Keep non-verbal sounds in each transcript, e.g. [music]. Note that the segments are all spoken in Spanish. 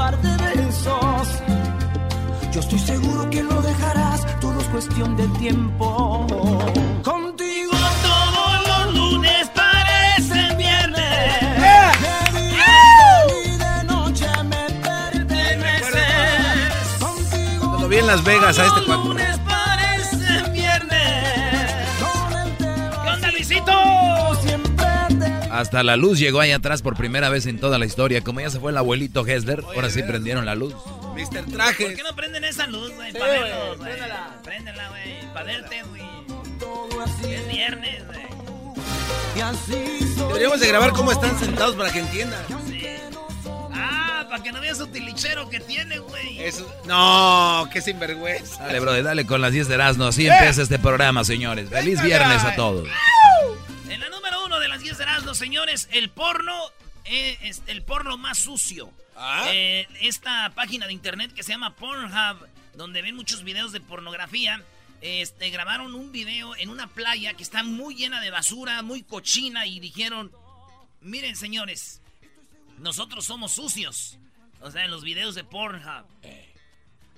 par de besos. Yo estoy seguro que lo dejarás, todo es cuestión de tiempo. Contigo todos los lunes parecen viernes. Y de noche me perteneces. Contigo Cuando vi en Las Vegas a este Hasta la luz llegó ahí atrás por primera vez en toda la historia. Como ya se fue el abuelito Hessler, ahora sí prendieron la luz. Mr. ¿Por Traje. qué no prenden esa luz, güey? Sí, para verlos, güey, préndela. Para verte, güey. todo así. Es viernes, güey. Y así soy Deberíamos de grabar cómo están sentados para que entiendan. Sí. Ah, para que no veas su tilichero que tiene, güey. Eso. No, qué sinvergüenza. Dale, brother, dale con las 10 de Erasmo. Así empieza este programa, señores. Feliz viernes a todos. En la número uno de las 10 de Erasmo, señores, el porno eh, es el porno más sucio. Ah. Eh, esta página de internet que se llama Pornhub, donde ven muchos videos de pornografía, este, grabaron un video en una playa que está muy llena de basura, muy cochina, y dijeron, miren señores, nosotros somos sucios. O sea, en los videos de Pornhub.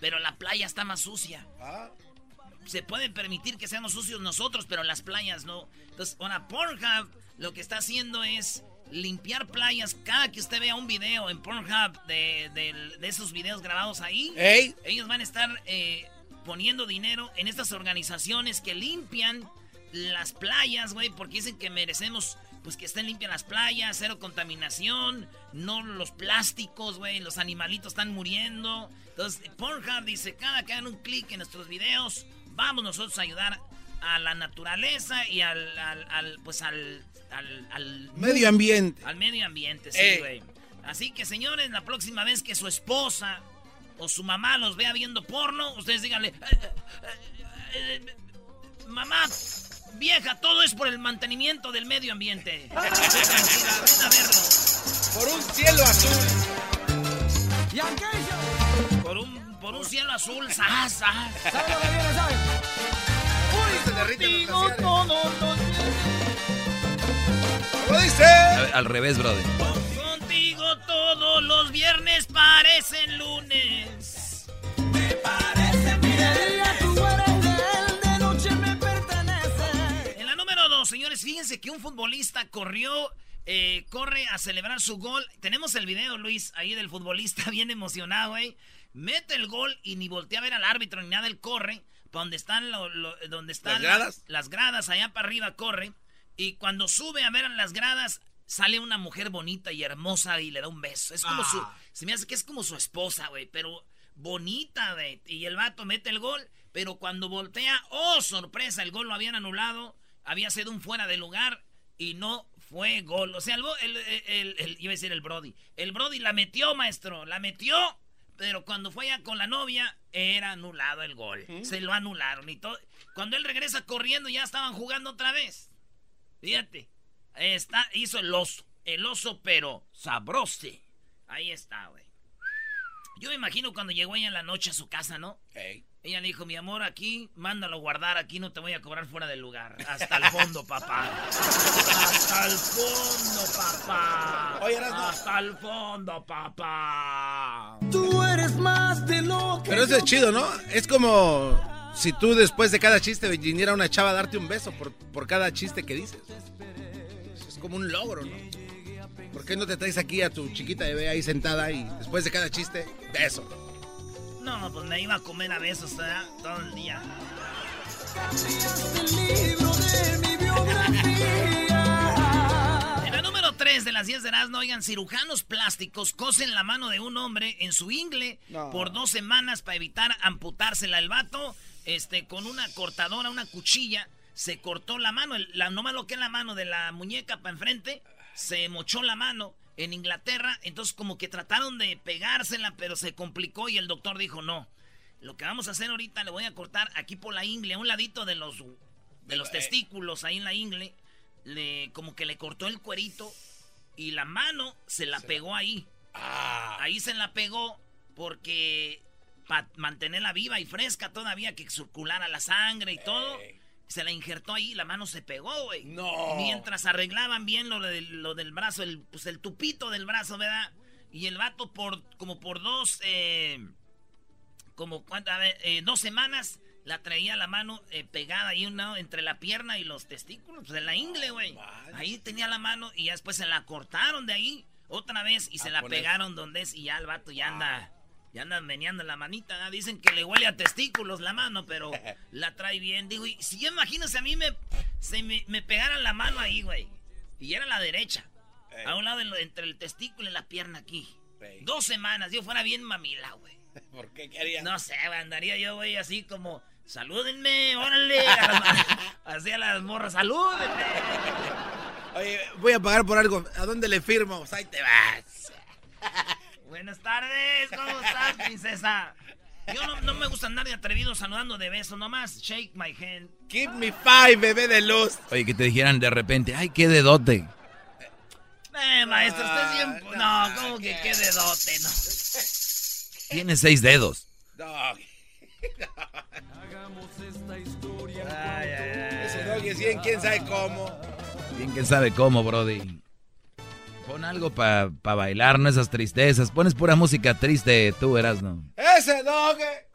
Pero la playa está más sucia. Se puede permitir que seamos sucios nosotros, pero las playas no. Entonces, ahora Pornhub lo que está haciendo es limpiar playas. Cada que usted vea un video en Pornhub de, de- de esos videos grabados ahí, ellos van a estar eh, poniendo dinero en estas organizaciones que limpian las playas, güey, porque dicen que merecemos, pues que estén limpias las playas, cero contaminación, no los plásticos, güey, los animalitos están muriendo. Entonces, Pornhub dice, cada que hagan un clic en nuestros videos, vamos nosotros a ayudar a la naturaleza y al, al- al, pues al, al, al Medio ambiente. al medio ambiente, sí, Eh. güey. Así que, señores, la próxima vez que su esposa o su mamá los vea viendo porno, ustedes díganle, "Eh, eh, eh, eh, mamá, vieja, todo es por el mantenimiento del medio ambiente. Ven a verlo. Por un cielo azul. Y aquello. Por un, por un cielo azul, sas, sas. ¿Sabe lo que viene, sabe? Se derriten los ¿Cómo dice? Ver, al revés, brother. Contigo todos los viernes parecen lunes. De día tú eres de él, de noche me pertenece. En la número dos, señores, fíjense que un futbolista corrió, eh, corre a celebrar su gol. Tenemos el video, Luis, ahí del futbolista [laughs] bien emocionado, güey. Mete el gol y ni voltea a ver al árbitro ni nada, él corre. para Donde están, lo- lo- donde están ¿Las gradas? las gradas, allá para arriba corre. Y cuando sube a ver en las gradas, sale una mujer bonita y hermosa y le da un beso. Es como su. Ah. Se me hace que es como su esposa, güey. Pero bonita, güey. Y el vato mete el gol. Pero cuando voltea, ¡oh, sorpresa! El gol lo habían anulado. Había sido un fuera de lugar. Y no fue gol. O sea, el, el- el- iba a decir el Brody. El Brody la metió, maestro. La metió. Pero cuando fue allá con la novia, era anulado el gol. Se lo anularon y todo. Cuando él regresa corriendo, ya estaban jugando otra vez. Fíjate. Está, hizo el oso. El oso, pero sabroso. Ahí está, güey. Yo me imagino cuando llegó ella en la noche a su casa, ¿no? Ella le dijo, mi amor, aquí, mándalo guardar, aquí no te voy a cobrar fuera del lugar. Hasta el fondo, papá. Hasta el fondo, papá. Oye, Erasmo. Hasta el fondo, papá. Tú eres más de lo que Pero eso es chido, ¿no? Es como si tú después de cada chiste viniera una chava a darte un beso por, por cada chiste que dices. Es como un logro, ¿no? ¿Por qué no te traes aquí a tu chiquita bebé ahí sentada y después de cada chiste, beso? No, pues me iba a comer a besos ¿verdad? todo el día. el libro de mi biografía. En la número 3 de las 10 de Erasmo, oigan, cirujanos plásticos cosen la mano de un hombre en su ingle No. por dos semanas para evitar amputársela. El vato, este, con una cortadora, una cuchilla, se cortó la mano, el- la, no lo que es la mano de la muñeca para enfrente, se mochó la mano en Inglaterra, entonces como que trataron de pegársela, pero se complicó y el doctor dijo no. Lo que vamos a hacer ahorita, le voy a cortar aquí por la ingle, a un ladito de los, de los testículos, ahí en la ingle, le, como que le cortó el cuerito y la mano se la pegó ahí. Ahí se la pegó porque para mantenerla viva y fresca todavía, que circulara la sangre y todo. Se la injertó ahí, la mano se pegó, güey. No. Mientras arreglaban bien lo, del- lo del brazo, el, pues el tupito del brazo, ¿verdad? Y el vato por como por dos, eh, como a ver, eh, dos semanas la traía la mano eh, pegada ahí una, entre la pierna y los testículos, pues en la ingle, güey. Ahí tenía la mano y ya después se la cortaron de ahí otra vez y se la poner. pegaron donde es y ya el vato ya anda, ya anda meneando la manita. ¿verdad? Dicen que le huele a testículos la mano, pero [laughs] la trae bien. Digo, y si yo imagino si a mí me, se me, me pegaran la mano ahí, güey, y era la derecha, a un lado lo- entre el testículo y la pierna aquí. Dos semanas, yo fuera bien mamila, güey. [laughs] ¿Por qué quería? No sé, andaría yo, güey, así como, salúdenme, órale. [laughs] Así a las morras, salúdenme. Oye, voy a pagar por algo. ¿A dónde le firmo? Pues ahí te vas. Buenas tardes, ¿cómo estás, princesa? Yo no, no me gusta andar de atrevido saludando de beso, nomás shake my hand. Give me five, bebé de luz. Oye, que te dijeran de repente, ay, qué dedote. Eh, maestro, usted Ah, siempre... no, No, ¿cómo que ¿qué? dedote, no? Tiene seis dedos. Dog. Ay, ay, ay. Ese dog es bien, quién sabe cómo. Bien que sabe cómo, Brody. Pon algo para bailar, no esas tristezas. Pones pura música triste, tú verás, ¿no? Ese dog. eh.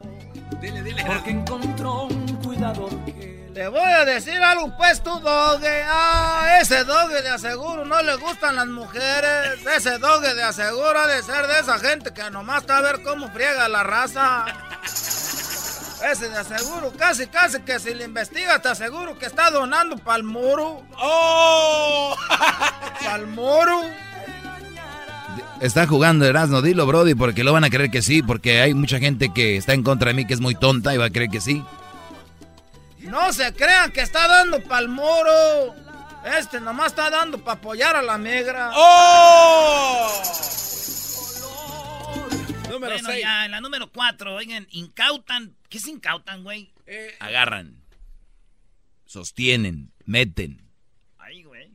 Dile, dile. Porque encontró un cuidador que Te voy a decir algo, pues tú, dogue. Ah, ese dogue de aseguro no le gustan las mujeres. Ese dogue de aseguro ha de ser de esa gente que nomás está a ver cómo friega la raza. Ese de aseguro, casi, casi que si le investigas, te aseguro que está donando pa'l muro. ¡Oh! [laughs] ¡Pa'l muro! Está jugando Erasmo, dilo, Brody, porque lo van a creer que sí, porque hay mucha gente que está en contra de mí que es muy tonta y va a creer que sí. No se crean que está dando pa'l muro. Este nomás está dando para apoyar a la negra. ¡Oh! Número Bueno, 6. ya, en la número cuatro, oigan, incautan. ¿Qué se incautan, güey? Agarran, sostienen, meten. Ay, güey.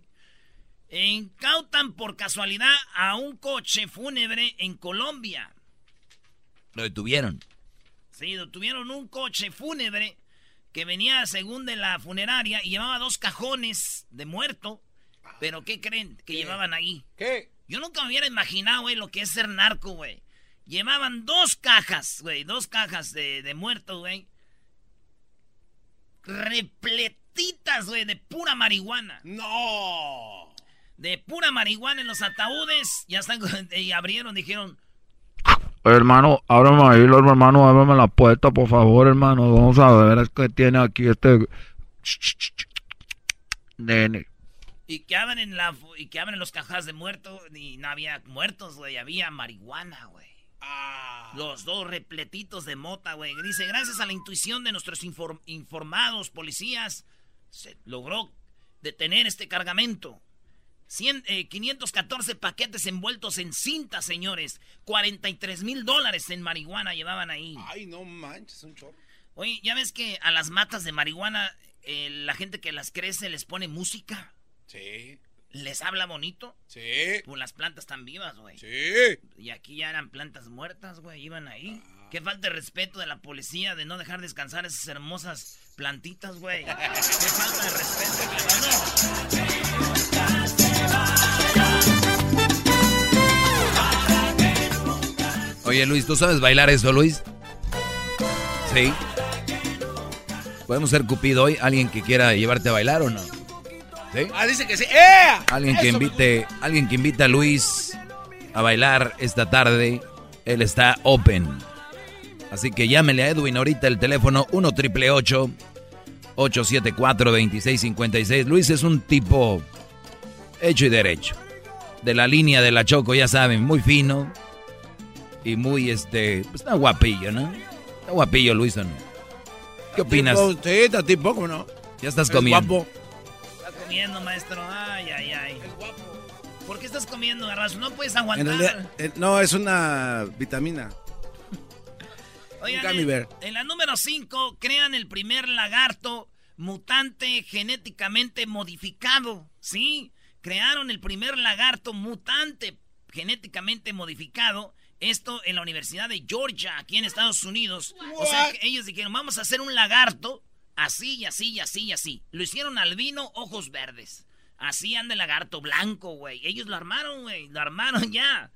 Incautan por casualidad a un coche fúnebre en Colombia. Lo detuvieron. Sí, tuvieron un coche fúnebre que venía según de la funeraria y llevaba dos cajones de muerto. Pero ¿qué creen que llevaban ahí? ¿Qué? Yo nunca me hubiera imaginado, güey, lo que es ser narco, güey. Llevaban dos cajas, güey, dos cajas de, de muertos, güey. Repletitas, güey, de pura marihuana. ¡No! De pura marihuana en los ataúdes. Ya están, [laughs] y abrieron, dijeron, Hermano, ábrame ahí, los hermano, ábrame la puerta, por favor, hermano. Vamos a ver que tiene aquí este [tsk] nene. y que abren la, fu- y que abren los cajas de muertos y no había muertos, güey, había marihuana, güey. Los dos repletitos de mota, güey. Dice, gracias a la intuición de nuestros infor- informados policías, se logró detener este cargamento. 100, 514 paquetes envueltos en cinta, señores. 43 mil dólares en marihuana llevaban ahí. Ay, no manches, un chorro. Oye, ¿ya ves que a las matas de marihuana eh, la gente que las crece les pone música? Sí. ¿Les habla bonito? Sí. Pues las plantas están vivas, güey. Sí. Y aquí ya eran plantas muertas, güey. Iban ahí. Qué falta de respeto de la policía de no dejar descansar esas hermosas plantitas, güey. [laughs] Qué falta de respeto, Oye, Luis, ¿tú sabes bailar eso, Luis? Sí. ¿Podemos ser Cupido hoy? ¿Alguien que quiera llevarte a bailar o no? ¿Sí? Ah, dice que sí. ¡Eh! Alguien que invite, alguien que invite a Luis a bailar esta tarde. Él está open. Así que llámele a Edwin ahorita el teléfono 1 triple 874 2656. Luis es un tipo hecho y derecho. De la línea de la Choco, ya saben, muy fino. Y muy este, pues está guapillo, ¿no? Está guapillo Luis, ¿o no? ¿Qué opinas? Tipo, está tipo, ¿cómo no? Ya estás Es comiendo. guapo. Comiendo, maestro. Ay, ay, ay. ¿Por qué estás comiendo, garbanzo? No puedes En aguantar. realidad, eh, no, es una vitamina. [laughs] Oigan, en, en la número 5, crean el primer lagarto mutante genéticamente modificado. ¿Sí? Crearon el primer lagarto mutante genéticamente modificado. Esto en la Universidad de Georgia, aquí en Estados Unidos. O sea, que ellos dijeron, vamos a hacer un lagarto así y así y así y así. Lo hicieron albino, ojos verdes. Así anda el lagarto blanco, güey. Ellos lo armaron, güey. Lo armaron ya.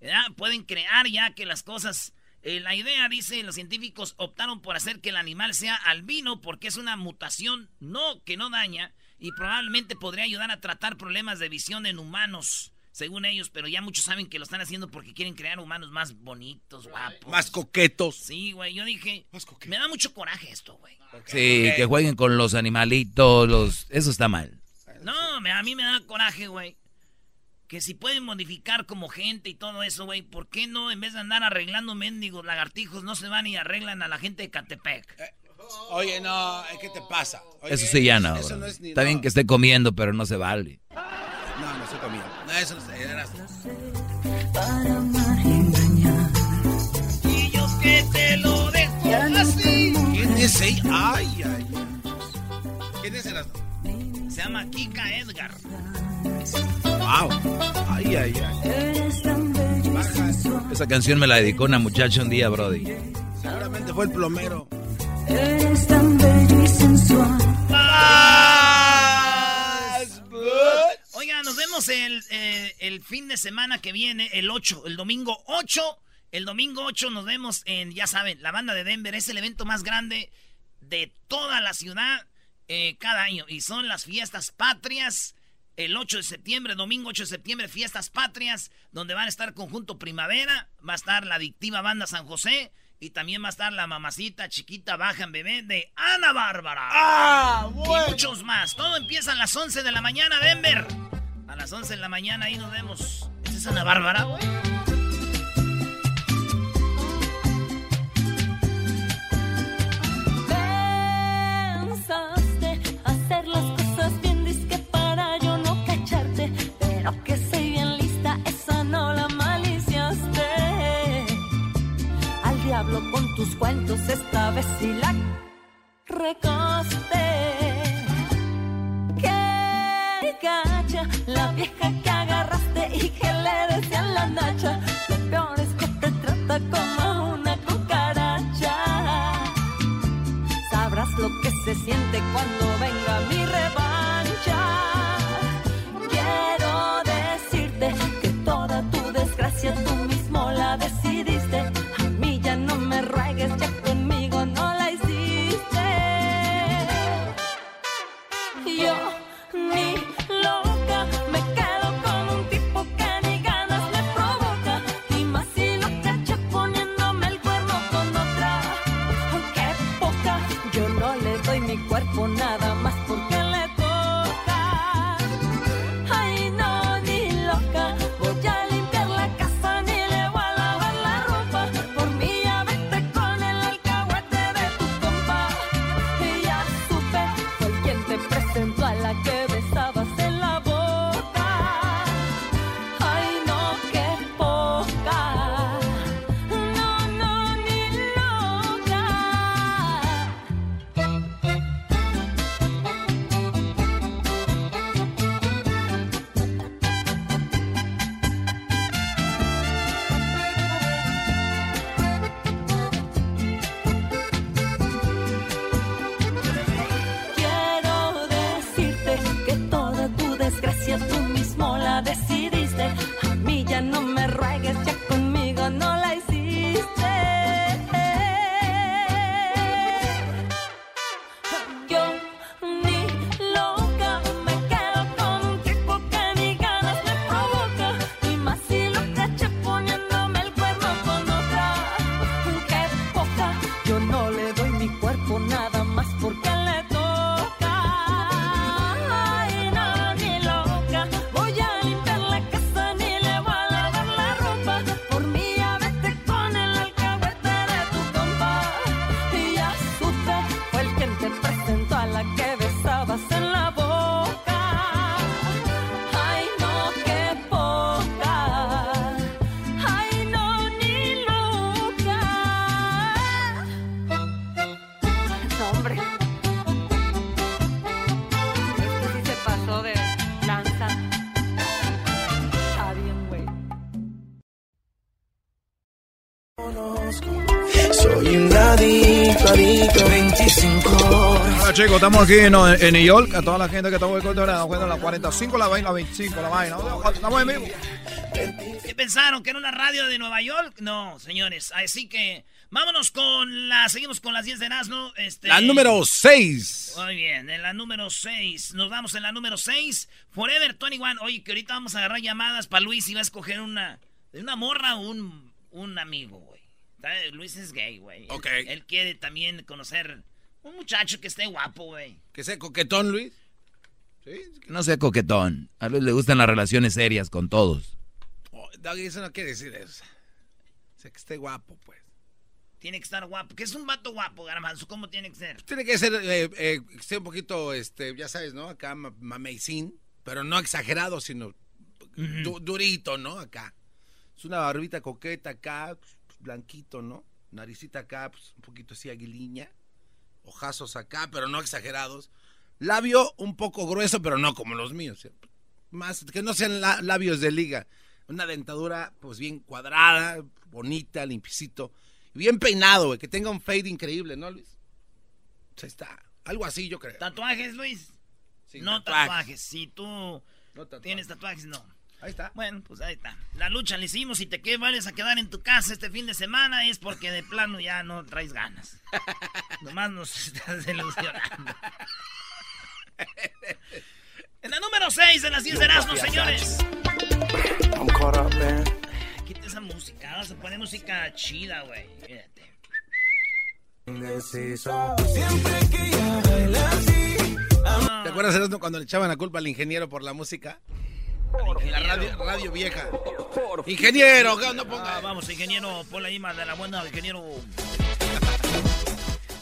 Ya pueden crear ya que las cosas... eh, la idea, dice, los científicos optaron por hacer que el animal sea albino porque es una mutación no que no daña y probablemente podría ayudar a tratar problemas de visión en humanos, según ellos, pero ya muchos saben que lo están haciendo porque quieren crear humanos más bonitos, guapos. Más coquetos. Sí, güey, yo dije, me da mucho coraje esto, güey. Sí, que jueguen con los animalitos, los... Eso está mal. No, me- a mí me da coraje, güey. Que si pueden modificar como gente y todo eso, güey, ¿por qué no en vez de andar arreglando mendigos lagartijos no se van y arreglan a la gente de Catepec? Oye, no, eh, ¿qué te pasa? Oye, Eso sí ya no. Eso bro. no es ni. Está no. bien que esté comiendo, pero no se vale. No, no estoy comiendo. No, eso no es. eras- Y yo que te lo dejo así. ¿Quién es ella? Ay, ay, ay. ¿Quién es el Se llama Kika Edgar. Wow. Ay, ay, ay. Esa canción me la dedicó una muchacha un día, Brody. Seguramente fue el plomero. Eres tan bello y sensual. Oiga, nos vemos el, eh, el fin de semana que viene, el 8, el domingo 8. El domingo 8 nos vemos en, ya saben, la banda de Denver. Es el evento más grande de toda la ciudad eh, cada año. Y son las fiestas patrias. El 8 de septiembre, domingo 8 de septiembre, fiestas patrias, donde van a estar Conjunto Primavera, va a estar la adictiva banda San José y también va a estar la mamacita chiquita baja en bebé de Ana Bárbara. ¡Ah, Y muchos más. Todo empieza a las 11 de la mañana, Denver. A las 11 de la mañana ahí nos vemos. ¿Esa es Ana Bárbara, güey? Pensaste hacer las cosas bien disque para yo no cacharte, pero que soy con tus cuentos, esta vez sí la recosté. Que gacha, la vieja que agarraste y que le decían la nacha. Lo peor es que te trata como una cucaracha. Sabrás lo que se siente cuando chicos, estamos aquí en, en New York. A toda la gente que está contenta, la 45, la vaina, la 25, la vaina. Estamos en vivo. ¿Qué pensaron? ¿Que era una radio de Nueva York? No, señores. Así que vámonos con la. Seguimos con las 10 de Erasmo. Este, La número 6. Muy bien, en la número 6. Nos vamos en la número 6. Forever 21. Oye, que ahorita vamos a agarrar llamadas para Luis y va a escoger una. De una morra o un, un amigo, güey. Luis es gay, güey. Él- Ok. Él, quiere también conocer un muchacho que esté guapo, güey. ¿Que sea coquetón, Luis? No sea coquetón. A Luis le gustan las relaciones serias con todos. Oh, Doggy, eso no quiere decir eso. O sea, que esté guapo, pues. Tiene que estar guapo. Que es un vato guapo, Garbanzo. ¿Cómo tiene que ser? Tiene que ser, eh, eh, que esté un poquito, este, ya sabes, ¿no? Acá ma- mameycín, pero no exagerado, sino du- durito, ¿no? Acá. Es una barbita coqueta acá, pues, blanquito, ¿no? Naricita acá, pues, un poquito así aguiliña. Ojazos acá, pero no exagerados. Labio un poco grueso, pero no como los míos. Más, que no sean la- labios de liga. Una dentadura, pues, bien cuadrada, bonita, limpiecito. Y bien peinado, güey. Que tenga un fade increíble, ¿no, Luis? Pues ahí está. Algo así, yo creo. ¿Tatuajes, Luis? No tatuajes. tatuajes. Si tú tienes tatuajes, no. Ahí está. Bueno, pues ahí está. La lucha la hicimos y te que vayas a quedar en tu casa este fin de semana es porque de plano ya no traes ganas. [laughs] Nomás nos estás ilusionando. [laughs] En la número 6 de las 10 de Erasmo, señores. I'm caught up, man. Quita esa música, vamos a poner música chida, güey. Fíjate. Siempre que baila así. ¿Te acuerdas Erasmo, cuando le echaban la culpa al ingeniero por la música? En la radio, radio vieja. Ingeniero, que no ponga. Ah, vamos, ingeniero, ponle ahí más de la buena, ingeniero. [laughs]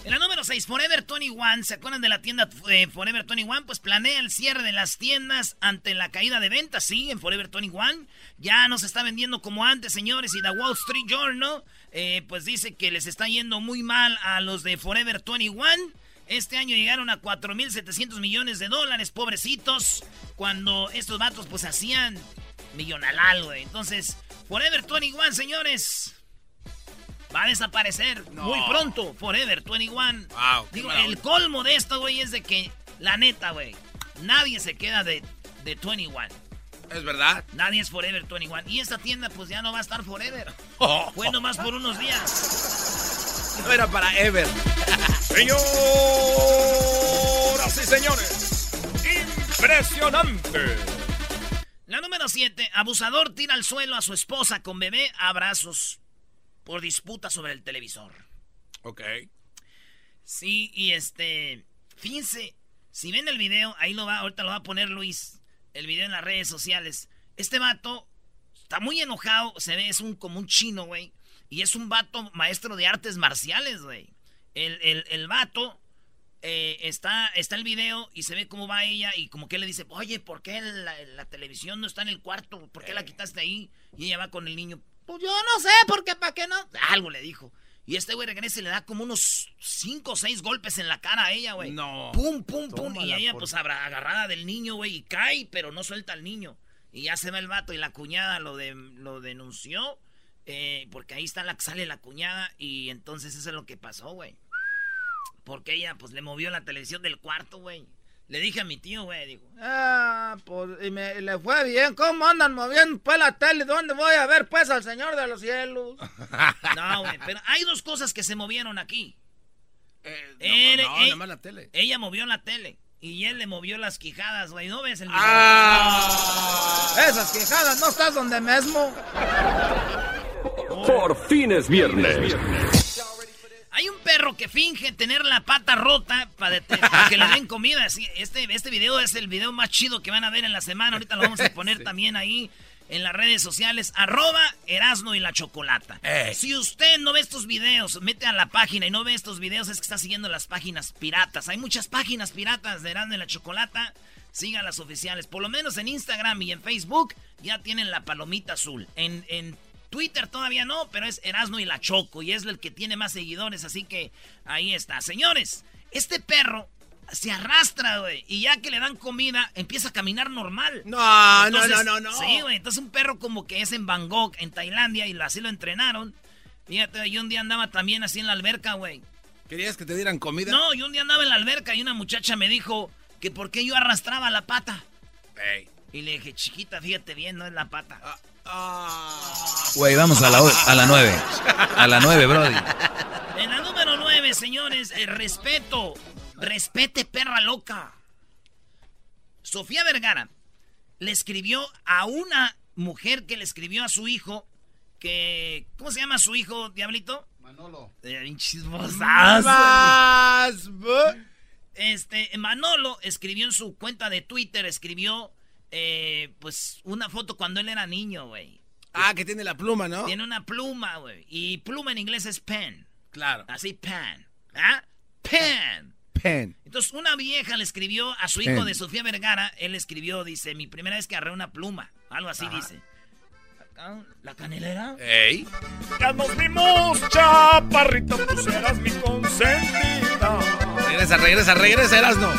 En la número 6, Forever 21. ¿Se acuerdan de la tienda eh, Forever 21? Pues planea el cierre de las tiendas ante la caída de ventas. Sí, en Forever 21. Ya no se está vendiendo como antes, señores. Y la Wall Street Journal, eh, pues dice que les está yendo muy mal a los de Forever 21. Este año llegaron a 4.700 millones de dólares, pobrecitos. Cuando estos vatos, pues hacían millonalal, güey. Entonces, Forever 21, señores. Va a desaparecer muy pronto, Forever 21. Wow, Digo, el colmo de esto, güey, es de que, la neta, güey, nadie se queda de, de 21. Es verdad. Nadie es Forever 21. Y esta tienda, pues ya no va a estar Forever. Oh. [laughs] Fue nomás por unos días. No era para Ever. [laughs] Señoras y señores, impresionante. La número 7. Abusador tira al suelo a su esposa con bebé a abrazos por disputa sobre el televisor. Ok. Sí, y este. Fíjense, si ven el video, ahí lo va, ahorita lo va a poner Luis, el video en las redes sociales. Este vato está muy enojado, se ve, es un como un chino, güey. Y es un vato maestro de artes marciales, güey. El, el, el vato eh, está, está el video y se ve cómo va ella y como que le dice, oye, ¿por qué la, la televisión no está en el cuarto? ¿Por qué la quitaste ahí? Y ella va con el niño, pues yo no sé, ¿por qué? ¿Para qué no? Algo le dijo. Y este güey regresa y le da como unos 5 o 6 golpes en la cara a ella, güey. No. Pum, pum, pum. Y ella, por- pues, agarrada del niño, güey, y cae, pero no suelta al niño. Y ya se va el vato y la cuñada lo, de, lo denunció. Eh, porque ahí está la sale la cuñada. Y entonces eso es lo que pasó, güey. Porque ella, pues, le movió la televisión del cuarto, güey. Le dije a mi tío, güey, digo, Ah, pues, y me le fue bien. ¿Cómo andan moviendo pues la tele? ¿Dónde voy a ver pues al Señor de los Cielos? [laughs] no, güey, pero hay dos cosas que se movieron aquí. Eh, no, Él- no, más la tele. Ella movió la tele y él le movió las quijadas, güey. ¿No ves el video? Ah. Esas quejadas, ¿no estás donde mismo? Por fin es viernes. Hay un perro que finge tener la pata rota para, que le den comida. Este, este video es el video más chido que van a ver en la semana. Ahorita lo vamos a poner también ahí en las redes sociales. Arroba Erasno y la Chocolata. Ey. Si usted no ve estos videos, mete a la página y no ve estos videos, es que está siguiendo las páginas piratas. Hay muchas páginas piratas de Erasno y la Chocolata. Sigan las oficiales. Por lo menos en Instagram y en Facebook ya tienen la palomita azul. En, en Twitter todavía no, pero es Erasno y la Choco y es el que tiene más seguidores, así que ahí está. Señores, este perro se arrastra, güey, y ya que le dan comida, empieza a caminar normal. No, no, Entonces, no, no, no. Sí, güey, entonces un perro como que es en Bangkok, en Tailandia, y así lo entrenaron. Fíjate, yo un día andaba también así en la alberca, güey. ¿Querías que te dieran comida? No, yo un día andaba en la alberca y una muchacha me dijo que por qué yo arrastraba la pata. Y le dije, chiquita, fíjate bien, no es la pata. Ah. Güey, vamos a la, a la nueve. A la nueve, Brody. En la número 9, señores, el respeto. Respete, perra loca. Sofía Vergara le escribió a una mujer que le escribió a su hijo que... ¿Cómo se llama su hijo, Diablito? Manolo. Eh, Este, Manolo escribió en su cuenta de Twitter, escribió, eh, pues, una foto cuando él era niño, güey. Ah, que tiene la pluma, ¿no? Tiene una pluma, güey. Y pluma en inglés es pen. Claro. Así, pen. ¿Ah? Pen. Pen. Entonces, una vieja le escribió a su hijo Pen. de Sofía Vergara. Él escribió, dice, mi primera vez que agarré una pluma. Algo así dice. ¿La canelera? Ey. Ya nos vimos, chaparrita, tú serás mi consentida. Regresa, regresa, regresa, Erasno.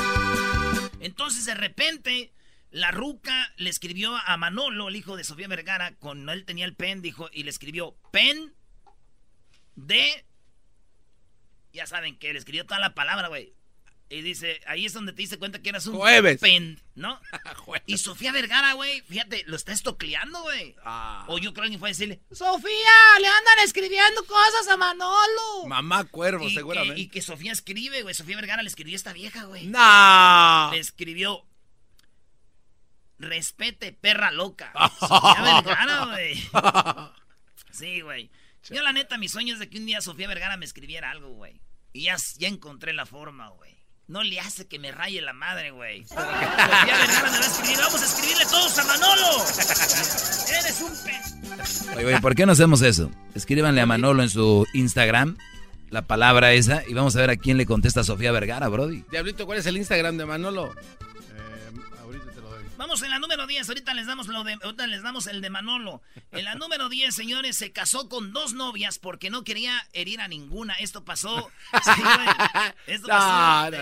Entonces, de repente, la ruca le escribió a Manolo, el hijo de Sofía Vergara, con él tenía el pen, dijo, y le escribió pen de. Ya saben que le escribió toda la palabra, güey. Y dice, ahí es donde te diste cuenta que eras un Jueves. pen, ¿no? [laughs] y Sofía Vergara, güey, fíjate, lo está estocleando, güey. Ah. O yo creo que fue a decirle, Sofía, le andan escribiendo cosas a Manolo. Mamá cuervo, y, seguramente. Que, y que Sofía escribe, güey. Sofía Vergara le escribió a esta vieja, güey. No. Le escribió. Respete, perra loca. [laughs] Sofía Vergara, güey. Sí, güey. Yo, la neta, mi sueño es de que un día Sofía Vergara me escribiera algo, güey. Y ya, ya encontré la forma, güey. No le hace que me raye la madre, güey. [laughs] Sofía Vergara me va a escribir. Vamos a escribirle todos a Manolo. Eres un pe... Oye, güey, ¿por qué no hacemos eso? Escríbanle a Manolo en su Instagram la palabra esa y vamos a ver a quién le contesta Sofía Vergara, Brody. Diablito, ¿cuál es el Instagram de Manolo? Vamos en la número 10, ahorita les damos lo de, ahorita les damos el de Manolo. En la número 10, señores, se casó con dos novias porque no quería herir a ninguna. Esto pasó. [laughs] sí, güey. Esto pasó.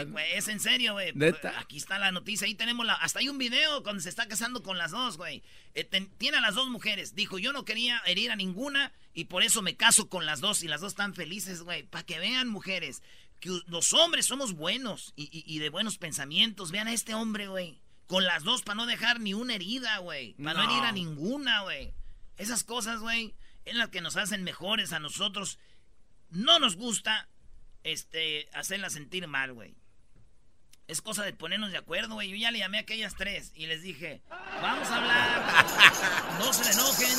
no, eh, es en serio, güey. Aquí está la noticia, ahí tenemos la. Hasta hay un video cuando se está casando con las dos, güey. Eh, ten- tiene a las dos mujeres. Dijo, yo no quería herir a ninguna y por eso me caso con las dos y las dos están felices, güey. Para que vean, mujeres, que los hombres somos buenos y, y- y de buenos pensamientos. Vean a este hombre, güey. Con las dos para no dejar ni una herida, güey. Para no. No. herir a ninguna, güey. Esas cosas, güey, es las que nos hacen mejores a nosotros. No nos gusta, este, hacerlas sentir mal, güey. Es cosa de ponernos de acuerdo, güey. Yo ya le llamé a aquellas tres y les dije, vamos a hablar. No se enojen.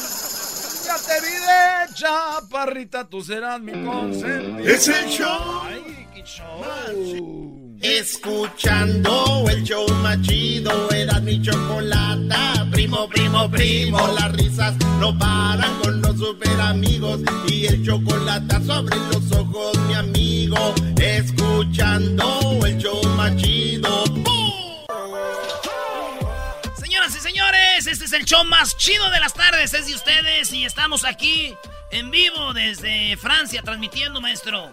Ya te vi de chaparrita, tú serás mi consentida. Es el show. Ay, qué show. Escuchando el show más chido, era mi chocolata. Primo, primo, primo, las risas no paran con los super amigos. Y el chocolate sobre los ojos, mi amigo. Escuchando el show más chido. Señoras y señores, este es el show más chido de las tardes. Es de ustedes y estamos aquí en vivo desde Francia transmitiendo, maestro.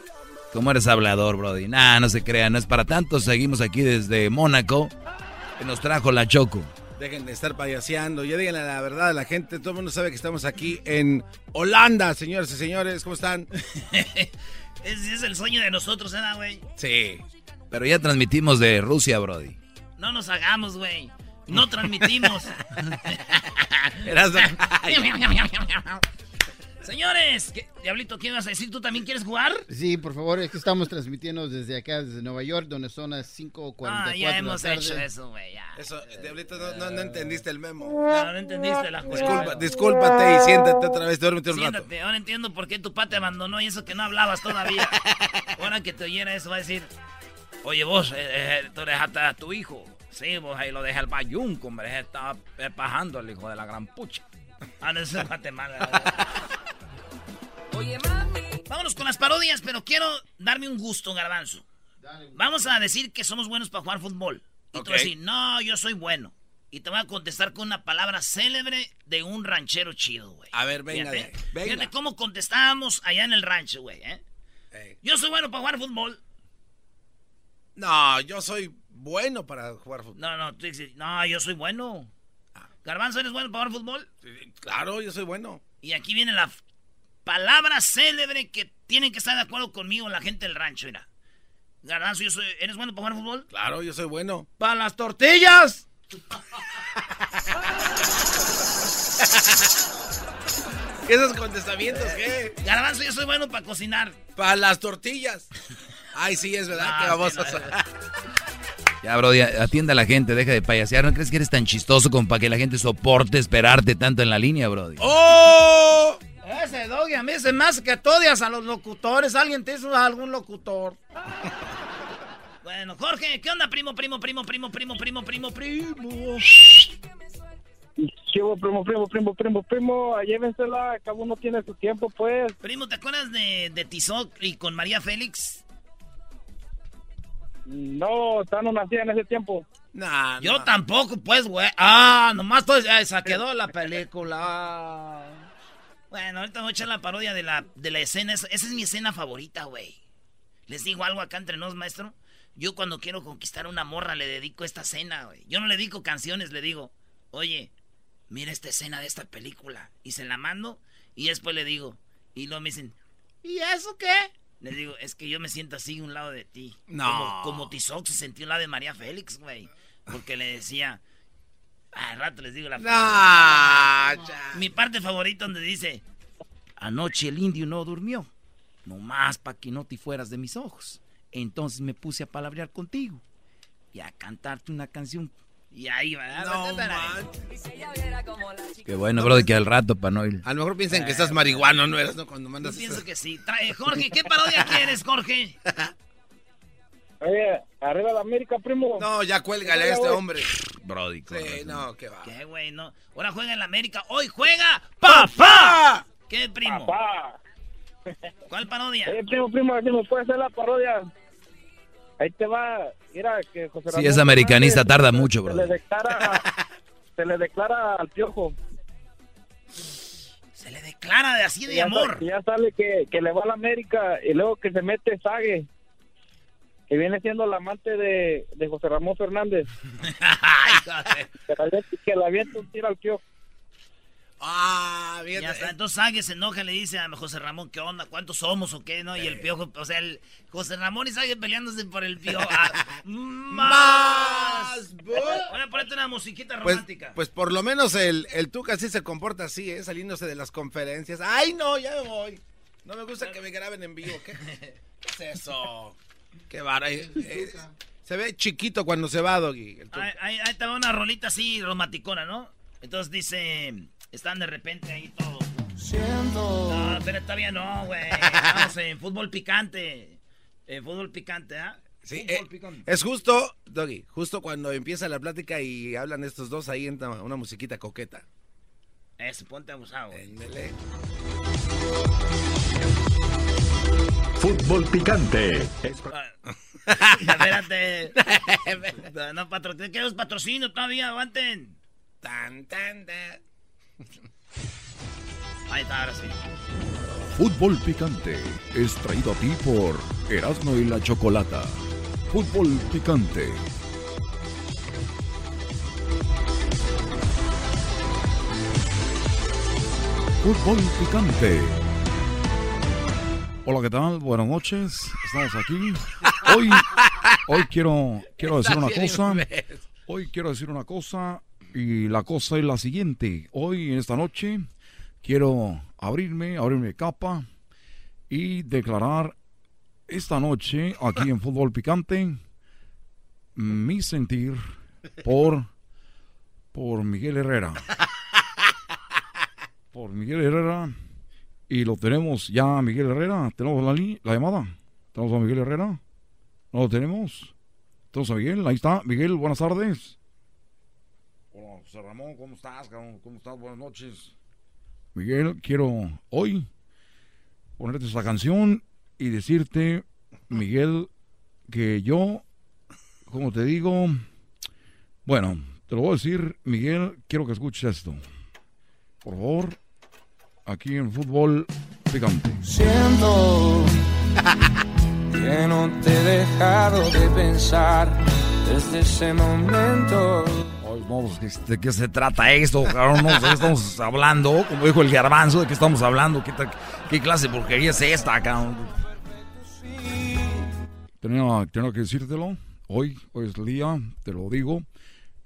¿Cómo eres hablador, Brody? Nah, no se crean, no es para tanto. Seguimos aquí desde Mónaco, que nos trajo la Choco. Dejen de estar payaseando. Ya díganle la verdad a la gente. Todo el mundo sabe que estamos aquí en Holanda, señores y señores. ¿Cómo están? [laughs] Ese es el sueño de nosotros, ¿eh, güey? Sí. Pero ya transmitimos de Rusia, Brody. No nos hagamos, güey. No transmitimos. [laughs] [laughs] Señores, ¿qué- Diablito, ¿qué vas a decir? ¿Tú también quieres jugar? Sí, por favor, es que estamos transmitiendo desde acá, desde Nueva York, donde son las 5.44 Ah, ya hemos tarde. hecho eso, güey, ya. Eso, Diablito, no, no, no entendiste el memo. No, no entendiste la Disculpa, jugada. discúlpate y siéntate otra vez. Duérmete un rato. Siéntate, ahora entiendo por qué tu papá te abandonó y eso que no hablabas todavía. [laughs] ahora que te oyera eso va a decir, oye vos, eh, eh, tú dejaste a tu hijo. Sí, vos ahí lo dejé al bayunco, hombre, estaba eh, pajando el hijo de la gran pucha. Ah, no, eso es Guatemala. [laughs] Vámonos con las parodias, pero quiero darme un gusto, garbanzo. Vamos a decir que somos buenos para jugar fútbol. Y tú vas a decir, no, yo soy bueno. Y te voy a contestar con una palabra célebre de un ranchero chido, güey. A ver, venga, Fíjate, de- venga. fíjate cómo contestábamos allá en el rancho, güey, ¿eh? Yo soy bueno para jugar fútbol. No, yo soy bueno para jugar fútbol. No, no, tú dices, no, yo soy bueno. Garbanzo, ¿eres bueno para jugar fútbol? Claro, yo soy bueno. Y aquí viene la, Palabra célebre que tienen que estar de acuerdo conmigo la gente del rancho, mira. Garbanzo, yo soy- ¿eres bueno para jugar fútbol? Claro, yo soy bueno. ¡Para las tortillas! ¿Qué [laughs] esos contestamientos qué? Garbanzo, yo soy bueno para cocinar. Para las tortillas. Ay, sí, es verdad Ah, que vamos sí, a... no, Ya, Brody, atienda a la gente, deja de payasear. ¿No crees que eres tan chistoso como para que la gente soporte esperarte tanto en la línea, Brody? ¡Oh! Ese doggy, a mí se me hace que odias a los locutores. ¿Alguien te hizo algún locutor? [laughs] Bueno, Jorge, ¿qué onda, primo, primo, primo, primo, primo, primo, primo, primo? Chivo, primo, primo, primo, primo, primo, llévensela, cada uno tiene su tiempo, pues. Primo, ¿te acuerdas de, de Tizoc y con María Félix? No, no nacía en ese tiempo. Nah, Yo tampoco, pues, güey. Ah, nomás todo, eh, se quedó la película. Bueno, ahorita voy a echar la parodia de la, de la escena. Esa, esa es mi escena favorita, güey. Les digo algo acá entre nos, maestro. Yo cuando quiero conquistar una morra le dedico esta escena, güey. Yo no le dedico canciones, le digo, oye, mira esta escena de esta película. Y se la mando y después le digo. Y luego me dicen, ¿Y eso qué? les digo, es que yo me siento así un lado de ti. No. Como, como Tizoc se sintió a un lado de María Félix, güey. Porque le decía... Al rato les digo la ya. Mi parte favorita donde dice... Anoche el indio no durmió. Nomás para que no te fueras de mis ojos. Entonces me puse a palabrear contigo. Y a cantarte una canción. Y ahí va. No, Qué bueno, Brody, que al rato para no ir. A lo mejor piensan que estás marihuano, ¿no eres? No, cuando Yo mandas pienso eso. que sí. Trae, Jorge, ¿qué parodia quieres, Jorge? [laughs] Oye, arriba de América, primo. No, ya cuélgale a este hombre. Brody, Sí, no, qué va. ¿Qué, güey? No. Ahora juega en la América. Hoy juega papá. ¿Qué, primo? Papá. ¿Cuál parodia? Oye, primo, primo, si me puede hacer la parodia. Ahí te va, mira que José Si Ramón es americanista, Fernández tarda mucho, se le declara, [laughs] se le declara al piojo. Se le declara de así de ya amor. ya sale que, que le va a la América y luego que se mete Sague, que viene siendo la amante de, de José Ramón Fernández. [laughs] Que, la avienta- que la avienta un tiro al piojo. Ah, bien. Ya está, entonces Sague se enoja y le dice a José Ramón, ¿qué onda? ¿Cuántos somos o qué? ¿No? Y el piojo, o sea, el José Ramón y Sague peleándose por el piojo. Ah, [laughs] ¡Más! Voy a ponerte una musiquita Pues, romántica. pues por lo menos el, el Tuca sí se comporta así, ¿eh? Saliéndose de las conferencias. ¡Ay, no! Ya me voy. No me gusta que me graben en vivo. ¿Qué, [laughs] qué es eso? Qué vara. eh, eh, se ve chiquito cuando se va, Doggy. Ahí, ahí, va una rolita así romanticona, ¿no? Entonces dice, están de repente ahí todos. ¿no? No, pero todavía no, güey. Estamos en fútbol picante. En fútbol picante, ¿ah? Sí, Fútbol eh, picante. es justo, Doggy, justo cuando empieza la plática y hablan estos dos, ahí entra una musiquita coqueta. Eso, ponte abusado. güey. Fútbol picante. [laughs] Espérate. No, no patrocino. ¿Qué patrocinio todavía? Aguanten. Tan, tan, tan. Ahí está, ahora sí. Fútbol picante es traído a ti por Erasmo y la Chocolata. Fútbol picante. Fútbol picante. Hola, ¿qué tal? Buenas noches. Estamos aquí. Hoy, hoy quiero, quiero decir una cosa. Hoy quiero decir una cosa y la cosa es la siguiente. Hoy en esta noche quiero abrirme, abrirme capa y declarar esta noche aquí en Fútbol Picante mi sentir por por Miguel Herrera. Por Miguel Herrera y lo tenemos ya Miguel Herrera, tenemos la, la llamada. Tenemos a Miguel Herrera. ¿No lo tenemos? Tenemos a Miguel, ahí está. Miguel, buenas tardes. Hola, José Ramón, ¿cómo estás? cabrón? ¿Cómo estás? Buenas noches. Miguel, quiero hoy ponerte esta canción y decirte, Miguel, que yo, como te digo, bueno, te lo voy a decir, Miguel, quiero que escuches esto. Por favor, aquí en Fútbol Picante. Siento [laughs] que no te he dejado de pensar desde ese momento. Ay, no sé de qué se trata esto, cabrón, no sé de qué estamos hablando, como dijo el garbanzo, de qué estamos hablando, qué, qué clase de porquería es esta, cabrón. Tenía, tenía que decírtelo, hoy, hoy es el día, te lo digo,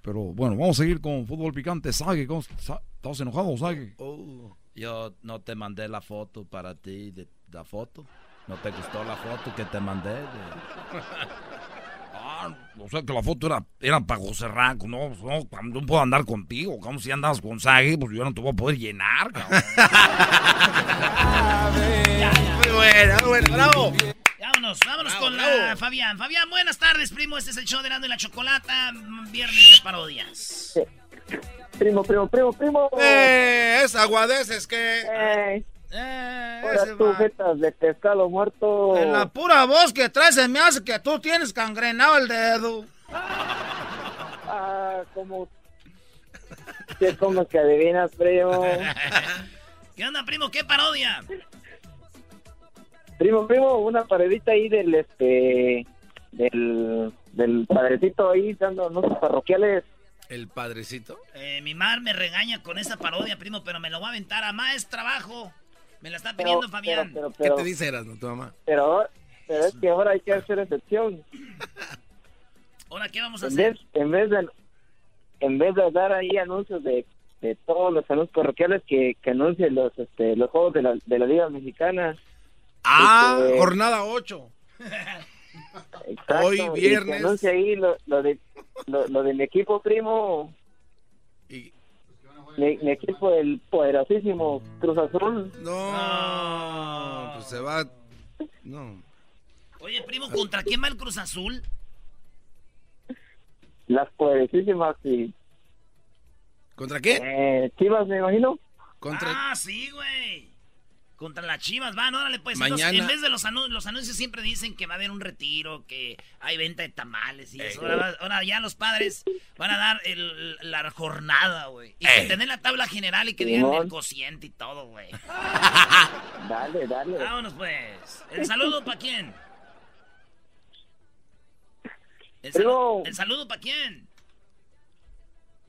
pero bueno, vamos a seguir con fútbol picante. Sage, ¿estás enojado, Sage? Oh, yo no te mandé la foto para ti, de, la foto. ¿No te gustó la foto que te mandé? [laughs] Ah, o sea que la foto era, era para José Ranco, no, no, no puedo andar contigo, como si andas con Sage, pues yo no te voy a poder llenar, cabrón. [laughs] muy bueno, muy bueno, bravo. Vámonos, vámonos con la Fabián. Fabián, buenas tardes, primo. Este es el show de Nando y la Chocolata, viernes de parodias. Primo, primo, primo, primo. Eh, es aguadeces que... Eh. Eh, jetas de pescado muerto. En la pura voz que traes se me hace que tú tienes cangrenado el dedo. Ah, como... ¿Qué como que adivinas, primo? [laughs] ¿Qué onda, primo? ¿Qué parodia? Primo, primo, una paredita ahí del, este... Del, del padrecito ahí dando anuncios parroquiales. ¿El padrecito? Eh, mi mar me regaña con esa parodia, primo, pero me lo va a aventar a más trabajo. Me la está pidiendo Fabián. ¿Qué te dice Erasmo, tu mamá? Pero, pero es que ahora hay que hacer excepción. [laughs] ¿Ahora qué vamos a hacer? en vez de en vez de dar ahí anuncios de, de todos los anuncios parroquiales que, que anuncien los este, los juegos de la, de la Liga Mexicana. Ah, este, jornada 8. Exacto, Hoy viernes. Y que ahí lo, lo, de, lo, lo de mi equipo primo. Y mi, equipo, el poderosísimo Cruz Azul. No, pues se va. No. Oye, primo, ¿contra quién va el Cruz Azul? Las poderosísimas, sí. ¿Contra qué? Eh, Chivas, me imagino. ¿Contra... Ah, sí, güey. Contra las chivas, van, órale, pues. Mañana... en vez de los, anuncios, los anuncios siempre dicen que va a haber un retiro, que hay venta de tamales y eso. Ahora, ya los padres van a dar el, la jornada, güey. Y que tener la tabla general y que digan el cociente y todo, güey. [laughs] dale, dale. Vámonos, pues. ¿El saludo para quién? ¿El, ¿El saludo para quién?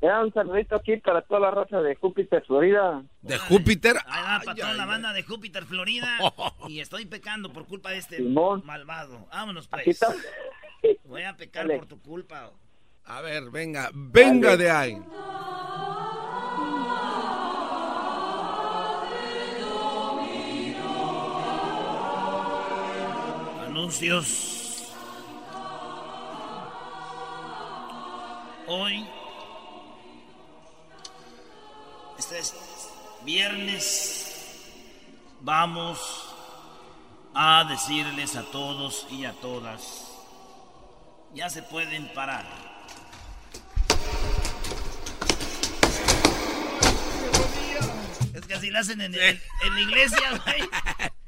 Ya un saludito aquí para toda la raza de Júpiter, Florida. ¿De Júpiter? Ahí va para toda la banda de Júpiter, Florida. [laughs] y estoy pecando por culpa de este malvado. Vámonos, pues. Voy a pecar por tu culpa. A ver, venga, venga de ahí. Anuncios. Hoy este es viernes. Vamos a decirles a todos y a todas, ya se pueden parar. Es que así lo hacen en, la iglesia, güey.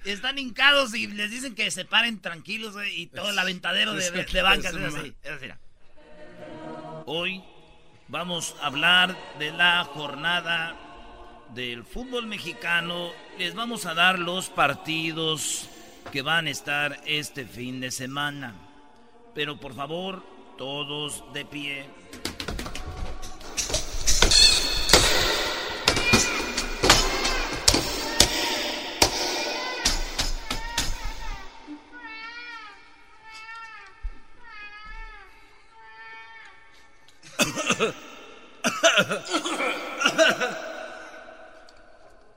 Están hincados y les dicen que se paren tranquilos, güey, y todo el aventadero de, de bancas es así. Es así. Hoy Vamos a hablar de la jornada del fútbol mexicano. Les vamos a dar los partidos que van a estar este fin de semana. Pero por favor, todos de pie.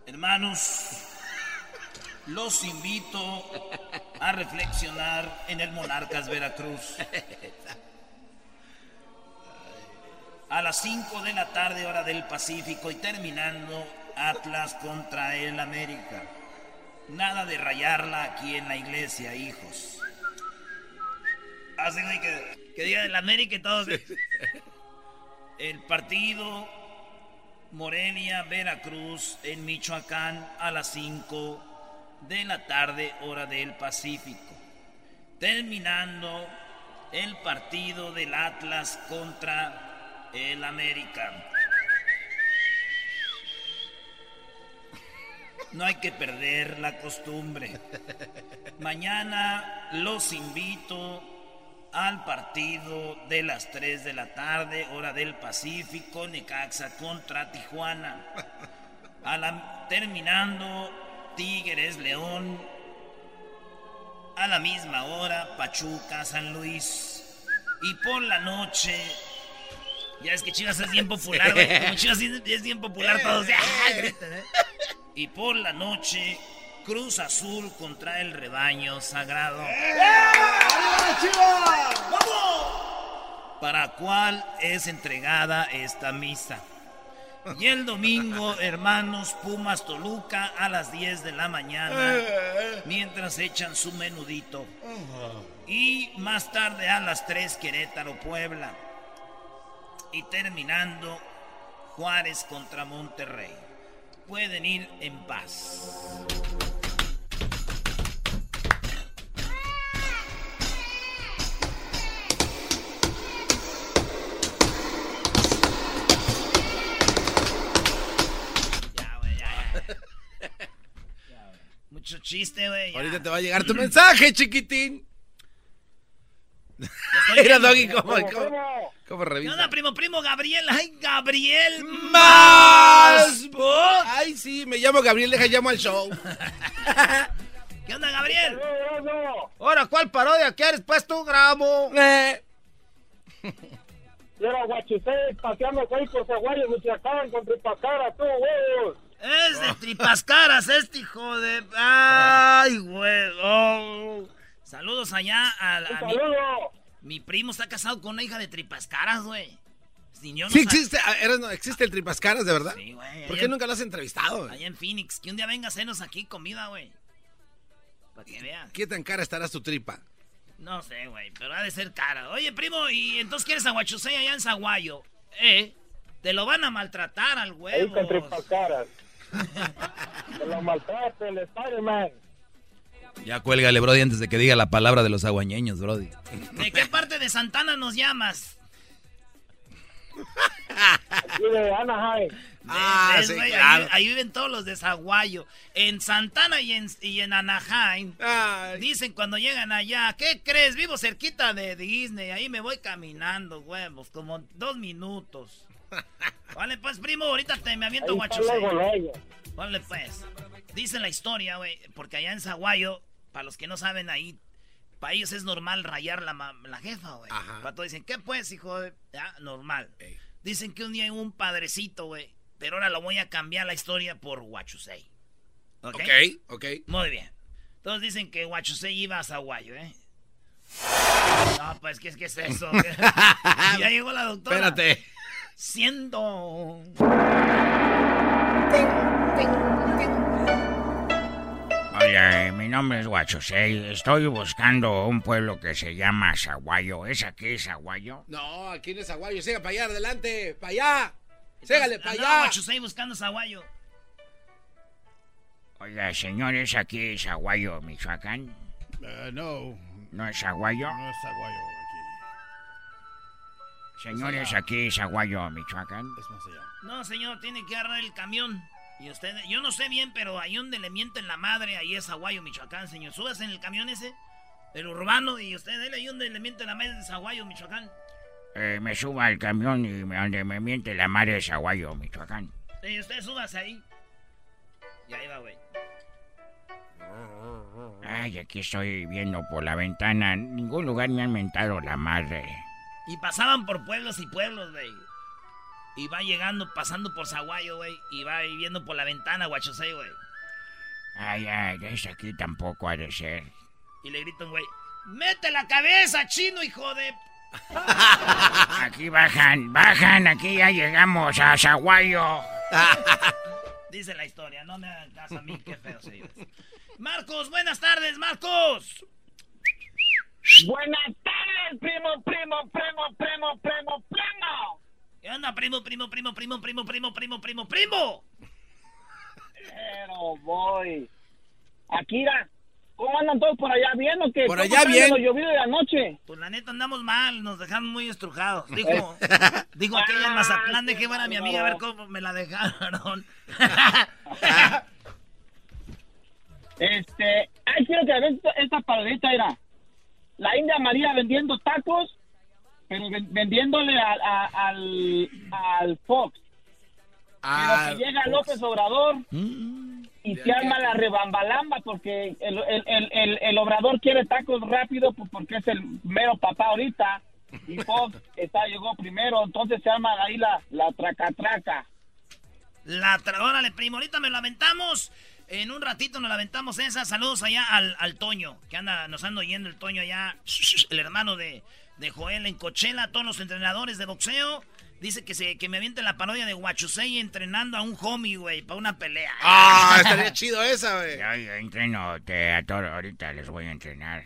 Hermanos, los invito a reflexionar en el Monarcas Veracruz. A las 5 de la tarde hora del Pacífico y terminando Atlas contra el América. Nada de rayarla aquí en la iglesia, hijos. Así que, que diga el América y todos el partido Morelia Veracruz en Michoacán a las 5 de la tarde hora del Pacífico. Terminando el partido del Atlas contra el América. No hay que perder la costumbre. Mañana los invito al partido de las 3 de la tarde, hora del Pacífico, Necaxa contra Tijuana. terminando Tigres León. A la misma hora, Pachuca San Luis. Y por la noche, ya es que Chivas es bien popular, güey. Como Chivas es bien popular, [laughs] todos gritan, ¿eh? Y por la noche, Cruz Azul contra el rebaño sagrado. ¿Para cuál es entregada esta misa? Y el domingo, [laughs] hermanos Pumas Toluca a las 10 de la mañana, mientras echan su menudito. Y más tarde a las 3 Querétaro Puebla. Y terminando Juárez contra Monterrey. Pueden ir en paz. Chiste, güey. Ahorita te va a llegar tu mensaje, chiquitín. Mira, Doggy, ¿cómo, cómo, cómo revisa? ¿Qué onda, primo, primo Gabriel? ¡Ay, Gabriel! ¡Más! ¡Ay, sí! Me llamo Gabriel, deja llamo al show. [laughs] ¿Qué onda, Gabriel? Ahora, ¿cuál parodia quieres? Pues tú grabo. Eh. Yo era guachusé paseando ahí por Zaguayo, Michoacán, con tripascara, tú, huevos. Es de tripascaras este hijo de... ¡Ay, güey! Oh. Saludos allá a, a mi, mi, primo está casado con una hija de tripascaras, güey. sí, existe, existe el tripascaras, ¿de verdad? Sí, güey. ¿Por qué nunca lo has entrevistado? Allá en Phoenix. Que un día venga a hacernos aquí comida, güey. Para que veas. ¿Qué tan cara estará tu tripa? No sé, güey, pero ha de ser cara. Oye, primo, ¿y entonces quieres aguachusei allá en Zaguayo? ¿Eh? Te lo van a maltratar al huevo. Ahí tripascaras. [laughs] Lo el Spider-Man. Ya cuélgale, Brody, antes de que diga la palabra de los aguañeños, Brody. ¿De qué parte de Santana nos llamas? Aquí de Anaheim. Ah, sí, claro. ahí, viven todos los de Zaguayo. En Santana y en, y en Anaheim. Dicen cuando llegan allá, ¿qué crees? Vivo cerquita de Disney. Ahí me voy caminando, huevos, como dos minutos. Vale, pues, primo, ahorita te me aviento guacho. Vale, pues. Dice la historia, güey, porque allá en Zaguayo, para los que no saben ahí, para ellos es normal rayar la, la jefa, güey. Para todos dicen, ¿qué pues, hijo? De... Ya, normal. Dicen que un día hay un padrecito, güey, pero ahora lo voy a cambiar la historia por Huachusei. ¿Ok? Ok, Muy bien. Todos dicen que Huachusei iba a Zaguayo, ¿eh? [laughs] No, pues, ¿qué, qué es eso? [laughs] ya llegó la doctora. Espérate. Siendo... Oye, mi nombre es Guachosei. Estoy buscando un pueblo que se llama Zaguayo. ¿Es aquí Zaguayo? No, aquí no es Zaguayo. Siga para allá, adelante. Para allá. Ségale para allá. Guachosei buscando Zaguayo. Oiga, señor, ¿es aquí Zaguayo, Michoacán? Uh, no. ¿No es Zaguayo? No es Zaguayo. Señores, aquí Zaguayo, Michoacán. Es más allá. No, señor, tiene que agarrar el camión. Y usted, yo no sé bien, pero ahí donde le mienten la madre, ahí es Aguayo, Michoacán, señor. Subas en el camión ese, el urbano, y usted, ahí donde le mienten la madre es Aguayo, Michoacán. Eh, me suba al camión y donde me miente la madre es Aguayo, Michoacán. Y usted subas ahí. Y ahí va, güey. Ay, aquí estoy viendo por la ventana. En ningún lugar me han mentado la madre. Y pasaban por pueblos y pueblos, güey. Y va llegando, pasando por Zaguayo, güey. Y va viendo por la ventana, guachosei, güey. Ay, ay, es aquí tampoco ha de ser. Y le gritan, güey. ¡Mete la cabeza, chino, hijo de. [laughs] Aquí bajan, bajan, aquí ya llegamos a Zaguayo. [laughs] Dice la historia, no me hagan caso a mí, qué feo se Marcos, buenas tardes, Marcos. Buenas tardes, primo, primo, primo, primo, primo, primo. ¿Qué onda, primo, primo, primo, primo, primo, primo, primo, primo, primo? Pero voy. Akira, ¿cómo andan todos por allá bien o qué? Por allá bien. Lo llovido de anoche? Pues la neta andamos mal, nos dejaron muy estrujados. Dijo, dijo aquella en Mazatlán, dejé ver a mi amiga a ver cómo me la dejaron. este, ay, quiero que veas esta, esta paladita, era. La India María vendiendo tacos, pero vendiéndole al, al Fox. pero que llega López Obrador mm. y se arma la rebambalamba porque el, el, el, Obrador quiere tacos rápido pues, porque es el mero papá ahorita y Fox [laughs] está, llegó primero, entonces se arma ahí la, la traca traca. La órale, primo, ahorita me lamentamos. En un ratito nos lamentamos esa. Saludos allá al, al Toño, que anda, nos anda oyendo el Toño allá, [laughs] el hermano de, de Joel en Cochela, todos los entrenadores de boxeo. Dice que, se, que me aviente la parodia de Huachusei entrenando a un homie, güey, para una pelea. [laughs] Ah, estaría chido esa, güey. Yo, entreno te, a todo, ahorita les voy a entrenar.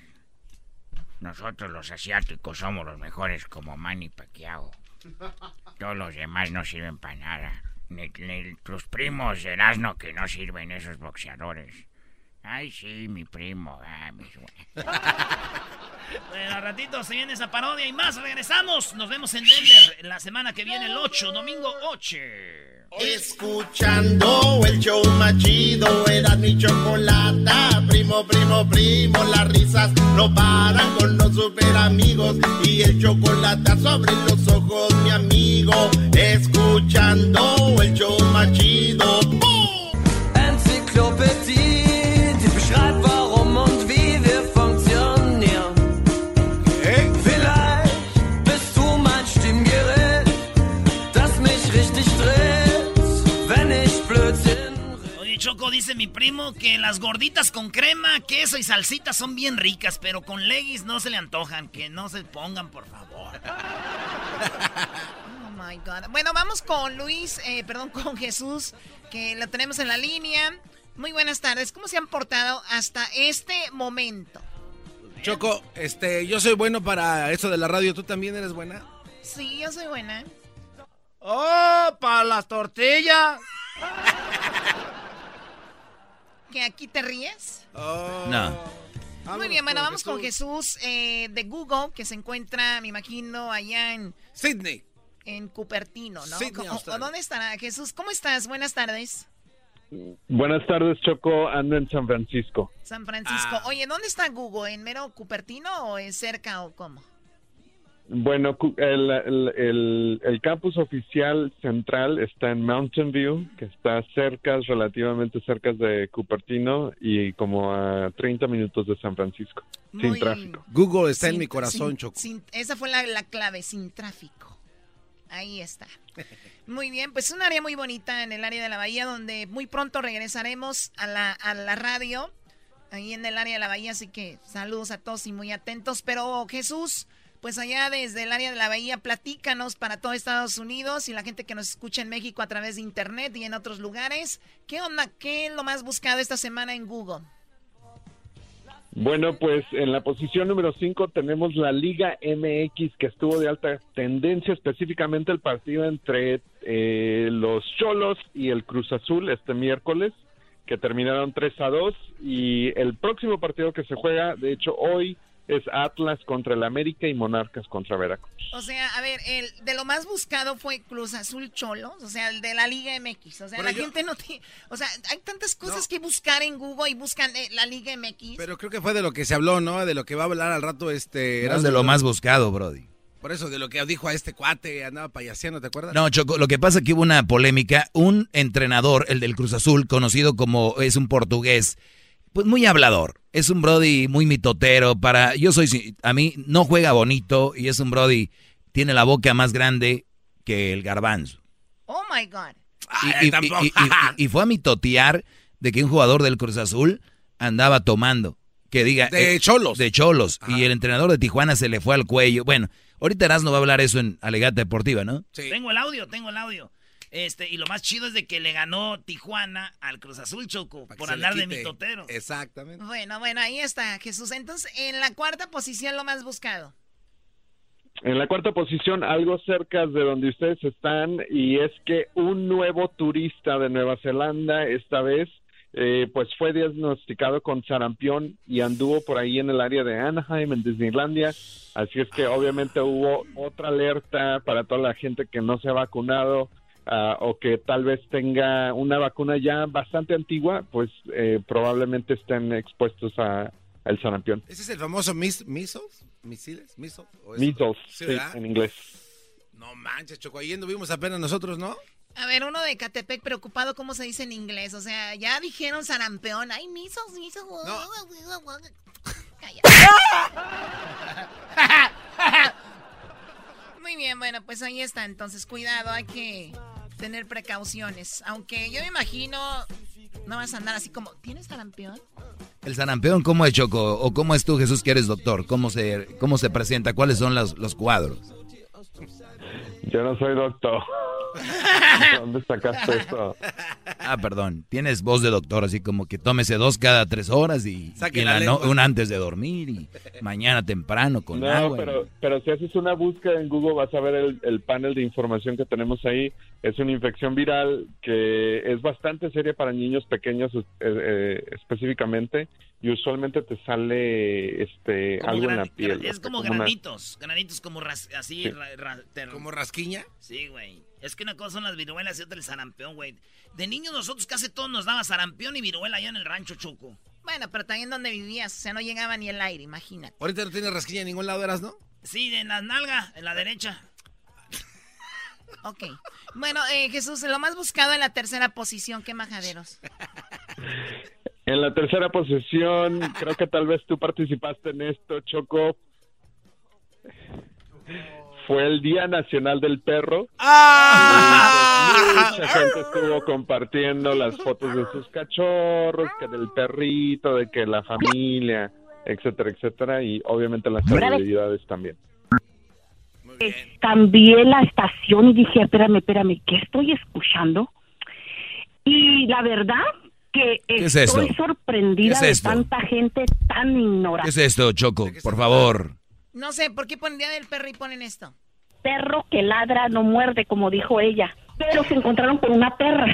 Nosotros los asiáticos somos los mejores como Manny Pacquiao. [laughs] Todos los demás no sirven para nada. Ni, tus primos de asno que no sirven esos boxeadores. Ay, sí, mi primo. Ah, [laughs] bueno, al ratito se viene esa parodia y más. Regresamos. Nos vemos en Denver la semana que viene, el 8, domingo 8. Escuchando el show machido, era mi chocolata. Primo, primo, primo, las risas no paran con los super amigos. Y el chocolate sobre los ojos, mi amigo. Escuchando el show machido. Dice mi primo que las gorditas con crema, queso y salsita son bien ricas, pero con legis no se le antojan. Que no se pongan, por favor. [laughs] Bueno, vamos con Luis, eh, perdón, [laughs] con Jesús, que lo tenemos en la línea. Muy buenas tardes. ¿Cómo se han portado hasta este momento? Choco, este, yo soy bueno para eso de la radio. ¿Tú también eres buena? Sí, yo soy buena. ¡Oh, para las tortillas! [laughs] ¿Que aquí te ríes? Oh. No. Muy bien, bueno, vamos con Jesús eh, de Google, que se encuentra, me imagino, allá en... Sydney en Cupertino, ¿no? ¿O, ¿Dónde estará Jesús? ¿Cómo estás? Buenas tardes. Buenas tardes, Choco. Ando en San Francisco. San Francisco. Ah. Oye, ¿dónde está Google? ¿En mero Cupertino o en cerca o cómo? Bueno, el, el, campus oficial central está en Mountain View, que está cerca, relativamente cerca de Cupertino y como a 30 minutos de San Francisco, sin tráfico. Google está en mi corazón, Choco. esa fue la, la clave, sin tráfico. Ahí está. [laughs] Muy bien, pues es un área muy bonita en el área de la bahía donde muy pronto regresaremos a la, a la radio, ahí en el área de la bahía, así que saludos a todos y muy atentos. Pero Jesús, pues allá desde el área de la bahía, platícanos para todo Estados Unidos y la gente que nos escucha en México a través de internet y en otros lugares. ¿Qué onda? ¿Qué es lo más buscado esta semana en Google? Bueno, pues en la posición número 5 tenemos la Liga MX que estuvo de alta tendencia, específicamente el partido entre eh, los Cholos y el Cruz Azul este miércoles, que terminaron 3 a 2. Y el próximo partido que se juega, de hecho hoy, es Atlas contra el América y Monarcas contra Veracruz. O sea, a ver, el de lo más buscado fue Cruz Azul Cholos, o sea, el de la Liga MX. O sea, la gente no tiene. O sea, hay tantas cosas que buscar en Google y buscan eh, la Liga MX. Pero creo que fue de lo que se habló, ¿no? De lo que va a hablar al rato este. Era de lo más buscado, Brody. Por eso, de lo que dijo a este cuate, andaba payaseando, ¿te acuerdas? No, Choco, lo que pasa es que hubo una polémica. Un entrenador, el del Cruz Azul, conocido como es un portugués, pues muy hablador. Es un Brody muy mitotero. Para, yo soy, a mí no juega bonito y es un Brody, tiene la boca más grande que el garbanzo. Oh my God. Y, fue a mitotear de que un jugador del Cruz Azul andaba tomando. Que diga. De eh, cholos. De cholos. Y el entrenador de Tijuana se le fue al cuello. Bueno, ahorita Erasmo va a hablar eso en Alegata Deportiva, ¿no? Sí. Tengo el audio, tengo el audio. Este, y lo más chido es de que le ganó Tijuana al Cruz Azul Choco por andar de mitotero. Exactamente. Bueno, bueno, ahí está Jesús. Entonces, en la cuarta posición lo más buscado. En la cuarta posición, algo cerca de donde ustedes están, y es que un nuevo turista de Nueva Zelanda, esta vez, eh, pues fue diagnosticado con sarampión y anduvo por ahí en el área de Anaheim, en Disneylandia. Así es que obviamente hubo otra alerta para toda la gente que no se ha vacunado Ah, o que tal vez tenga una vacuna ya bastante antigua, pues eh, probablemente estén expuestos a, el sarampión. ¿Ese es el famoso mis, misos? ¿Misiles? ¿Misos? Measles, sí, en inglés. No manches, Choco, ahí vimos apenas nosotros, ¿no? A ver, uno de Catepec preocupado cómo se dice en inglés. O sea, ya dijeron sarampeón. Ay, misos, misos. No. [laughs] Muy bien, bueno, pues ahí está. Entonces, cuidado, hay que tener precauciones. Aunque yo me imagino, no vas a andar así como, ¿tienes sarampión? ¿El sarampión cómo es, Choco? ¿O cómo es tú, Jesús, que eres doctor? ¿Cómo se, cómo se presenta? ¿Cuáles son los, los cuadros? Yo no soy doctor. [laughs] ¿Dónde sacaste [laughs] eso? Ah, perdón. Tienes voz de doctor, así como que tómese dos cada tres horas y, una antes de dormir y mañana temprano con no, agua. Pero, pero si haces una búsqueda en Google vas a ver el, panel de información que tenemos ahí. Es una infección viral que es bastante seria para niños pequeños eh, eh, específicamente y usualmente te sale este algo en la piel. Es como, granitos, granitos como así. ¿Como rasquiña? Sí, güey. Es que una cosa son las viruelas y otra el sarampión, güey. De niños nosotros casi todos nos daba sarampión y viruela allá en el rancho Choco. Bueno, pero también donde vivías, o sea, no llegaba ni el aire, imagínate. Ahorita no tienes rasquilla en ningún lado, ¿eras, no? Sí, en la nalga, en la derecha. ok. Bueno, eh, Jesús, lo más buscado en la tercera posición, ¿qué majaderos? [laughs] En la tercera posición, creo que tal vez tú participaste en esto, Choco fue el Día Nacional del Perro. ¡Ah! Mucha gente estuvo compartiendo las fotos de sus cachorros, que del perrito, de que la familia, etcétera, etcétera, y obviamente las celebridades también. Cambié la estación y dije, espérame, espérame, ¿qué estoy escuchando? Y la verdad que estoy sorprendida de tanta gente tan ignorante. ¿Qué es esto, Choco? Por favor. No sé, ¿por qué ponen Día del Perro y ponen esto? Perro que ladra no muerde, como dijo ella. Pero se encontraron con una perra.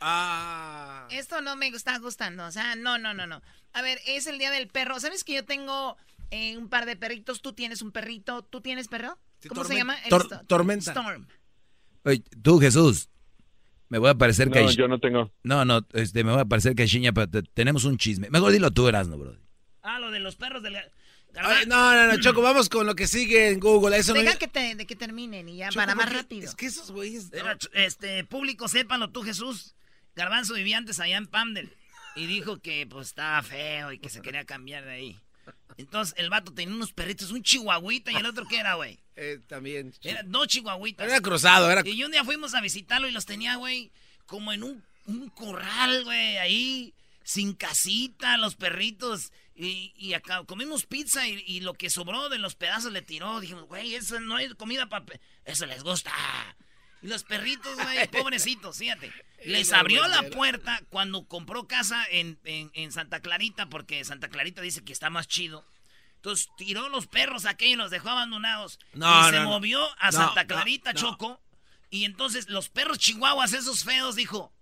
Ah. Esto no me está gustando. O sea, no, no, no, no. A ver, es el Día del Perro. ¿Sabes que yo tengo eh, un par de perritos? ¿Tú tienes un perrito? ¿Tú tienes perro? ¿Cómo se llama? tormenta. Storm. Oye, tú, Jesús. Me voy a parecer no, que... yo no tengo. No, no, este, me voy a parecer que hay pero tenemos un chisme. Mejor dilo tú, Erasno, bro. Ah, lo de los perros del no, no, no, Choco, vamos con lo que sigue en Google. Eso Deja que, de que terminen y ya, para más rápido. Es que esos güeyes... Este, público, sépanlo tú, Jesús. Garbanzo vivía antes allá en Pamdel y dijo que pues estaba feo y que se quería cambiar de ahí. Entonces el vato tenía unos perritos, un chihuahuita y el otro qué era, güey. Eh, también. Era dos chihuahuitas. Era cruzado, era. Y un día fuimos a visitarlo y los tenía, güey, como en un, un corral, güey, ahí, sin casita, los perritos. Y, y acá comimos pizza y, lo que sobró de los pedazos le tiró. Dijimos, güey, eso no es comida para... Eso les gusta. Y los perritos, güey, [laughs] pobrecitos, fíjate. Les abrió la puerta cuando compró casa en, en, Santa Clarita, porque Santa Clarita dice que está más chido. Entonces tiró los perros aquellos y los dejó abandonados. y se movió a Santa Clarita, Choco. Y entonces los perros chihuahuas, esos feos, dijo,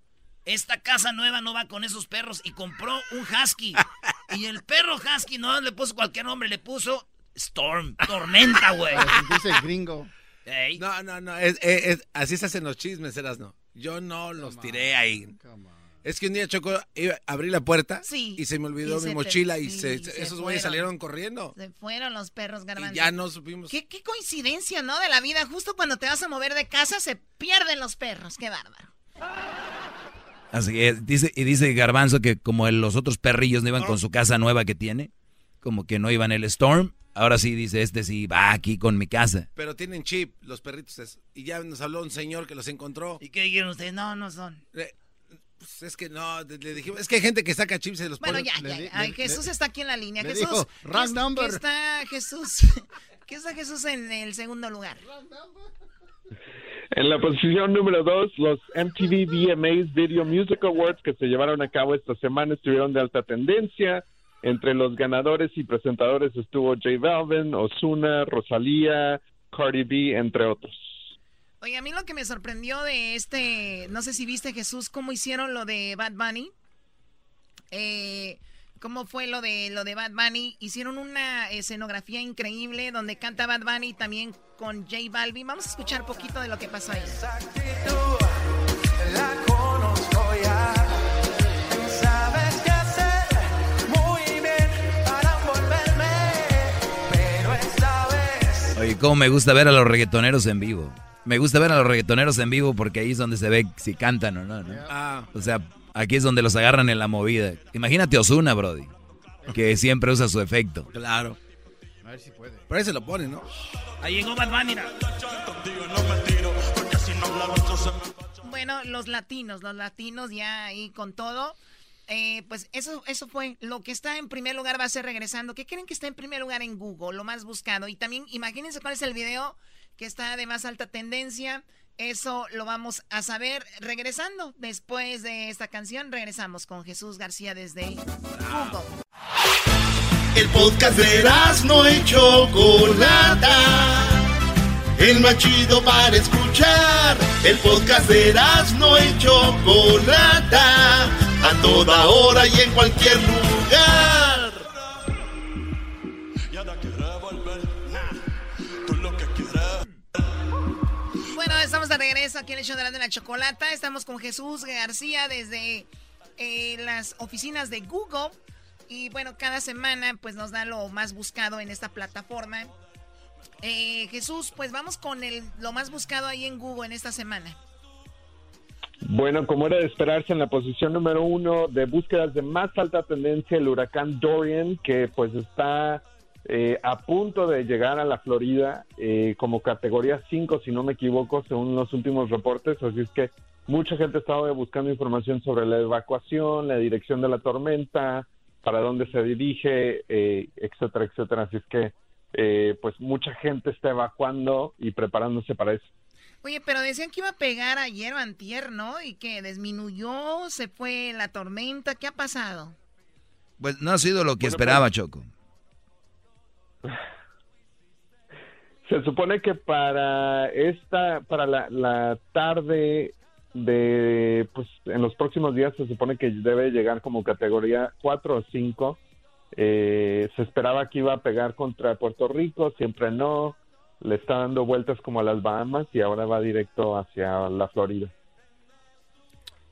esta casa nueva no va con esos perros y compró un husky. [laughs] y el perro husky no le puso cualquier nombre, le puso Storm, tormenta, güey. Dice gringo. No, no, no, así se hacen los chismes, eras no. Yo no los tiré ahí. Es que un día Choco abrí la puerta y se me olvidó mi mochila y, esos güeyes salieron corriendo. Se fueron los perros garbanzos. ya no supimos. ¿Qué, qué coincidencia, ¿no? De la vida. Justo cuando te vas a mover de casa se pierden los perros. Qué bárbaro. Así que dice, y dice Garbanzo que como los otros perrillos no iban con su casa nueva que tiene, como que no iban el Storm, ahora sí dice este sí va aquí con mi casa. Pero tienen chip los perritos y ya nos habló un señor que los encontró. ¿Y qué dijeron ustedes? No, no son. Eh, pues es que no, le dijimos, es que hay gente que saca chips y se los bueno, pone. Bueno, ya, ya, Jesús está aquí en la línea. Jesús, dijo, ¿qué, number. ¿qué está Jesús? [laughs] ¿Qué está Jesús en el segundo lugar? En la posición número dos, los MTV VMAs Video Music Awards que se llevaron a cabo esta semana estuvieron de alta tendencia. Entre los ganadores y presentadores estuvo J Balvin, Ozuna, Rosalía, Cardi B, entre otros. Oye, a mí lo que me sorprendió de este, no sé si viste Jesús, cómo hicieron lo de Bad Bunny. Eh, cómo fue lo de lo de Bad Bunny. Hicieron una escenografía increíble donde canta Bad Bunny también con J Balvin. Vamos a escuchar un poquito de lo que pasó ahí. Oye, cómo me gusta ver a los reggaetoneros en vivo. Me gusta ver a los reggaetoneros en vivo porque ahí es donde se ve si cantan o no, ¿no? Ah. O sea, aquí es donde los agarran en la movida. Imagínate Osuna, Brody, que siempre usa su efecto. Claro. A ver si puede. Pero ahí se lo pone, ¿no? Ahí llegó mira. Bueno, los latinos, los latinos ya ahí con todo. Eh, pues eso, eso fue lo que está en primer lugar va a ser regresando. ¿Qué creen que está en primer lugar en Google? Lo más buscado. Y también imagínense cuál es el video que está de más alta tendencia. Eso lo vamos a saber regresando. Después de esta canción, regresamos con Jesús García desde Google. El podcast de no hecho Chocolata. El más chido para escuchar. El podcast de no hecho Chocolata a toda hora y en cualquier lugar. De regreso aquí en el show de la, de la chocolata. Estamos con Jesús García desde eh, las oficinas de Google. Y bueno, cada semana pues nos da lo más buscado en esta plataforma. Eh, Jesús, pues vamos con el, lo más buscado ahí en Google en esta semana. Bueno, como era de esperarse en la posición número uno de búsquedas de más alta tendencia, el huracán Dorian, que pues está eh, a punto de llegar a la Florida eh, como categoría 5, si no me equivoco, según los últimos reportes. Así es que mucha gente estaba buscando información sobre la evacuación, la dirección de la tormenta, para dónde se dirige, eh, etcétera, etcétera. Así es que pues mucha gente está evacuando y preparándose para eso. Oye, pero decían que iba a pegar ayer o antier, ¿no? Y que disminuyó, se fue la tormenta. ¿Qué ha pasado? Pues no ha sido lo que esperaba, pues, Choco. Se supone que para esta, para la, tarde de, pues en los próximos días se supone que debe llegar como categoría 4 o 5. Eh, se esperaba que iba a pegar contra Puerto Rico, siempre no le está dando vueltas como a las Bahamas y ahora va directo hacia la Florida.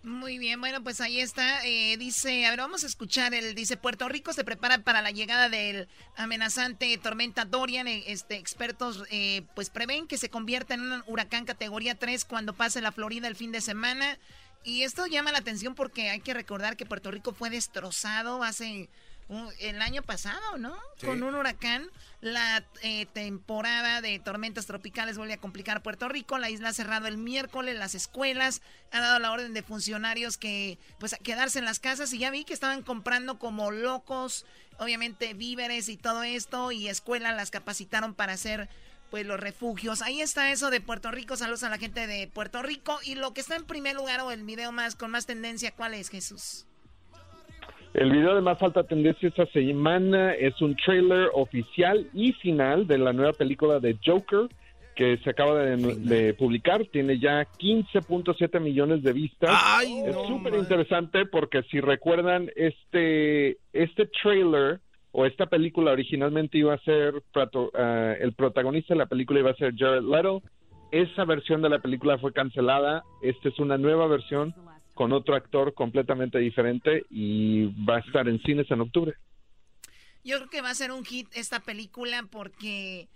Muy bien, bueno, pues ahí está. Eh, dice, a ver, vamos a escuchar. El dice Puerto Rico se prepara para la llegada del amenazante tormenta Dorian. Eh, este, expertos, eh, pues prevén que se convierta en un huracán categoría 3 cuando pase la Florida el fin de semana. Y esto llama la atención porque hay que recordar que Puerto Rico fue destrozado hace el año pasado, ¿no? Con un huracán. La eh, temporada de tormentas tropicales vuelve a complicar Puerto Rico. La isla ha cerrado el miércoles. Las escuelas han dado la orden de funcionarios que, pues, a quedarse en las casas. Y ya vi que estaban comprando como locos, obviamente, víveres y todo esto. Y escuelas las capacitaron para hacer pues los refugios. Ahí está eso de Puerto Rico. Saludos a la gente de Puerto Rico. Y lo que está en primer lugar o el video más con más tendencia, ¿cuál es, Jesús? El video de más alta tendencia esta semana es un trailer oficial y final de la nueva película de Joker que se acaba de, publicar. Tiene ya 15.7 millones de vistas. es súper interesante porque si recuerdan, este, este trailer o esta película originalmente iba a ser, uh, el protagonista de la película iba a ser Jared Leto. Esa versión de la película fue cancelada. Esta es una nueva versión con otro actor completamente diferente y va a estar en cines en octubre. Yo creo que va a ser un hit esta película porque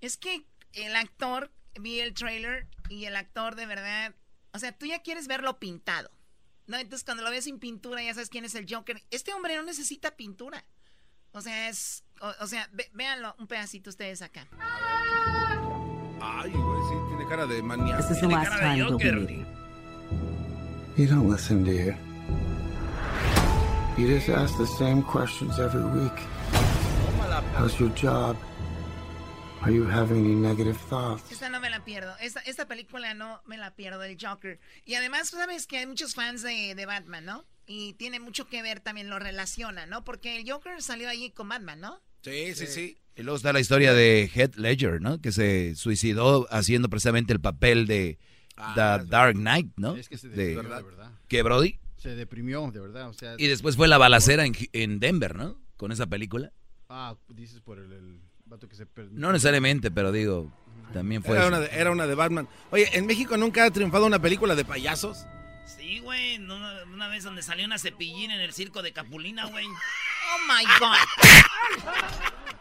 es que el actor, vi el trailer y el actor de verdad, o sea, tú ya quieres verlo pintado, ¿no? Entonces cuando lo ves sin pintura ya sabes quién es el Joker. Este hombre no necesita pintura. O sea, es, o, sea, véanlo un pedacito ustedes acá. Ay, güey, sí, tiene cara de maníaco. Tiene cara de Joker. You don't listen, do you? You just ask the same questions every week. How's your job? Are you having any negative thoughts? Esta no me la pierdo. Esta, esta película no me la pierdo del Joker. Y además, sabes que hay muchos fans de, de Batman, ¿no? Y tiene mucho que ver también, lo relaciona, ¿no? Porque el Joker salió allí con Batman, ¿no? Sí, sí, sí. Y luego está la historia de Heath Ledger, ¿no? Que se suicidó haciendo precisamente el papel de The Dark Knight, ¿no? Es que se de, verdad. ¿Qué, Brody? Se deprimió, de verdad. O sea, y después fue la balacera en, en, Denver, ¿no? Con esa película. Ah, dices por el, vato que se perdió. No necesariamente, pero digo, también fue. Era una, de, era una de Batman. Oye, ¿en México nunca ha triunfado una película de payasos? Sí, güey. Una, una, vez donde salió una cepillín en el circo de Capulina, güey. Oh my God. [laughs]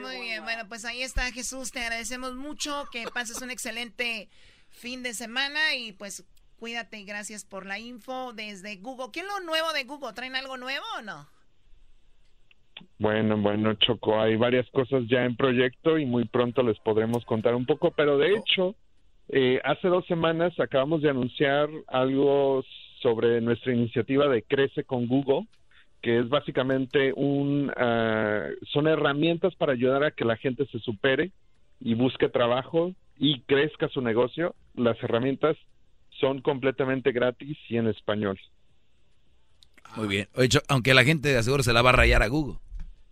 Muy bien, bueno, pues ahí está Jesús, te agradecemos mucho, que pases un excelente fin de semana y pues cuídate y gracias por la info desde Google. ¿Qué es lo nuevo de Google? ¿Traen algo nuevo o no? Bueno, bueno, Choco, hay varias cosas ya en proyecto y muy pronto les podremos contar un poco, pero de hecho, eh, hace dos semanas acabamos de anunciar algo sobre nuestra iniciativa de Crece con Google, que es básicamente un, ah, son herramientas para ayudar a que la gente se supere y busque trabajo y crezca su negocio. Las herramientas son completamente gratis y en español. Muy bien. aunque la gente de seguro se la va a rayar a Google.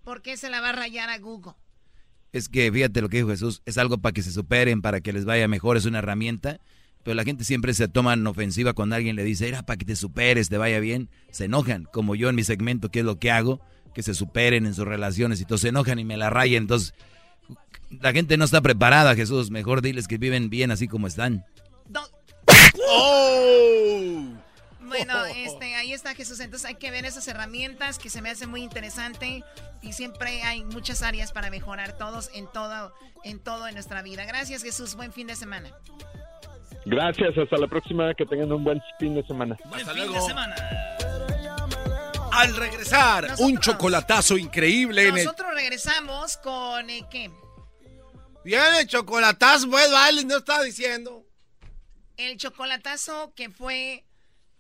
¿Por qué se la va a rayar a Google? Es que fíjate lo que dijo Jesús, es algo para que se superen, para que les vaya mejor, es una herramienta pero la gente siempre se toma en ofensiva cuando alguien le dice, era para que te superes, te vaya bien. Se enojan, como yo en mi segmento, que es lo que hago, que se superen en sus relaciones y todos se enojan y me la rayen. Entonces, la gente no está preparada, Jesús. Mejor diles que viven bien así como están. ¡Oh! Bueno, este, ahí está Jesús. Entonces hay que ver esas herramientas que se me hace muy interesante y siempre hay muchas áreas para mejorar todos en todo, en todo en nuestra vida. Gracias Jesús. Buen fin de semana. Gracias, hasta la próxima, que tengan un buen fin de semana. Buen fin de semana. Al regresar, un chocolatazo increíble en Nosotros regresamos con eh, ¿qué? Viene el chocolatazo, pues vale, no estaba diciendo. El chocolatazo que fue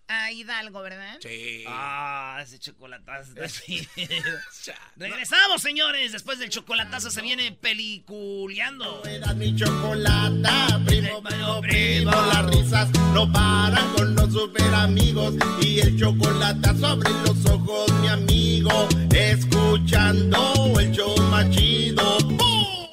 a Hidalgo, ¿verdad? Sí. Ah, ese chocolatazo [laughs] Regresamos, señores. Después del chocolatazo se viene peliculeando. Era mi chocolata, primo, primo, primo. Las risas no paran con los super amigos. Y el chocolatazo abre los ojos, mi amigo. Escuchando el show machido.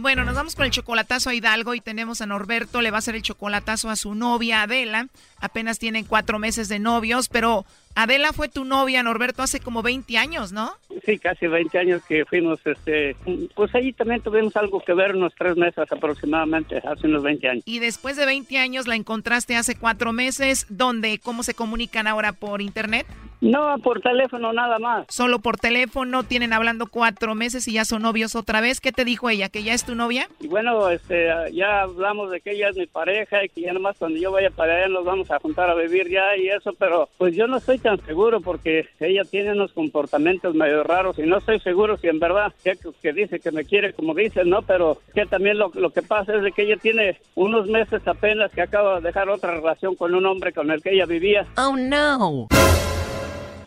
Bueno, nos vamos con el chocolatazo a Hidalgo y tenemos a Norberto, le va a hacer el chocolatazo a su novia Adela. Apenas tienen cuatro meses de novios, pero Adela fue tu novia, Norberto, hace como 20 años, ¿no? Sí, casi 20 años que fuimos, este, pues ahí también tuvimos algo que ver unos tres meses aproximadamente, hace unos 20 años. Y después de 20 años la encontraste hace cuatro meses, ¿dónde? ¿Cómo se comunican ahora por internet? No, por teléfono nada más. Solo por teléfono, tienen hablando cuatro meses y ya son novios otra vez. ¿Qué te dijo ella? ¿Que ya es tu novia? Y bueno, este, ya hablamos de que ella es mi pareja y que ya nomás cuando yo vaya para allá nos vamos a juntar a vivir ya y eso, pero pues yo no estoy tan seguro porque ella tiene unos comportamientos medio raros y no estoy seguro si en verdad que, que dice que me quiere como dice, ¿no? Pero que también lo, lo que pasa es de que ella tiene unos meses apenas que acaba de dejar otra relación con un hombre con el que ella vivía. Oh, no.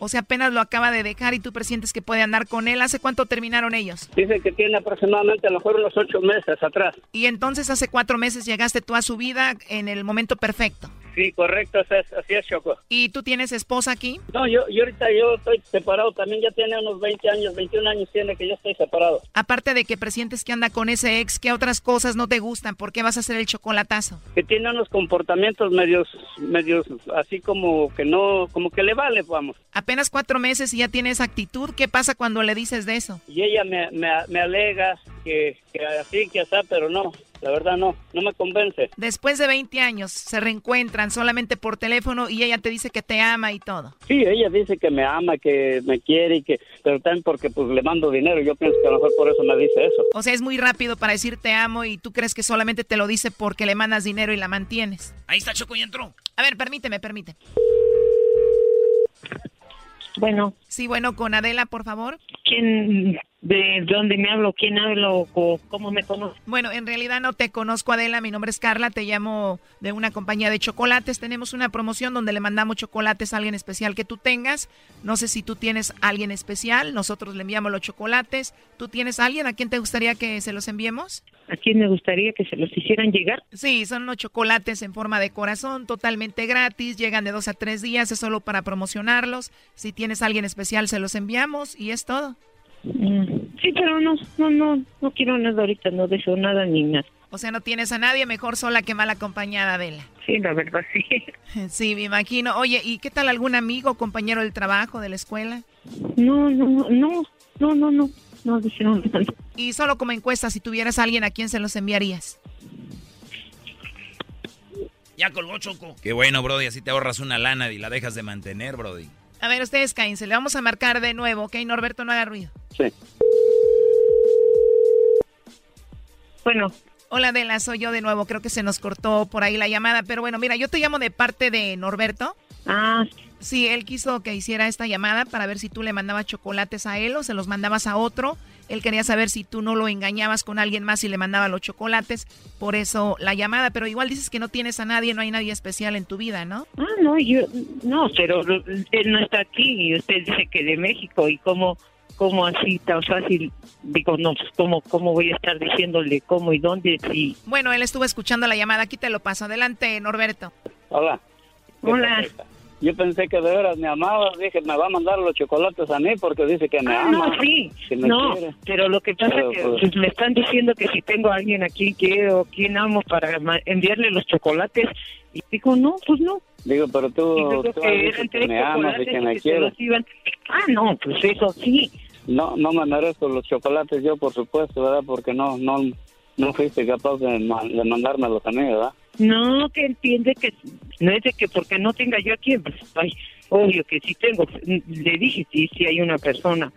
O sea, apenas lo acaba de dejar y tú presientes que puede andar con él. ¿Hace cuánto terminaron ellos? Dice que tiene aproximadamente a lo mejor unos ocho meses atrás. Y entonces hace cuatro meses llegaste tú a su vida en el momento perfecto. Sí, correcto, así es, Choco. ¿Y tú tienes esposa aquí? No, yo, yo ahorita yo estoy separado, también ya tiene unos 20 años, 21 años tiene que yo estoy separado. Aparte de que presientes que anda con ese ex, ¿qué otras cosas no te gustan? ¿Por qué vas a hacer el chocolatazo? Que tiene unos comportamientos medios, medios así como que no, como que le vale, vamos. Apenas cuatro meses y ya tiene esa actitud, ¿qué pasa cuando le dices de eso? Y ella me, me, me alega que, que así, que así, pero no. La verdad no, no me convence. Después de 20 años se reencuentran solamente por teléfono y ella te dice que te ama y todo. Sí, ella dice que me ama, que me quiere y que, pero también porque pues le mando dinero. Yo pienso que a lo mejor por eso me dice eso. O sea, es muy rápido para decir te amo y tú crees que solamente te lo dice porque le mandas dinero y la mantienes. Ahí está Choco y entró. A ver, permíteme, permíteme. Bueno. Sí, bueno, con Adela, por favor. ¿Quién de dónde me hablo, quién hablo, o cómo me conozco. Bueno, en realidad no te conozco, Adela. Mi nombre es Carla, te llamo de una compañía de chocolates. Tenemos una promoción donde le mandamos chocolates a alguien especial que tú tengas. No sé si tú tienes a alguien especial, nosotros le enviamos los chocolates. ¿Tú tienes a alguien a quien te gustaría que se los enviemos? ¿A quién me gustaría que se los hicieran llegar? Sí, son unos chocolates en forma de corazón, totalmente gratis, llegan de dos a tres días, es solo para promocionarlos. Si tienes a alguien especial, se los enviamos y es todo. Mm, Sí, pero no, no, no, no quiero nada ahorita, no deseo nada ni nada. O sea, no tienes a nadie, mejor sola que mal acompañada, Adela. Sí, la verdad, sí. [laughs] Sí, me imagino. Oye, ¿y qué tal algún amigo, compañero del trabajo, de la escuela? No, no, no, no, no, no, no dijeron Y solo como encuesta, si tuvieras a alguien a quién se los enviarías. Ya colgó Choco. Qué bueno, Brody, así te ahorras una lana y la dejas de mantener, Brody. A ver, ustedes cállense, le vamos a marcar de nuevo, ¿ok? Norberto, no haga ruido. Sí. Bueno. Hola, Adela, soy yo de nuevo. Creo que se nos cortó por ahí la llamada, pero bueno, mira, yo te llamo de parte de Norberto. Ah. Sí, él quiso que hiciera esta llamada para ver si tú le mandabas chocolates a él o se los mandabas a otro. Él quería saber si tú no lo engañabas con alguien más y le mandaba los chocolates. Por eso la llamada, pero igual dices que no tienes a nadie, no hay nadie especial en tu vida, ¿no? Ah, no, yo, no, pero él no está aquí y usted dice que de México y cómo ¿Cómo así tan fácil? Digo, no, pues ¿cómo, cómo voy a estar diciéndole cómo y dónde si... Bueno, él estuvo escuchando la llamada, aquí te lo paso. Adelante, Norberto. Hola. Hola. Yo pensé que de veras me amaba, dije, me va a mandar los chocolates a mí porque dice que me ah, ama. No, sí, no, pero lo que pasa es que pues, me están diciendo que si tengo a alguien aquí que o quien amo para enviarle los chocolates, y digo, no, pues no. Digo, pero tú, tú que me amas y que me quieres. Ah, no, pues eso sí, no, no me merezco los chocolates yo, por supuesto, ¿verdad? Porque no, no, no fuiste capaz de, de mandármelos a mí, ¿verdad? No, que entiende que no es de que porque no tenga yo aquí, pues, ay, obvio que sí tengo. Le dije, sí, sí hay una persona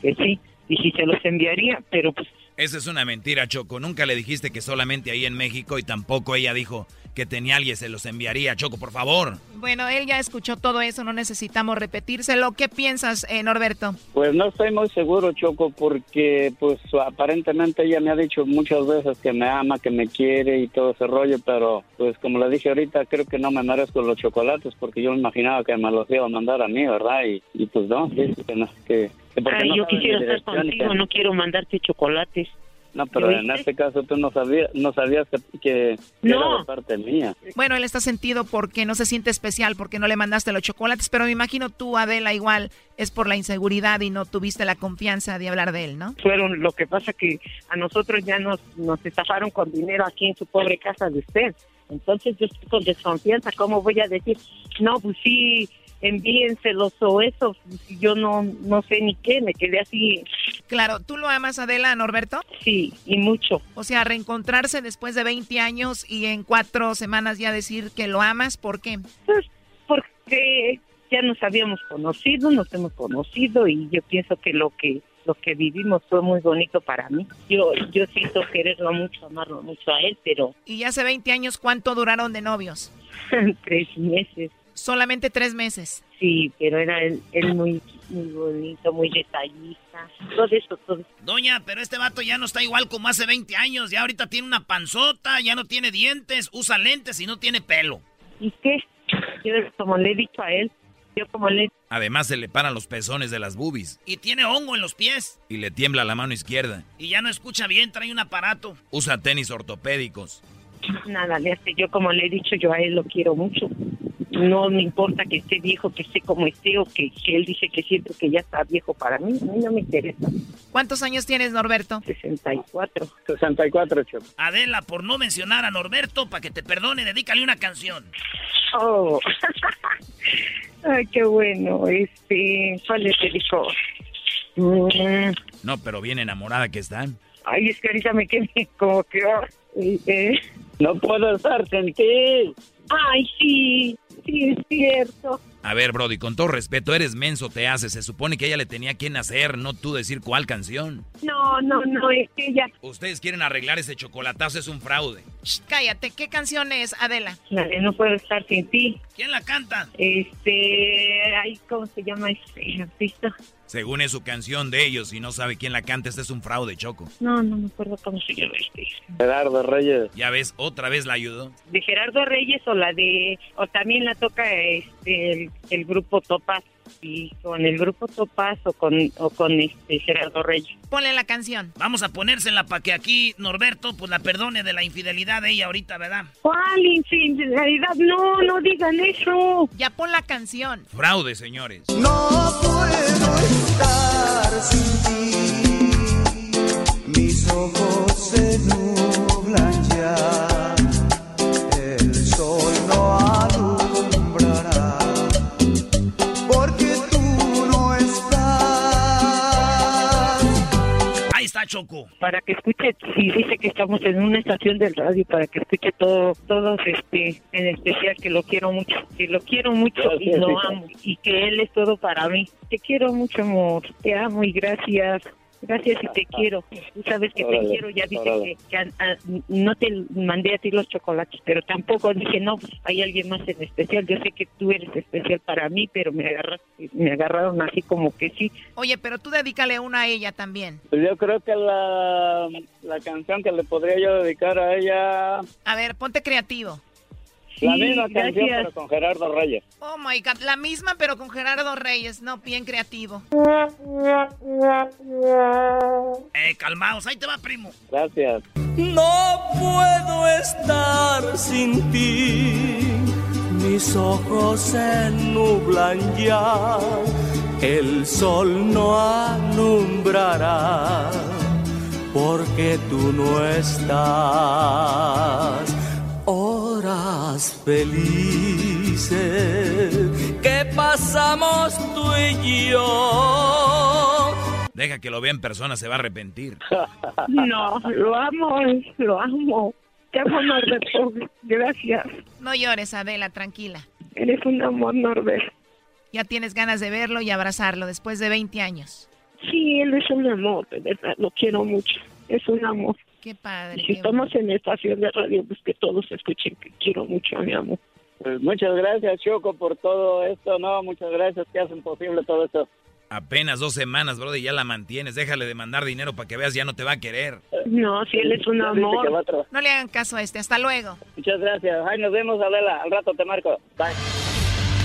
que sí, y si se los enviaría, pero pues... Esa es una mentira, Choco. Nunca le dijiste que solamente ahí en México y tampoco ella dijo que tenía alguien, se los enviaría. Choco, por favor. Bueno, él ya escuchó todo eso, no necesitamos repetírselo. ¿Qué piensas, eh, Norberto? Pues no estoy muy seguro, Choco, porque pues aparentemente ella me ha dicho muchas veces que me ama, que me quiere y todo ese rollo, pero pues como le dije ahorita, creo que no me merezco los chocolates porque yo me imaginaba que me los iba a mandar a mí, ¿verdad? Y, y pues no, que, que, yo quisiera estar contigo, no quiero mandarte chocolates. No, pero en este caso tú no sabías, no sabías que, era de parte mía. Bueno, él está sentido porque no se siente especial, porque no le mandaste los chocolates, pero me imagino tú, Adela, igual es por la inseguridad y no tuviste la confianza de hablar de él, ¿no? Fueron, lo que pasa que a nosotros ya nos, nos estafaron con dinero aquí en su pobre casa de usted. Entonces yo estoy con desconfianza, ¿cómo voy a decir? No, pues sí, envíenselos o eso, yo no, no sé ni qué, me quedé así. Claro, ¿tú lo amas, Adela, Norberto? Sí, y mucho. O sea, reencontrarse después de 20 años y en cuatro semanas ya decir que lo amas, ¿por qué? Pues porque ya nos habíamos conocido, nos hemos conocido y yo pienso que lo que lo que vivimos fue muy bonito para mí. Yo yo siento quererlo mucho, amarlo mucho a él, pero... ¿Y hace 20 años cuánto duraron de novios? [laughs] Tres meses. Solamente tres meses. Sí, pero era él, muy, muy bonito, muy detallista. Todo eso, todo Doña, pero este vato ya no está igual como hace 20 años. Ya ahorita tiene una panzota, ya no tiene dientes, usa lentes y no tiene pelo. ¿Y qué? Yo como le he dicho a él, yo como le... Además se le paran los pezones de las boobies. Y tiene hongo en los pies. Y le tiembla la mano izquierda. Y ya no escucha bien, trae un aparato. Usa tenis ortopédicos. Nada, le hace. Yo como le he dicho, yo a él lo quiero mucho no me importa que esté viejo, que esté como esté o que, él dice que siento que ya está viejo para mí, a mí no me interesa. ¿Cuántos años tienes, Norberto? 64. 64, Choco. Adela, por no mencionar a Norberto, para que te perdone, dedícale una canción. Oh, [laughs] ay, qué bueno, este, ¿cuál es el hijo? Mm. No, pero bien enamorada que están. Ay, es que ahorita me quedé como que... Oh, eh. No puedo estar sin ti. Ay, sí, sí, es cierto. A ver, Brody, con todo respeto, eres menso, te haces. Se supone que ella le tenía quien hacer, no tú decir cuál canción. No, no, no, es que ella. Ustedes quieren arreglar ese chocolatazo, es un fraude. cállate, ¿qué canción es, Adela? La de No puedo estar sin ti. ¿Quién la canta? Este. Ay, ¿cómo se llama este artista? Según es su canción de ellos y no sabe quién la canta, este es un fraude, Choco. No, no me acuerdo cómo se llama este. Gerardo Reyes. Ya ves, otra vez la ayudó. De Gerardo Reyes o la de, o también la toca este el, grupo Topaz y con el grupo Topaz o con, o con este Gerardo Reyes. Ponle la canción. Vamos a ponérsela para que aquí Norberto pues la perdone de la infidelidad de ella ahorita, ¿verdad? ¿Cuál infidelidad? No, no digan eso. Ya pon la canción. Fraude, señores. No puedo estar sin ti. Mis ojos se nublan ya, Choco. Para que escuche, si dice que estamos en una estación del radio, para que escuche todo, todos, este, en especial que lo quiero mucho, que lo quiero mucho y lo amo, y que él es todo para mí. Te quiero mucho, amor, te amo y gracias. Gracias y te quiero. Tú sabes que te quiero. Ya dije órale. que, que, no te mandé a ti los chocolates, pero tampoco dije, no, pues, hay alguien más en especial. Yo sé que tú eres especial para mí, pero me agarraste, me agarraron así como que sí. Oye, pero tú dedícale una a ella también. Pues yo creo que la, la canción que le podría yo dedicar a ella, A ver, ponte creativo. La misma canción pero con Gerardo Reyes. Oh my god, la misma pero con Gerardo Reyes, no, bien creativo. Eh, calmaos, ahí te va, primo. Gracias. No puedo estar sin ti, mis ojos se nublan ya, el sol no alumbrará, porque tú no estás. Horas felices que pasamos tú y yo. Deja que lo vea en persona, se va a arrepentir. [laughs] No, lo amo, lo amo. Te amo, Norberto. Gracias. No llores, Adela, tranquila. Eres un amor, Norbert. Ya tienes ganas de verlo y abrazarlo después de 20 años. Sí, él es un amor, de verdad. Lo quiero mucho. Es un amor. Qué padre. Y si estamos en estación de radio, pues que todos escuchen que quiero mucho a mi amor. Pues muchas gracias, Choco, por todo esto. No, muchas gracias que hacen posible todo esto. Apenas dos semanas, brother, y ya la mantienes. Déjale de mandar dinero para que veas, ya no te va a querer. No, si él es un amor. No le hagan caso a este. Hasta luego. Muchas gracias. Ay, nos vemos, Adela. Al rato te marco. Bye.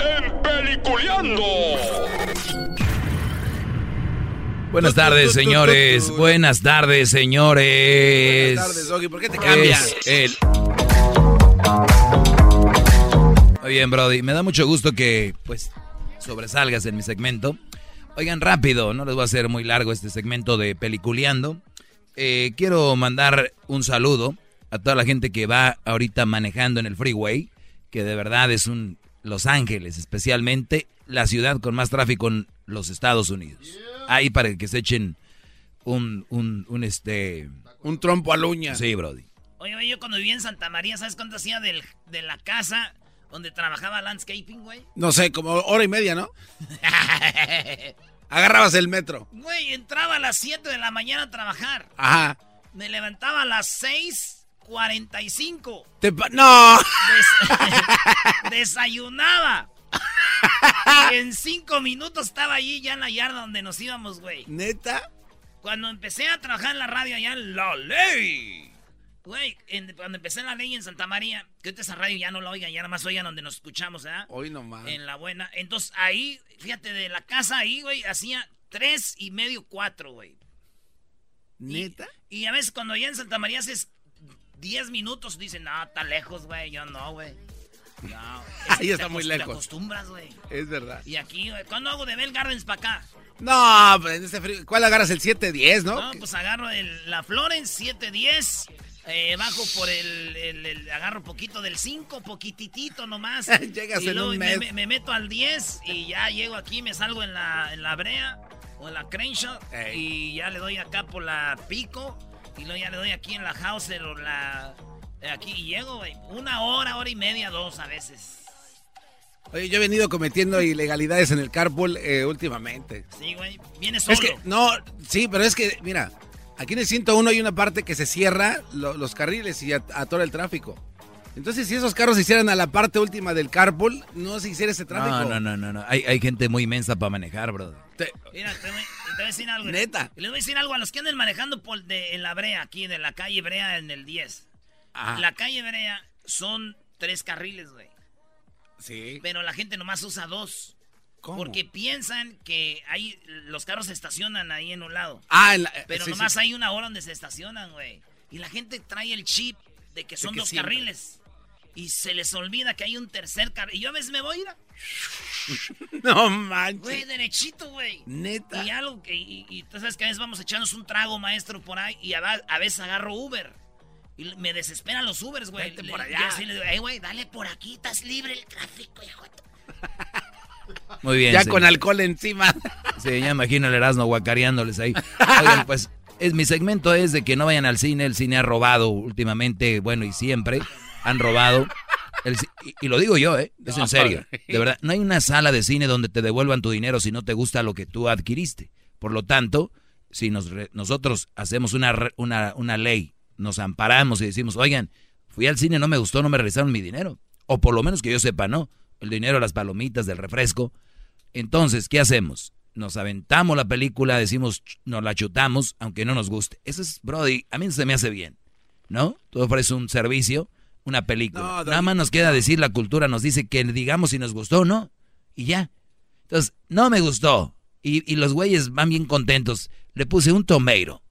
en Peliculeando. Buenas tardes, señores. Buenas tardes, señores. Buenas tardes, Doggy. ¿Por qué te cambias? El... Muy bien, Brody. Me da mucho gusto que, pues, sobresalgas en mi segmento. Oigan, rápido, no les voy a hacer muy largo este segmento de Peliculeando. Eh, quiero mandar un saludo a toda la gente que va ahorita manejando en el freeway, que de verdad es un Los Ángeles, especialmente la ciudad con más tráfico en los Estados Unidos. Ahí para que se echen un, un, un este... Un trompo a uña. Sí, Brody. Oye, oye, yo cuando vivía en Santa María, ¿sabes cuánto hacía del- de la casa donde trabajaba landscaping, güey? No sé, como hora y media, ¿no? [laughs] Agarrabas el metro. Güey, entraba a las 7 de la mañana a trabajar. Ajá. Me levantaba a las 6.45. Te ¡No! Des- [laughs] desayunaba. Y en cinco minutos estaba allí ya en la yarda donde nos íbamos, güey. ¿Neta? Cuando empecé a trabajar en la radio allá en La Ley. Güey, en- cuando empecé en La Ley en Santa María, que ahorita esa radio ya no la oigan, ya nada más oigan donde nos escuchamos, ¿verdad? Hoy nomás. En la buena. Entonces ahí, fíjate, de la casa ahí, güey, hacía tres y medio, cuatro, güey. ¿Neta? Y a veces cuando ya en Santa María haces 10 minutos, dicen, no, está lejos, güey. Yo no, güey. No. [laughs] es Ahí está muy lejos. Te acostumbras, güey. Es verdad. Y aquí, güey, ¿cuándo hago de Bell Gardens para acá? No, pues en este frío. ¿Cuál agarras? El 710, ¿no? No, pues agarro el- la Florence 710. Eh, bajo por el, el- el- Agarro poquito del 5, poquititito nomás. [laughs] Llegas y en luego un me, mes. me- me meto al 10 y ya llego aquí, me salgo en la, en la Brea o en la Crenshaw. Y ya le doy acá por la Pico. Y luego ya le doy aquí en la house o la... Aquí y llego, güey. Una hora, hora y media, dos a veces. Oye, yo he venido cometiendo ilegalidades en el carpool eh, últimamente. Sí, güey. Viene solo. Es que, no, sí, pero es que, mira, aquí en el 101 hay una parte que se cierra los carriles y atora el tráfico. Entonces, si esos carros se hicieran a la parte última del carpool, no se hiciera ese tráfico. No, no, no, no. Hay, hay gente muy inmensa para manejar, brother. Mira, te voy, a decir algo. Neta. Les voy a decir algo a los que andan manejando por de, en la brea, aquí, de la calle Brea en el 10. La calle Brea son tres carriles, güey. Sí. Pero la gente nomás usa dos. ¿Cómo? Porque piensan que hay, los carros se estacionan ahí en un lado. Ah, en la, Pero nomás hay una hora donde se estacionan, güey. Y la gente trae el chip de que son dos carriles y se les olvida que hay un tercer carril. Y yo a veces me voy a ir [laughs] No manches. Güey, derechito, güey. Neta. Y algo que. Y, tú sabes que a veces vamos echarnos un trago, maestro, por ahí. Y a, veces agarro Uber. Y me desesperan los Ubers, güey. Vete por allá. Y le digo, hey, güey, dale por aquí, estás libre el tráfico, hijo. Muy bien. Ya con alcohol encima. Sí, ya imagino el Erasmo guacareándoles ahí. [laughs] Oigan, pues es, mi segmento es de que no vayan al cine. El cine ha robado últimamente, bueno, y siempre han robado. y, lo digo yo, ¿eh? Es en serio. De verdad, no hay una sala de cine donde te devuelvan tu dinero si no te gusta lo que tú adquiriste. Por lo tanto, si nos, nosotros hacemos una, una, una ley, nos amparamos y decimos, oigan, fui al cine, no me gustó, no me regresaron mi dinero. O por lo menos que yo sepa, no. El dinero, las palomitas, del refresco. Entonces, ¿qué hacemos? Nos aventamos la película, decimos, nos la chutamos, aunque no nos guste. Eso es, Brody, a mí se me hace bien. ¿No? Tú ofreces un servicio una película. Nada más nos queda decir, la cultura nos dice que digamos si nos gustó o no. Y ya. Entonces, no me gustó. Y, los güeyes van bien contentos. Le puse un tomeiro.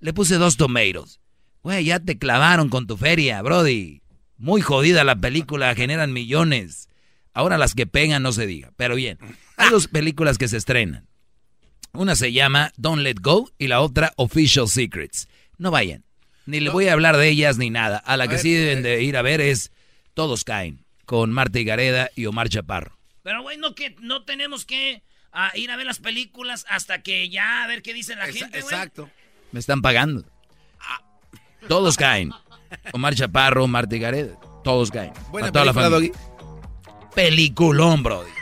Le puse dos tomeiros. Güey, ya te clavaron con tu feria, Brody. Muy jodida la película, generan millones. Ahora las que pegan no se diga. Pero bien, hay dos películas que se estrenan. Una se llama Don't Let Go y la otra Official Secrets. No vayan. Ni le voy a hablar de ellas ni nada. A la que sí deben de ir a ver es Todos Caen, con Marta Gareda y Omar Chaparro. Pero, güey, no, que, no tenemos que ah, ir a ver las películas hasta que ya a ver qué dice la gente, güey. Exacto. Me están pagando. Todos caen. Omar Chaparro, Marta Gareda. Todos caen. Buena toda la familia. Peliculón, brody.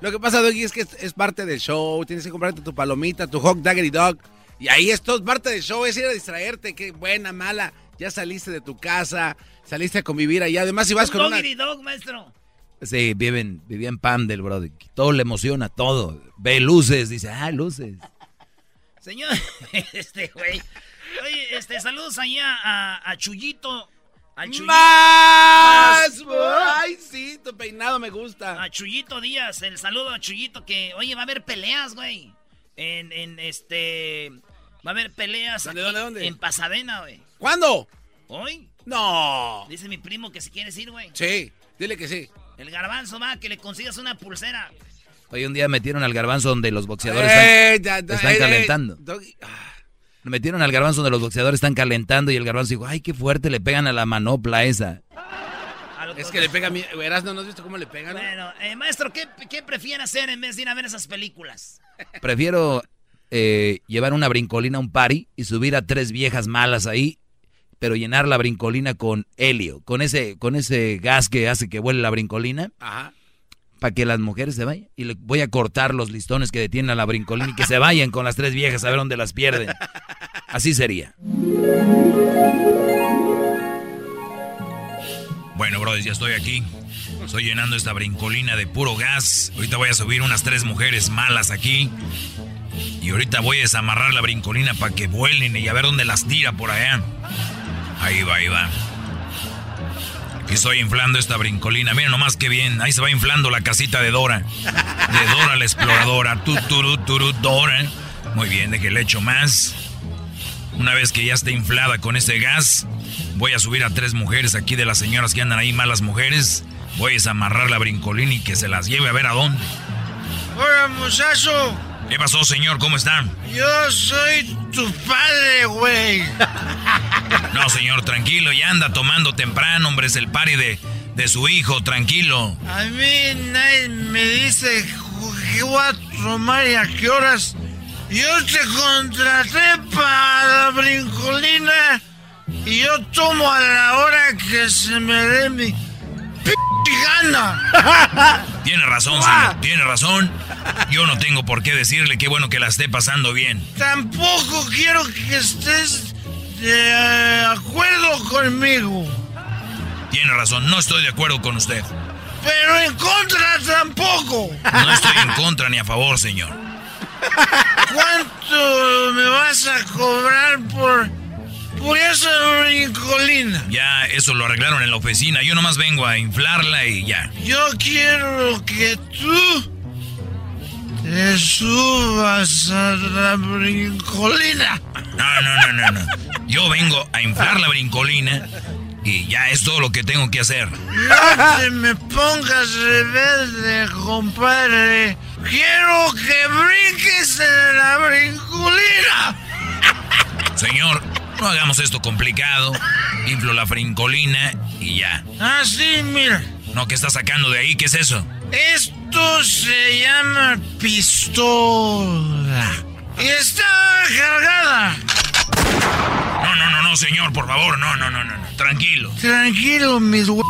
Lo que pasa, Doggy, es que es, parte del show. Tienes que comprarte tu palomita, tu hot dagger dog. Y ahí es todo parte del show. Es ir a distraerte. Qué buena, mala. Ya saliste de tu casa. Saliste a convivir allá. Además, si vas con una... dog, maestro. Sí, viven, vivían pan del brody. Todo le emociona, todo. Ve luces, dice, ah, luces. Señor, [laughs] este güey. Oye, este, saludos allá a, a Chuyito ¡Más! ¡Ay, sí! Tu peinado me gusta. A Chuyito Díaz, el saludo a Chuyito que, oye, va a haber peleas, güey. En, en este... Va a haber peleas ¿Dónde, dónde, dónde? en Pasadena, güey. ¿Cuándo? ¿Hoy? No. Dice mi primo que si quieres ir, güey. Sí, dile que sí. El garbanzo va, que le consigas una pulsera. Hoy un día metieron al garbanzo donde los boxeadores están, están calentando. Ah. Me metieron al garbanzo donde los boxeadores están calentando y el garbanzo dijo, ay, qué fuerte le pegan a la manopla esa. Es que le pega a mí. Verás, ¿no, has visto cómo le pegan? Bueno, eh, maestro, ¿qué, ¿qué, prefiere hacer en vez de ir a ver esas películas? [laughs] Prefiero eh, llevar una brincolina a un party y subir a tres viejas malas ahí, pero llenar la brincolina con helio, con ese, con ese gas que hace que vuele la brincolina. Ajá para que las mujeres se vayan. Y le voy a cortar los listones que detienen a la brincolina y que se vayan con las tres viejas a ver dónde las pierden. Así sería. Bueno, brothers, ya estoy aquí. Estoy llenando esta brincolina de puro gas. Ahorita voy a subir unas tres mujeres malas aquí. Y ahorita voy a desamarrar la brincolina para que vuelen y a ver dónde las tira por allá. Ahí va, ahí va. Estoy inflando esta brincolina. Miren nomás qué bien. Ahí se va inflando la casita de Dora. De Dora la exploradora. Tuturu, turu, Dora. Muy bien, de que le más. Una vez que ya esté inflada con ese gas, voy a subir a tres mujeres aquí de las señoras que andan ahí, malas mujeres. Voy a desamarrar la brincolina y que se las lleve a ver a dónde. Hola, muchacho. ¿Qué pasó, señor? ¿Cómo están? Yo soy tu padre, güey. No, señor, tranquilo. Ya anda tomando temprano, hombre. Es el pari de, de su hijo, tranquilo. A mí nadie me dice qué voy a tomar y a qué horas. Yo te contraté para la brincolina y yo tomo a la hora que se me dé mi p gana. [laughs] Tiene razón, señor. Tiene razón. Yo no tengo por qué decirle qué bueno que la esté pasando bien. Tampoco quiero que estés de acuerdo conmigo. Tiene razón, no estoy de acuerdo con usted. Pero en contra tampoco. No estoy en contra ni a favor, señor. [laughs] ¿Cuánto me vas a cobrar por, por esa brincolina? Ya, eso lo arreglaron en la oficina. Yo nomás vengo a inflarla y ya. Yo quiero que tú te subas a la brincolina. No, no, no, no, no. Yo vengo a inflar la brincolina y ya es todo lo que tengo que hacer. No te me pongas rebelde, compadre. Quiero que brinques en la brincolina. Señor, no hagamos esto complicado. Inflo la brincolina y ya. Ah, sí, mira. No, ¿qué está sacando de ahí? ¿Qué es eso? Esto se llama pistola. Y está cargada. No, no, no, no, señor, por favor, no, no, no, no, tranquilo. Tranquilo, mis huevos.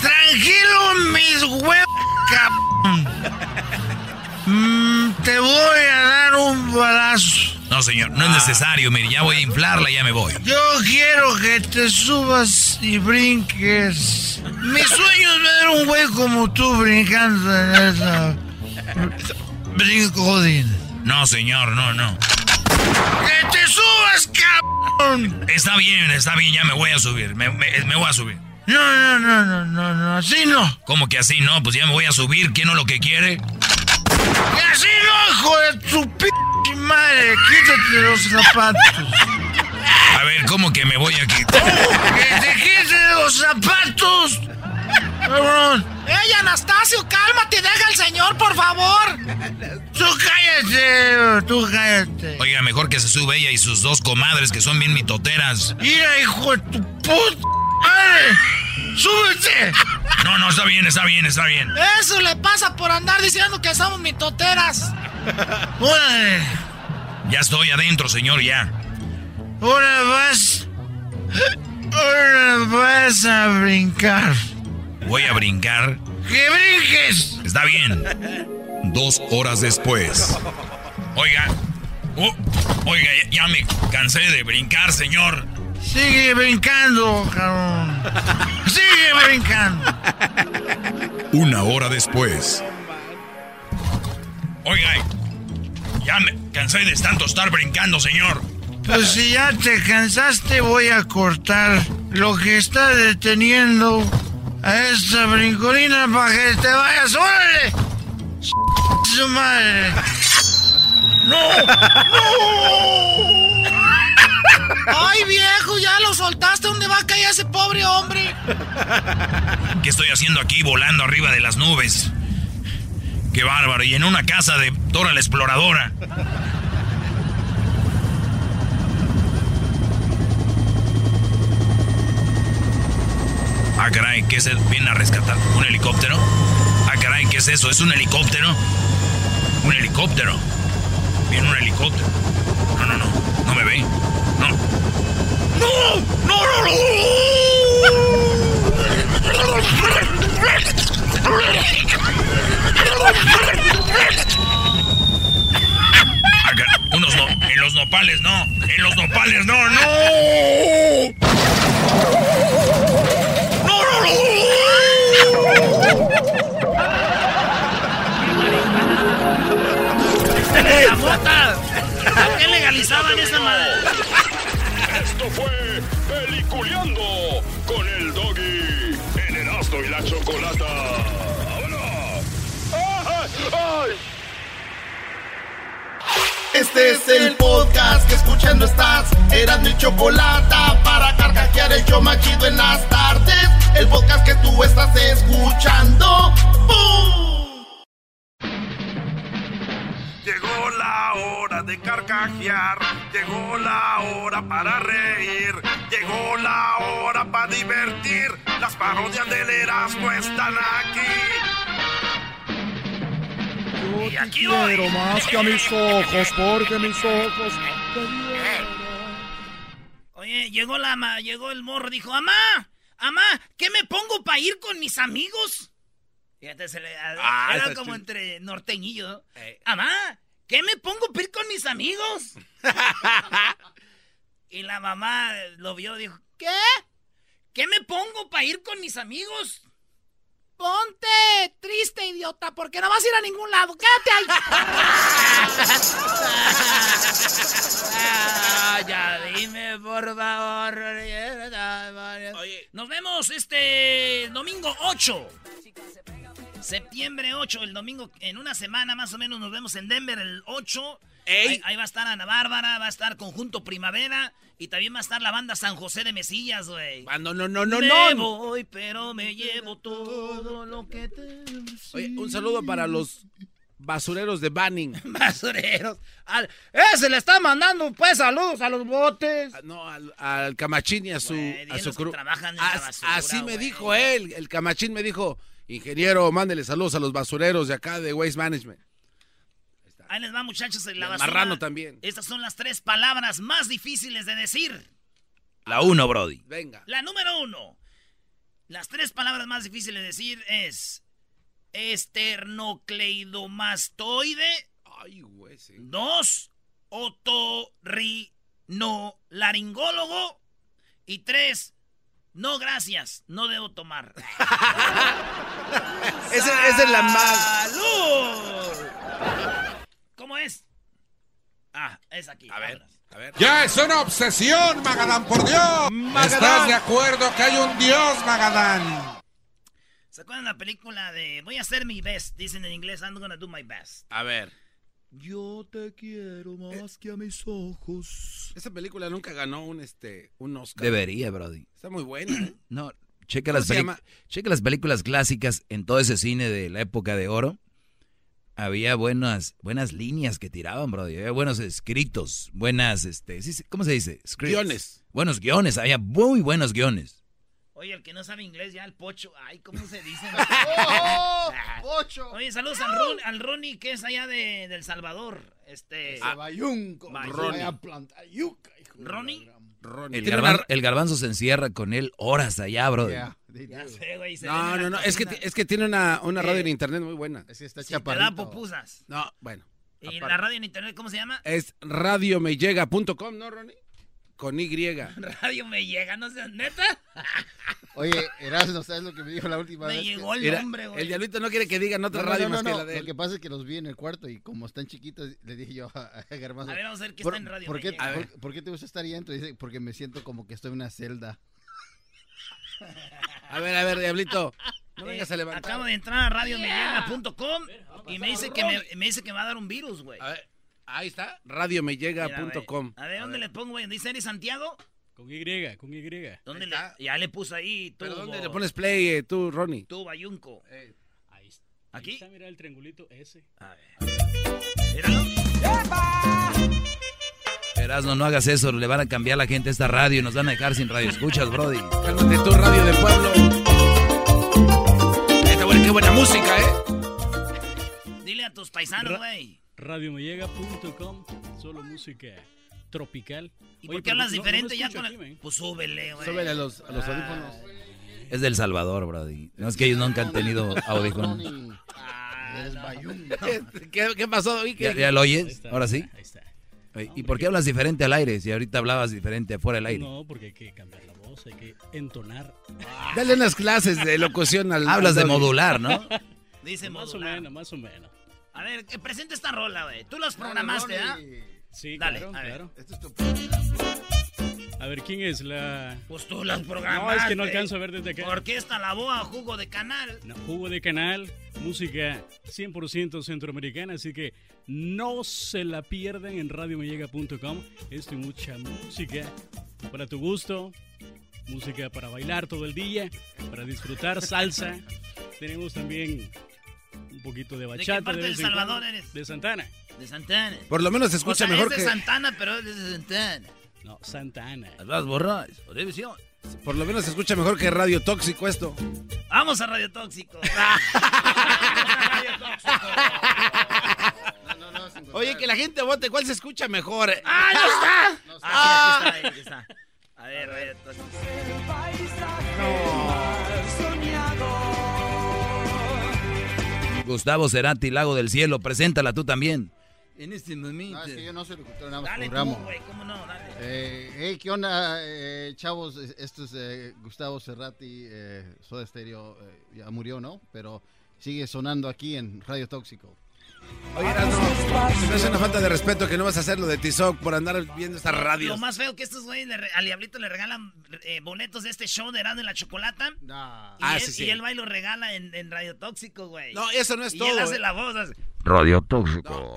tranquilo, mis huevos, cabrón. Mm, te voy a dar un balazo. No, señor, no es ah. necesario, mire, ya voy a inflarla y ya me voy. Yo quiero que te subas y brinques. Mi sueño es ver un güey como tú brincando en esa brincodina. No, señor, no, no. ¡Que te subas, cabrón! Está bien, está bien, ya me voy a subir. Me, voy a subir. No, no, no, no, no, no, así no. ¿Cómo que así no? Pues ya me voy a subir. ¿Quién no lo que quiere? ¡Que así no, hijo de tu p madre! Quítate los zapatos. A ver, ¿cómo que me voy a quitar? ¡Que te quites los zapatos! ¡Cabrón! ¡Ey, Anastasio, cálmate! ¡Deja al señor, por favor! ¡Tú cállate! ¡Tú cállate! Oiga, mejor que se sube ella y sus dos comadres que son bien mitoteras. ¡Mira, hijo de tu puta madre! ¡Súbete! No, no, está bien, está bien, está bien. Eso le pasa por andar diciendo que somos mitoteras. ¡Órale! Ya estoy adentro, señor, ya. Ahora vas. Ahora vas a brincar. Voy a brincar. ¡Que brinques! Está bien. Dos horas después. Oiga. Oh, oiga, ya, me cansé de brincar, señor. Sigue brincando, cabrón. Sigue brincando. Una hora después. Oiga, ya me cansé de tanto estar brincando, señor. Pues si ya te cansaste, voy a cortar lo que está deteniendo a esta brincolina para que te vayas. ¡Órale! ¡Su madre! ¡No! ¡No! ¡Ay, viejo! ¡Ya lo soltaste! ¿Dónde va a caer ese pobre hombre? ¿Qué estoy haciendo aquí volando arriba de las nubes? ¡Qué bárbaro! Y en una casa de Dora la Exploradora. Ah, caray, ¿qué es el? ¿Viene a rescatar? ¿Un helicóptero? Ah, caray, ¿qué es eso? ¿Es un helicóptero? Un helicóptero. Viene un helicóptero. No, no, no. No me ve. No. ¡No! ¡No, no, no! Acá, unos no, en los nopales no, en los nopales no, no. ¡La mota! ¿Por qué legalizaban esa madre? Esto fue Peliculeando y la Chocolata. Este es el podcast que escuchando estás. Eran mi chocolata para carcajear el yo machido en las tardes. El podcast que tú estás escuchando. ¡Bum! Llegó la hora de carcajear. Llegó la hora para reír. Llegó la hora para divertir. Las parodias del Erasmo están aquí Yo te quiero más que a mis ojos, porque mis ojos Oye, llegó la llegó el morro, dijo, amá, amá, ¿qué me pongo para ir con mis amigos? Fíjate, se le, ah, era como entre norteñillo. Eh. Amá, ¿qué me pongo para ir con mis amigos? [laughs] y la mamá lo vio, dijo, ¿qué? ¿Qué me pongo para ir con mis amigos? Ponte triste, idiota, porque no vas a ir a ningún lado. Quédate ahí. [laughs] Ah, ya dime, por favor. Oye. Nos vemos este domingo 8. Septiembre 8, el domingo, en una semana más o menos nos vemos en Denver el 8. Ahí, va a estar Ana Bárbara, va a estar Conjunto Primavera y también va a estar la banda San José de Mesillas, güey. Ah, no, no, no, no, me voy, pero me llevo todo lo que te... Oye, un saludo para los basureros de Banning. [laughs] basureros. Al, ese le está mandando pues saludos a los botes. Ah, no, al, Camachín y a su, a su crew. Así me dijo él, el Camachín me dijo, ingeniero, mándele saludos a los basureros de acá de Waste Management. Ahí les va, muchachos, en la basura. Marrano también. Estas son las tres palabras más difíciles de decir. La uno, Brody. Venga. La número uno. Las tres palabras más difíciles de decir es esternocleidomastoide. Ay, güey, sí. Dos, otorrinolaringólogo. Y tres, no, gracias, no debo tomar. [laughs] esa, esa es la más. ¡Salud! ¿Cómo es? Ah, es aquí. A ver, a ver. Ya es una obsesión, Magadán, por Dios. ¿Estás de acuerdo que hay un Dios, Magadán? ¿Se acuerdan la película de Voy a hacer mi best? Dicen en inglés, I'm gonna do my best. A ver. Yo te quiero más que a mis ojos. Esa película nunca ganó un este un Oscar. Debería, Brody. Está muy buena. ¿eh? [clears throat] no, checa las, checa las películas clásicas en todo ese cine de la época de oro había buenas, buenas líneas que tiraban, bro. Había buenos escritos, buenas, este, ¿cómo se dice? Guiones. Buenos guiones, había muy buenos guiones. Oye, el que no sabe inglés ya, el pocho. Ay, ¿cómo se dice? [laughs] ¡Oh, pocho! Oye, saludos al, al Ronnie, que es allá de, del Salvador. Este... A Bayunco. Ronnie. Ronnie. El, garbanzo se encierra con él horas allá, bro. no, no, no. Es que, es que tiene una, una radio en internet muy buena. Es que está sí, te da popusas. No, bueno. ¿Y la radio en internet cómo se llama? Es radiomeyega.com, ¿no, Ronnie? Con Y. Radio me llega, no sé, neta. [laughs] Oye, Erasmo, ¿sabes lo que me dijo la última vez? Me llegó el nombre, güey. El diablito no quiere que digan otra radio más que la de él. Lo que pasa es que los vi en el cuarto y como están chiquitos, le dije yo a, a Garbanzo. A ver, vamos a ver qué está en radio. ¿por qué, por, qué te gusta estar ahí adentro? Dice, porque me siento como que estoy en una celda. A ver, a ver, diablito. No [laughs] vengas a levantar. Acabo de entrar a radiomeyega.com y me dice, que me, me dice que me va a dar un virus, güey. A ver, ahí está, radiomeyega.com. A ver, ¿dónde le pongo, güey? ¿Dice Eri Santiago? Con Y, con Y. ¿Dónde le, ya le puse ahí. Tú, ¿Pero dónde le pones play eh, tú, Ronnie? Tú, Bayunco. Eh, ahí está. ¿Aquí? Ahí está, mira el triangulito ese. A ver. Míralo. Erasno, no hagas eso, le van a cambiar la gente esta radio y nos van a dejar sin radio. Escuchas, Brody. Cálmate tu radio de pueblo. Qué buena música, ¿eh? Dile a tus paisanos, güey. Ra Radiomellega.com, solo música tropical. ¿Y por qué hablas diferente ya con el... Pues súbele, güey. Súbele a los, a los audífonos. Es del Salvador, brody. No es que ellos nunca han tenido audífonos. Ah, ¿Qué, ¿Qué, pasó, ¿Ya, ¿Ya, lo oyes? Ahora sí. Ahí está. ¿Y por qué hablas diferente al aire si ahorita hablabas diferente fuera del aire? No, porque hay que cambiar la voz, hay que entonar. Dale unas clases de locución al. Hablas de modular, ¿no? [laughs] Dice más o menos, más o menos. A ver, presenta esta rola, güey. Tú las programaste, ¿ah? Sí, Dale, claro, a ver. claro. Esto es tu a ver, ¿quién es la...? Pues tú las programas. No, es que no alcanzo a ver desde acá. Orquesta La Boa, Jugo de Canal. No, jugo de Canal, música 100% centroamericana, así que no se la pierdan en radiomellega.com. Esto y mucha música para tu gusto, música para bailar todo el día, para disfrutar salsa. [laughs] Tenemos también un poquito de bachata. ¿De qué parte de, Salvador eres? De Santana. De Santana. Por lo menos se escucha o sea, mejor es de que... Santana, pero es de Santana. No, Santa Ana. Las borras, o división. Por lo menos se escucha mejor que Radio Tóxico esto. Vamos a Radio Tóxico. [laughs] Vamos a Radio Tóxico. Oye, que la gente vote cuál se escucha mejor. ¡Ah, no está! No, ah, aquí está, aquí está. A ver, Radio Tóxico. Gustavo Cerati, Lago del Cielo, preséntala tú también. En este momento. No, es que yo no soy locutor, nada más dale programa. Tú, güey, ¿cómo no? Dale. Eh, hey, ¿qué onda, eh, chavos? Esto es eh, Gustavo Cerati, eh, Soda Stereo, eh, ya murió, ¿no? Pero sigue sonando aquí en Radio Tóxico. Oye, no, me hace una falta de respeto que no vas a hacer lo de Tizoc por andar viendo esta radio. Lo más feo que estos güeyes al Diablito le regalan eh, boletos de este show de Erasmo y la Chocolata. Y, ah, él, sí, sí. y él va y lo regala en, en Radio Tóxico, güey. No, eso no es y todo. él hace eh. la voz. Así. Radio Tóxico.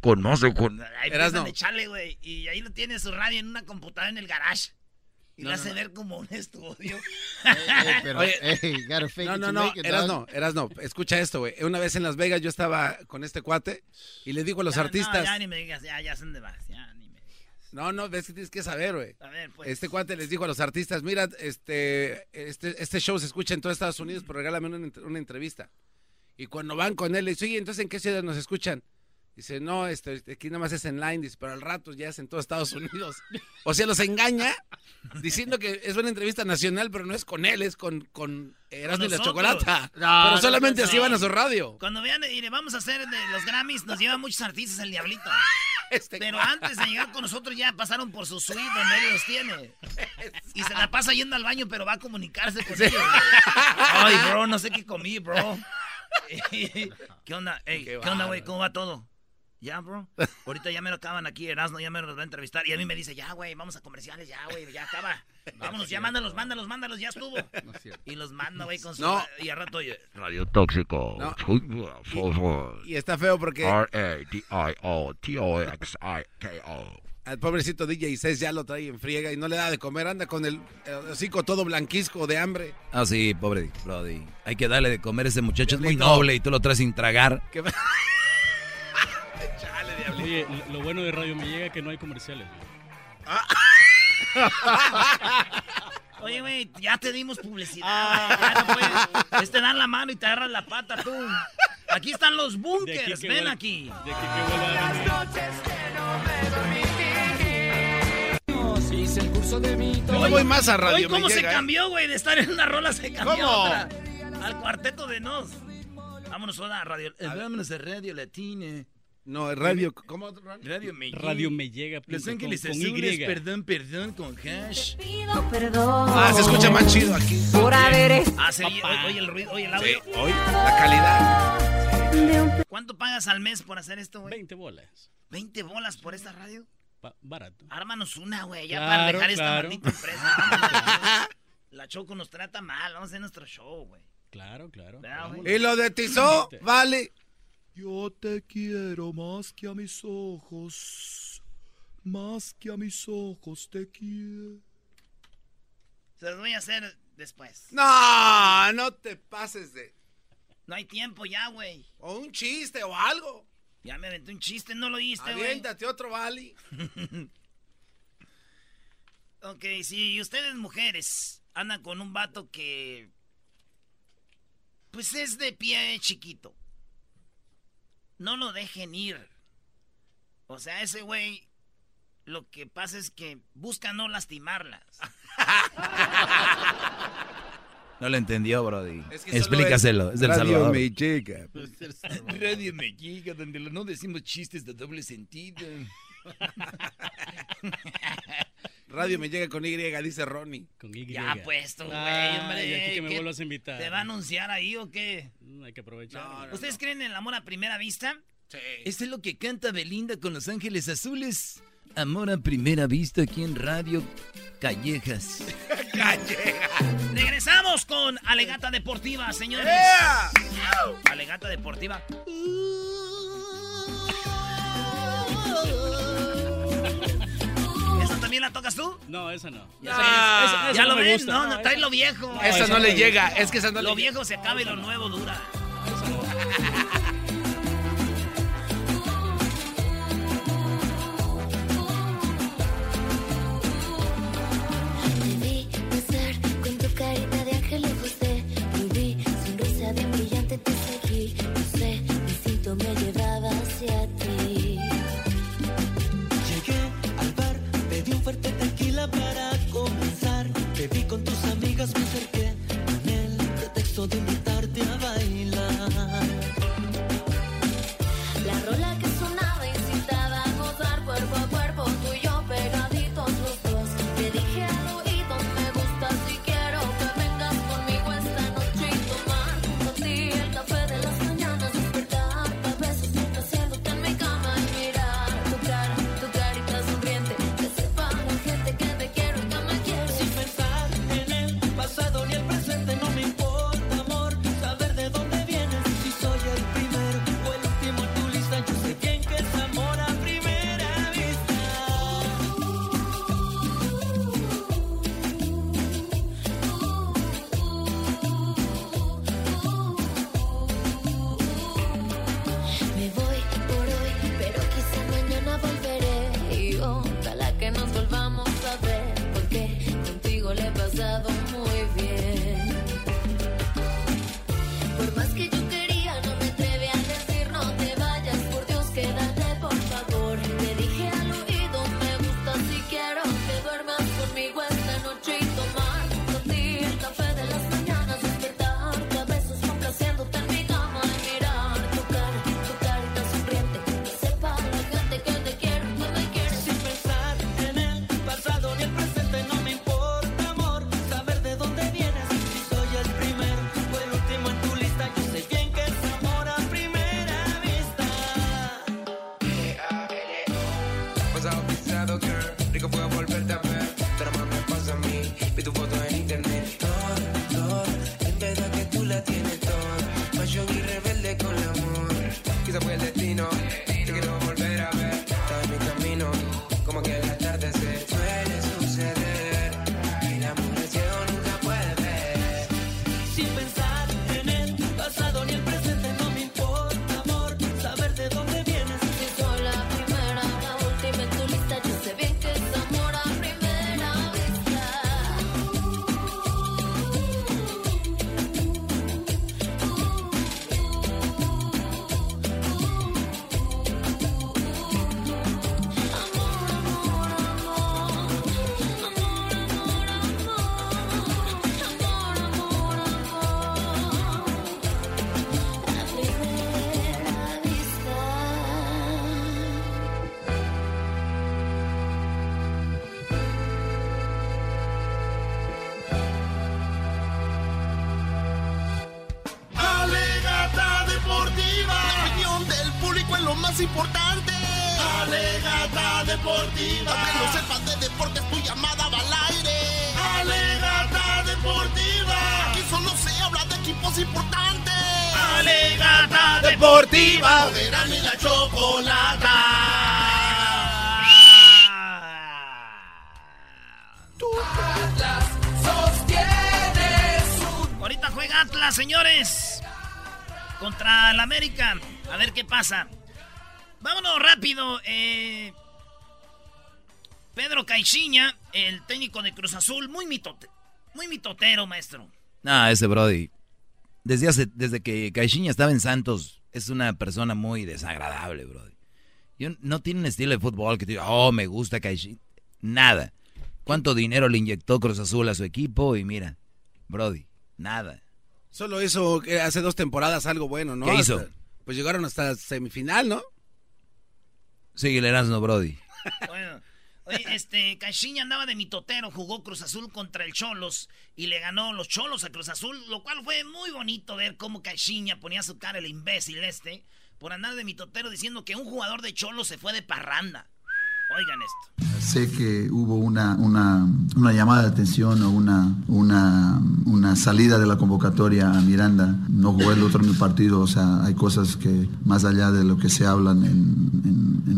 con más de con. Ahí echarle, güey. Y ahí lo tiene su radio en una computadora en el garage. Y No, hace no. ver como un estudio. [laughs] pero, Oye, hey, gotta fake no, no, no, it, eras no, eras no. Escucha esto, güey. Una vez en Las Vegas yo estaba con este cuate y le digo a los Ya, artistas. No, ya ni me digas, ya, ya son de más. Ya ni me digas. No, no, ves que tienes que saber, güey. A ver, pues. Este cuate les dijo a los artistas, mira, este, este, este show se escucha en todo Estados Unidos, pero regálame una, una entrevista. Y cuando van con él, le dice, oye, entonces, ¿en qué ciudad nos escuchan? Dice, no, este, aquí nada más es en line, dice, pero al rato ya es en todo Estados Unidos. [laughs] O sea, los engaña diciendo que es una entrevista nacional, pero no es con él, es con, con Erasmo y la. Chocolata. No, pero solamente no, así van a su radio. Cuando vean y le vamos a hacer de los Grammys, nos llevan muchos artistas el Diablito. [laughs] Este Pero antes de llegar con nosotros ya pasaron por su suite donde él los tiene. [laughs] Y se la pasa yendo al baño, pero va a comunicarse con ellos. güey. Ay, bro, no sé qué comí, bro. ¿Qué onda? Ey, ¿Qué, onda, güey? ¿Cómo va todo? Ya, bro. Ahorita ya me lo acaban aquí, Erasmo, ya me los va a entrevistar. Y a mí me dice, ya, güey, vamos a comerciales, ya, güey, ya acaba. [laughs] Vámonos, ya mándalos, mándalos, mándalos, ya estuvo. Y los manda, güey, con su... No. Y al rato, oye, Radio Tóxico. No. Y está feo porque R-A-D-I-O-T-O-X-I-K-O. al pobrecito DJ 6 ya lo trae en friega y no le da de comer, anda con el, el hocico todo blanquisco de hambre. Ah, sí, pobre Brody. Hay que darle de comer a ese muchacho, es muy noble y tú lo traes sin tragar. ¿Qué- [laughs] Oye, lo, lo bueno de Radio Me Llega es que no hay comerciales. [laughs] Oye, güey, ya te dimos publicidad. güey, ya no puedes- es te dan la mano y te agarras la pata tú. Aquí están los De aquí bunkers, que ven aquí. De aquí que vuelva a Hice el curso de mi Yo no voy más a radio. Oye, ¿cómo me se llega, ¿eh? cambió, güey? De estar en una rola se cambió ¿Cómo? a otra. Al cuarteto de Nos. Vámonos ahora a radio. eh, vámonos a Radio Latina. No, radio. ¿Cómo? Radio Me Radio Me Llega. Los Ángeles Azules, perdón, perdón, con hash. Pido perdón. Ah, se escucha más chido aquí. Por haber Ah, se oye, el ruido, oye el Sí, audio. hoy la calidad. ¿Cuánto pagas al mes por hacer esto, güey? 20 bolas. 20 bolas por esta radio. Barato. Ármanos una, güey, ya Claro, para dejar esta claro. maldita empresa. [laughs] La Choco nos trata mal, vamos a hacer nuestro show, güey. Claro, claro. Y lo de Tizó, vale. Yo te quiero más que a mis ojos, más que a mis ojos te quiero. Se los voy a hacer después. No, no te pases de. No hay tiempo ya, güey. O un chiste o algo. Ya me aventé un chiste, no lo oíste, güey. Aviéntate otro, vale. [laughs] Ok, si ustedes mujeres andan con un vato que... Pues es de pie chiquito. No lo dejen ir. O sea, ese güey... Lo que pasa es que busca no lastimarlas. [laughs] No lo entendió, Brody. Es que Explícaselo, es del Radio Salvador. Llega. Radio donde no decimos chistes de doble sentido. [laughs] Radio me llega con Y, dice Ronnie. Con Y. Ya puesto, güey, Ah, hombre. y aquí que me vuelvas a invitar. ¿Te va a anunciar ahí o qué? Mm, Hay que aprovechar. ¿Ustedes creen en el amor a primera vista? Sí. Este es lo que canta Belinda con Los Ángeles Azules. Amor a primera vista aquí en Radio Callejas. [laughs] Regresamos con Alegata Deportiva, señores. Alegata Deportiva. [laughs] ¿Esa también la tocas tú? No, esa no. Ya, Esa- esa- esa ¿Ya no lo gusta. No, no, No, trae esa- lo viejo. Esa no le llega, es que esa no le Lo viejo se acaba y lo nuevo dura. Deportiva. Aunque no sepas de deportes, tu llamada va al aire. Alegata deportiva. Aquí solo se habla de equipos importantes. Alegata deportiva. Poderán y la chocolata. Tu Atlas sostiene su... Ahorita juega Atlas, señores. Contra el América. A ver qué pasa. Caixinha, el técnico de Cruz Azul, muy mitote, muy mitotero, maestro. Ah, ese Brody. Desde, hace, desde que Caixinha estaba en Santos, es una persona muy desagradable, Brody. Yo, no tiene un estilo de fútbol que te diga, oh, me gusta Caixinha. Nada. ¿Cuánto dinero le inyectó Cruz Azul a su equipo? Y mira, Brody, nada. Solo eso, que hace dos temporadas algo bueno, ¿no? ¿Qué hizo? Hasta- pues llegaron hasta semifinal, ¿no? Sigue el Erasmo, Brody. Bueno, oye, este, Caixinha andaba de mitotero, jugó Cruz Azul contra el Cholos y le ganó los Cholos a Cruz Azul, lo cual fue muy bonito ver cómo Caixinha ponía su cara el imbécil este por andar de mitotero diciendo que un jugador de Cholos se fue de parranda. Oigan esto. Sé que hubo una, una, llamada de atención o una, una, una salida de la convocatoria a Miranda. No jugó el otro en el partido, o sea, hay cosas que más allá de lo que se hablan en,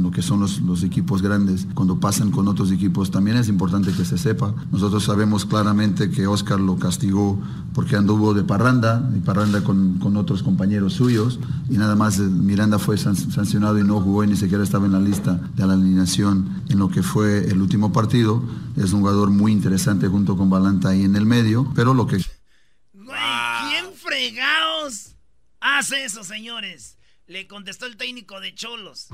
lo que son los, equipos grandes, cuando pasan con otros equipos, también es importante que se sepa. Nosotros sabemos claramente que Oscar lo castigó porque anduvo de parranda, y parranda con, con otros compañeros suyos, y nada más eh, Miranda fue san- sancionado y no jugó y ni siquiera estaba en la lista de la alineación en lo que fue el último partido. Es un jugador muy interesante junto con Balanta ahí en el medio, pero lo que... ¿Quién fregados hace eso, señores? Le contestó el técnico de Cholos.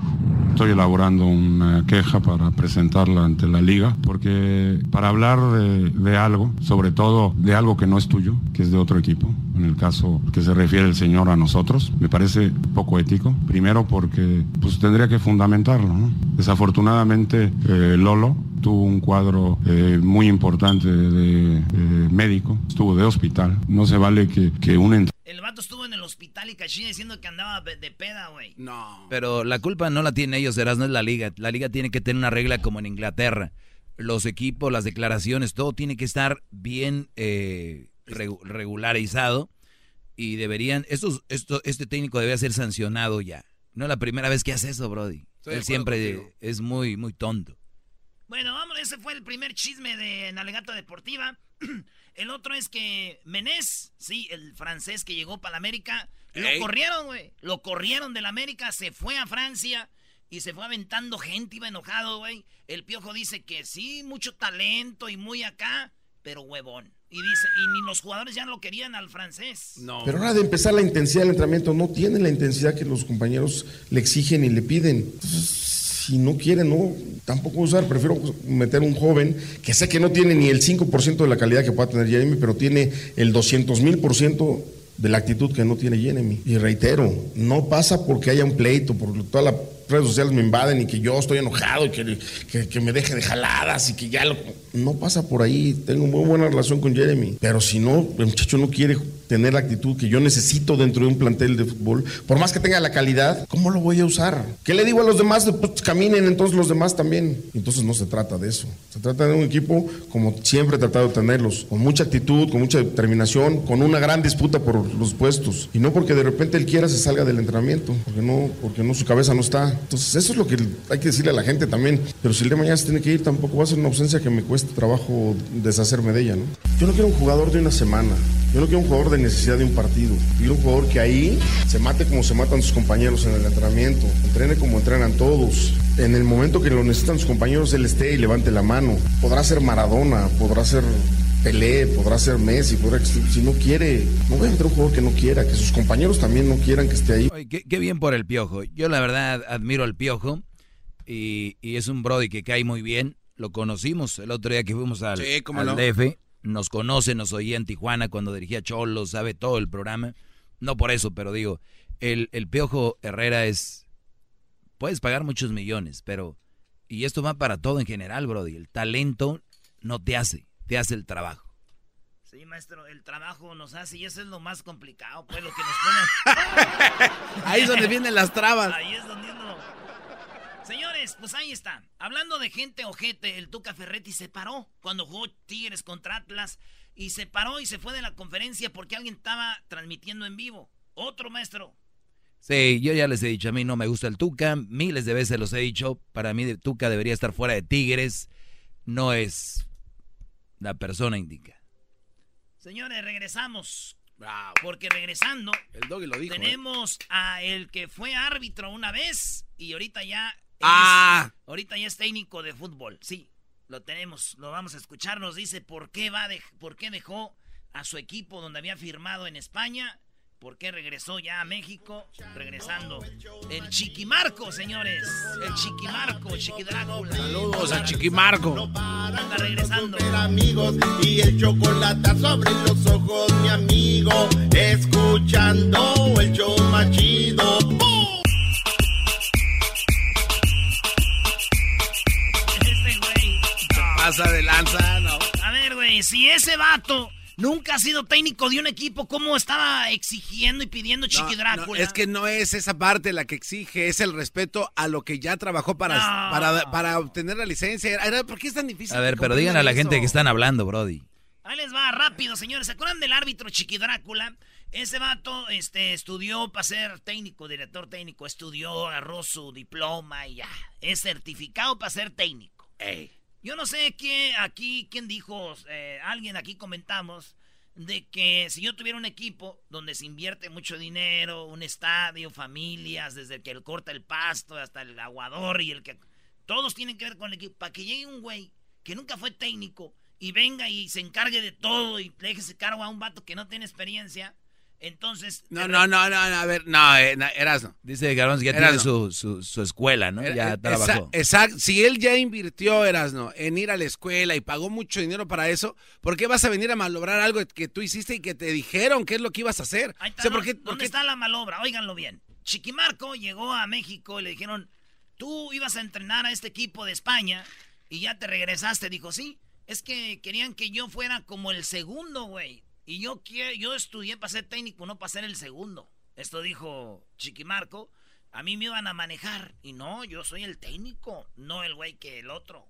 Estoy elaborando una queja para presentarla ante la liga, porque para hablar de, algo, sobre todo de algo que no es tuyo, que es de otro equipo, en el caso que se refiere el señor a nosotros, me parece poco ético. Primero porque pues tendría que fundamentarlo. Desafortunadamente eh, Lolo tuvo un cuadro eh, muy importante de eh, médico, estuvo de hospital. No se vale que, que un El vato estuvo en el hospital y Caixinha diciendo que andaba de peda, güey. No. Pero la culpa no la tienen ellos, no es la liga. La liga tiene que tener una regla como en Inglaterra. Los equipos, las declaraciones, todo tiene que estar bien eh, regu- regularizado y deberían, estos, esto, este técnico debe ser sancionado ya. No es la primera vez que hace eso, Brody. Estoy Él siempre contigo. es muy, muy tonto. Bueno, vamos, ese fue el primer chisme de Nalegata Deportiva. [clears throat] El otro es que Menés, sí, el francés que llegó para la América, Ey. lo corrieron, güey. Lo corrieron de la América, se fue a Francia y se fue aventando gente, iba enojado, güey. El piojo dice que sí, mucho talento y muy acá, pero huevón. Y dice, y ni los jugadores ya lo querían al francés. No. Pero ahora de empezar la intensidad del entrenamiento, no tiene la intensidad que los compañeros le exigen y le piden. Entonces, si no quiere, no, tampoco usar. Prefiero meter un joven que sé que no tiene ni el 5% de la calidad que pueda tener Jeremy, pero tiene el 200 mil por ciento de la actitud que no tiene Jeremy. Y reitero, no pasa porque haya un pleito, porque todas las redes sociales me invaden y que yo estoy enojado y que, que, me deje de jaladas y que ya lo... No pasa por ahí. Tengo muy buena relación con Jeremy. Pero si no, el muchacho no quiere tener la actitud que yo necesito dentro de un plantel de fútbol, por más que tenga la calidad, ¿cómo lo voy a usar? ¿Qué le digo a los demás? Pues caminen entonces los demás también. Entonces no se trata de eso. Se trata de un equipo como siempre he tratado de tenerlos, con mucha actitud, con mucha determinación, con una gran disputa por los puestos. Y no porque de repente él quiera se salga del entrenamiento, porque no, porque no su cabeza no está. Entonces eso es lo que hay que decirle a la gente también. Pero si el de mañana se tiene que ir, tampoco va a ser una ausencia que me cueste trabajo deshacerme de ella, ¿no? Yo no quiero un jugador de una semana. Yo no quiero un jugador de necesidad de un partido. Quiero un jugador que ahí se mate como se matan sus compañeros en el entrenamiento, entrene como entrenan todos. En el momento que lo necesitan sus compañeros, él esté y levante la mano. Podrá ser Maradona, podrá ser Pelé, podrá ser Messi, podrá, si no quiere, no voy a meter un jugador que no quiera, que sus compañeros también no quieran que esté ahí. Oye, qué, qué, bien por el piojo. Yo la verdad admiro al piojo y, y, es un Brody que cae muy bien. Lo conocimos el otro día que fuimos al, sí, al no? DF nos conoce, nos oía en Tijuana cuando dirigía Cholo, sabe todo el programa. No por eso, pero digo, el, el Piojo Herrera es... Puedes pagar muchos millones, pero... Y esto va para todo en general, Brody. El talento no te hace, te hace el trabajo. Sí, maestro, el trabajo nos hace y eso es lo más complicado, pues lo que nos pone... [laughs] Ahí es donde vienen las trabas. Ahí es donde uno... Señores, pues ahí está. Hablando de gente ojete, el Tuca Ferretti se paró cuando jugó Tigres contra Atlas y se paró y se fue de la conferencia porque alguien estaba transmitiendo en vivo. Otro maestro. Sí, yo ya les he dicho, a mí no me gusta el Tuca, miles de veces los he dicho, para mí el Tuca debería estar fuera de Tigres, no es la persona indica. Señores, regresamos. Bravo. Porque regresando, el doggy lo dijo, tenemos eh. a el que fue árbitro una vez y ahorita ya Ah. Ahorita ya es técnico de fútbol. Sí, lo tenemos, lo vamos a escuchar. Nos dice por qué va, de, por qué dejó a su equipo donde había firmado en España, por qué regresó ya a México, regresando. El Chiquimarco, señores, el Chiquimarco, Chiquidrácula. Saludos a Chiquimarco. Anda regresando. amigos y el chocolate sobre los ojos, mi amigo, escuchando el show más pasa de lanza, no. A ver, güey, si ese vato nunca ha sido técnico de un equipo, ¿cómo estaba exigiendo y pidiendo Chiqui no, Drácula? No, es que no es esa parte la que exige, es el respeto a lo que ya trabajó para, No. para, para obtener la licencia. ¿Por qué es tan difícil? A ver, pero digan a la gente que están hablando, Brody. Ahí les va, rápido, señores. ¿Se acuerdan del árbitro Chiqui Drácula? Ese vato este, estudió para ser técnico, director técnico. Estudió, agarró su diploma y ya. Es certificado para ser técnico. Yo no sé qué aquí, quién dijo, eh, alguien aquí comentamos de que si yo tuviera un equipo donde se invierte mucho dinero, un estadio, familias, desde el que corta el pasto hasta el aguador y el que... Todos tienen que ver con el equipo. Para que llegue un güey que nunca fue técnico y venga y se encargue de todo y le deje ese cargo a un vato que no tiene experiencia, entonces... No, no, no, no, no, a ver, no, eh, no, Erasno. Dice Garbanzo que ya Erasno. tiene su, su, su escuela, ¿no? Ya Eh, trabajó. Exacto. Si él ya invirtió, Erasno, en ir a la escuela y pagó mucho dinero para eso, ¿por qué vas a venir a malograr algo que tú hiciste y que te dijeron qué es lo que ibas a hacer? Ahí está, O sea, ¿por ¿no? qué- ¿Dónde por qué- está la malobra? Óiganlo bien. Chiquimarco llegó a México y le dijeron, tú ibas a entrenar a este equipo de España y ya te regresaste. Dijo, sí, es que querían que yo fuera como el segundo, güey. Y yo, quie- yo estudié para ser técnico, no para ser el segundo. Esto dijo Chiquimarco. A mí me iban a manejar. Y no, yo soy el técnico, no el güey que el otro.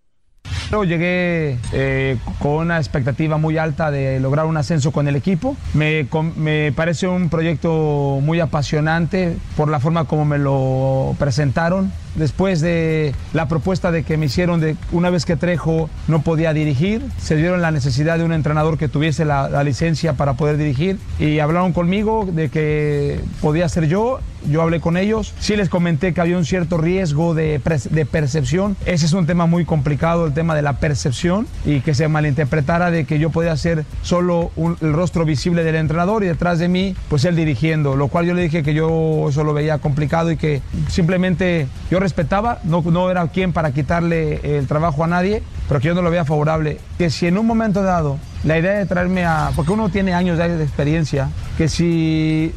Llegué eh, con una expectativa muy alta de lograr un ascenso con el equipo. Me, com- me parece un proyecto muy apasionante por la forma como me lo presentaron. Después de la propuesta de que me hicieron de una vez que Trejo no podía dirigir, se dieron la necesidad de un entrenador que tuviese la, la licencia para poder dirigir y hablaron conmigo de que podía ser yo. Yo hablé con ellos, sí les comenté que había un cierto riesgo de, de percepción. Ese es un tema muy complicado, el tema de la percepción y que se malinterpretara de que yo podía ser solo un- el rostro visible del entrenador y detrás de mí, pues él dirigiendo, lo cual yo le dije que yo eso lo veía complicado y que simplemente yo respetaba, no, no era quien para quitarle el trabajo a nadie, pero que yo no lo veía favorable. Que si en un momento dado la idea de traerme a, porque uno tiene años de de experiencia, que si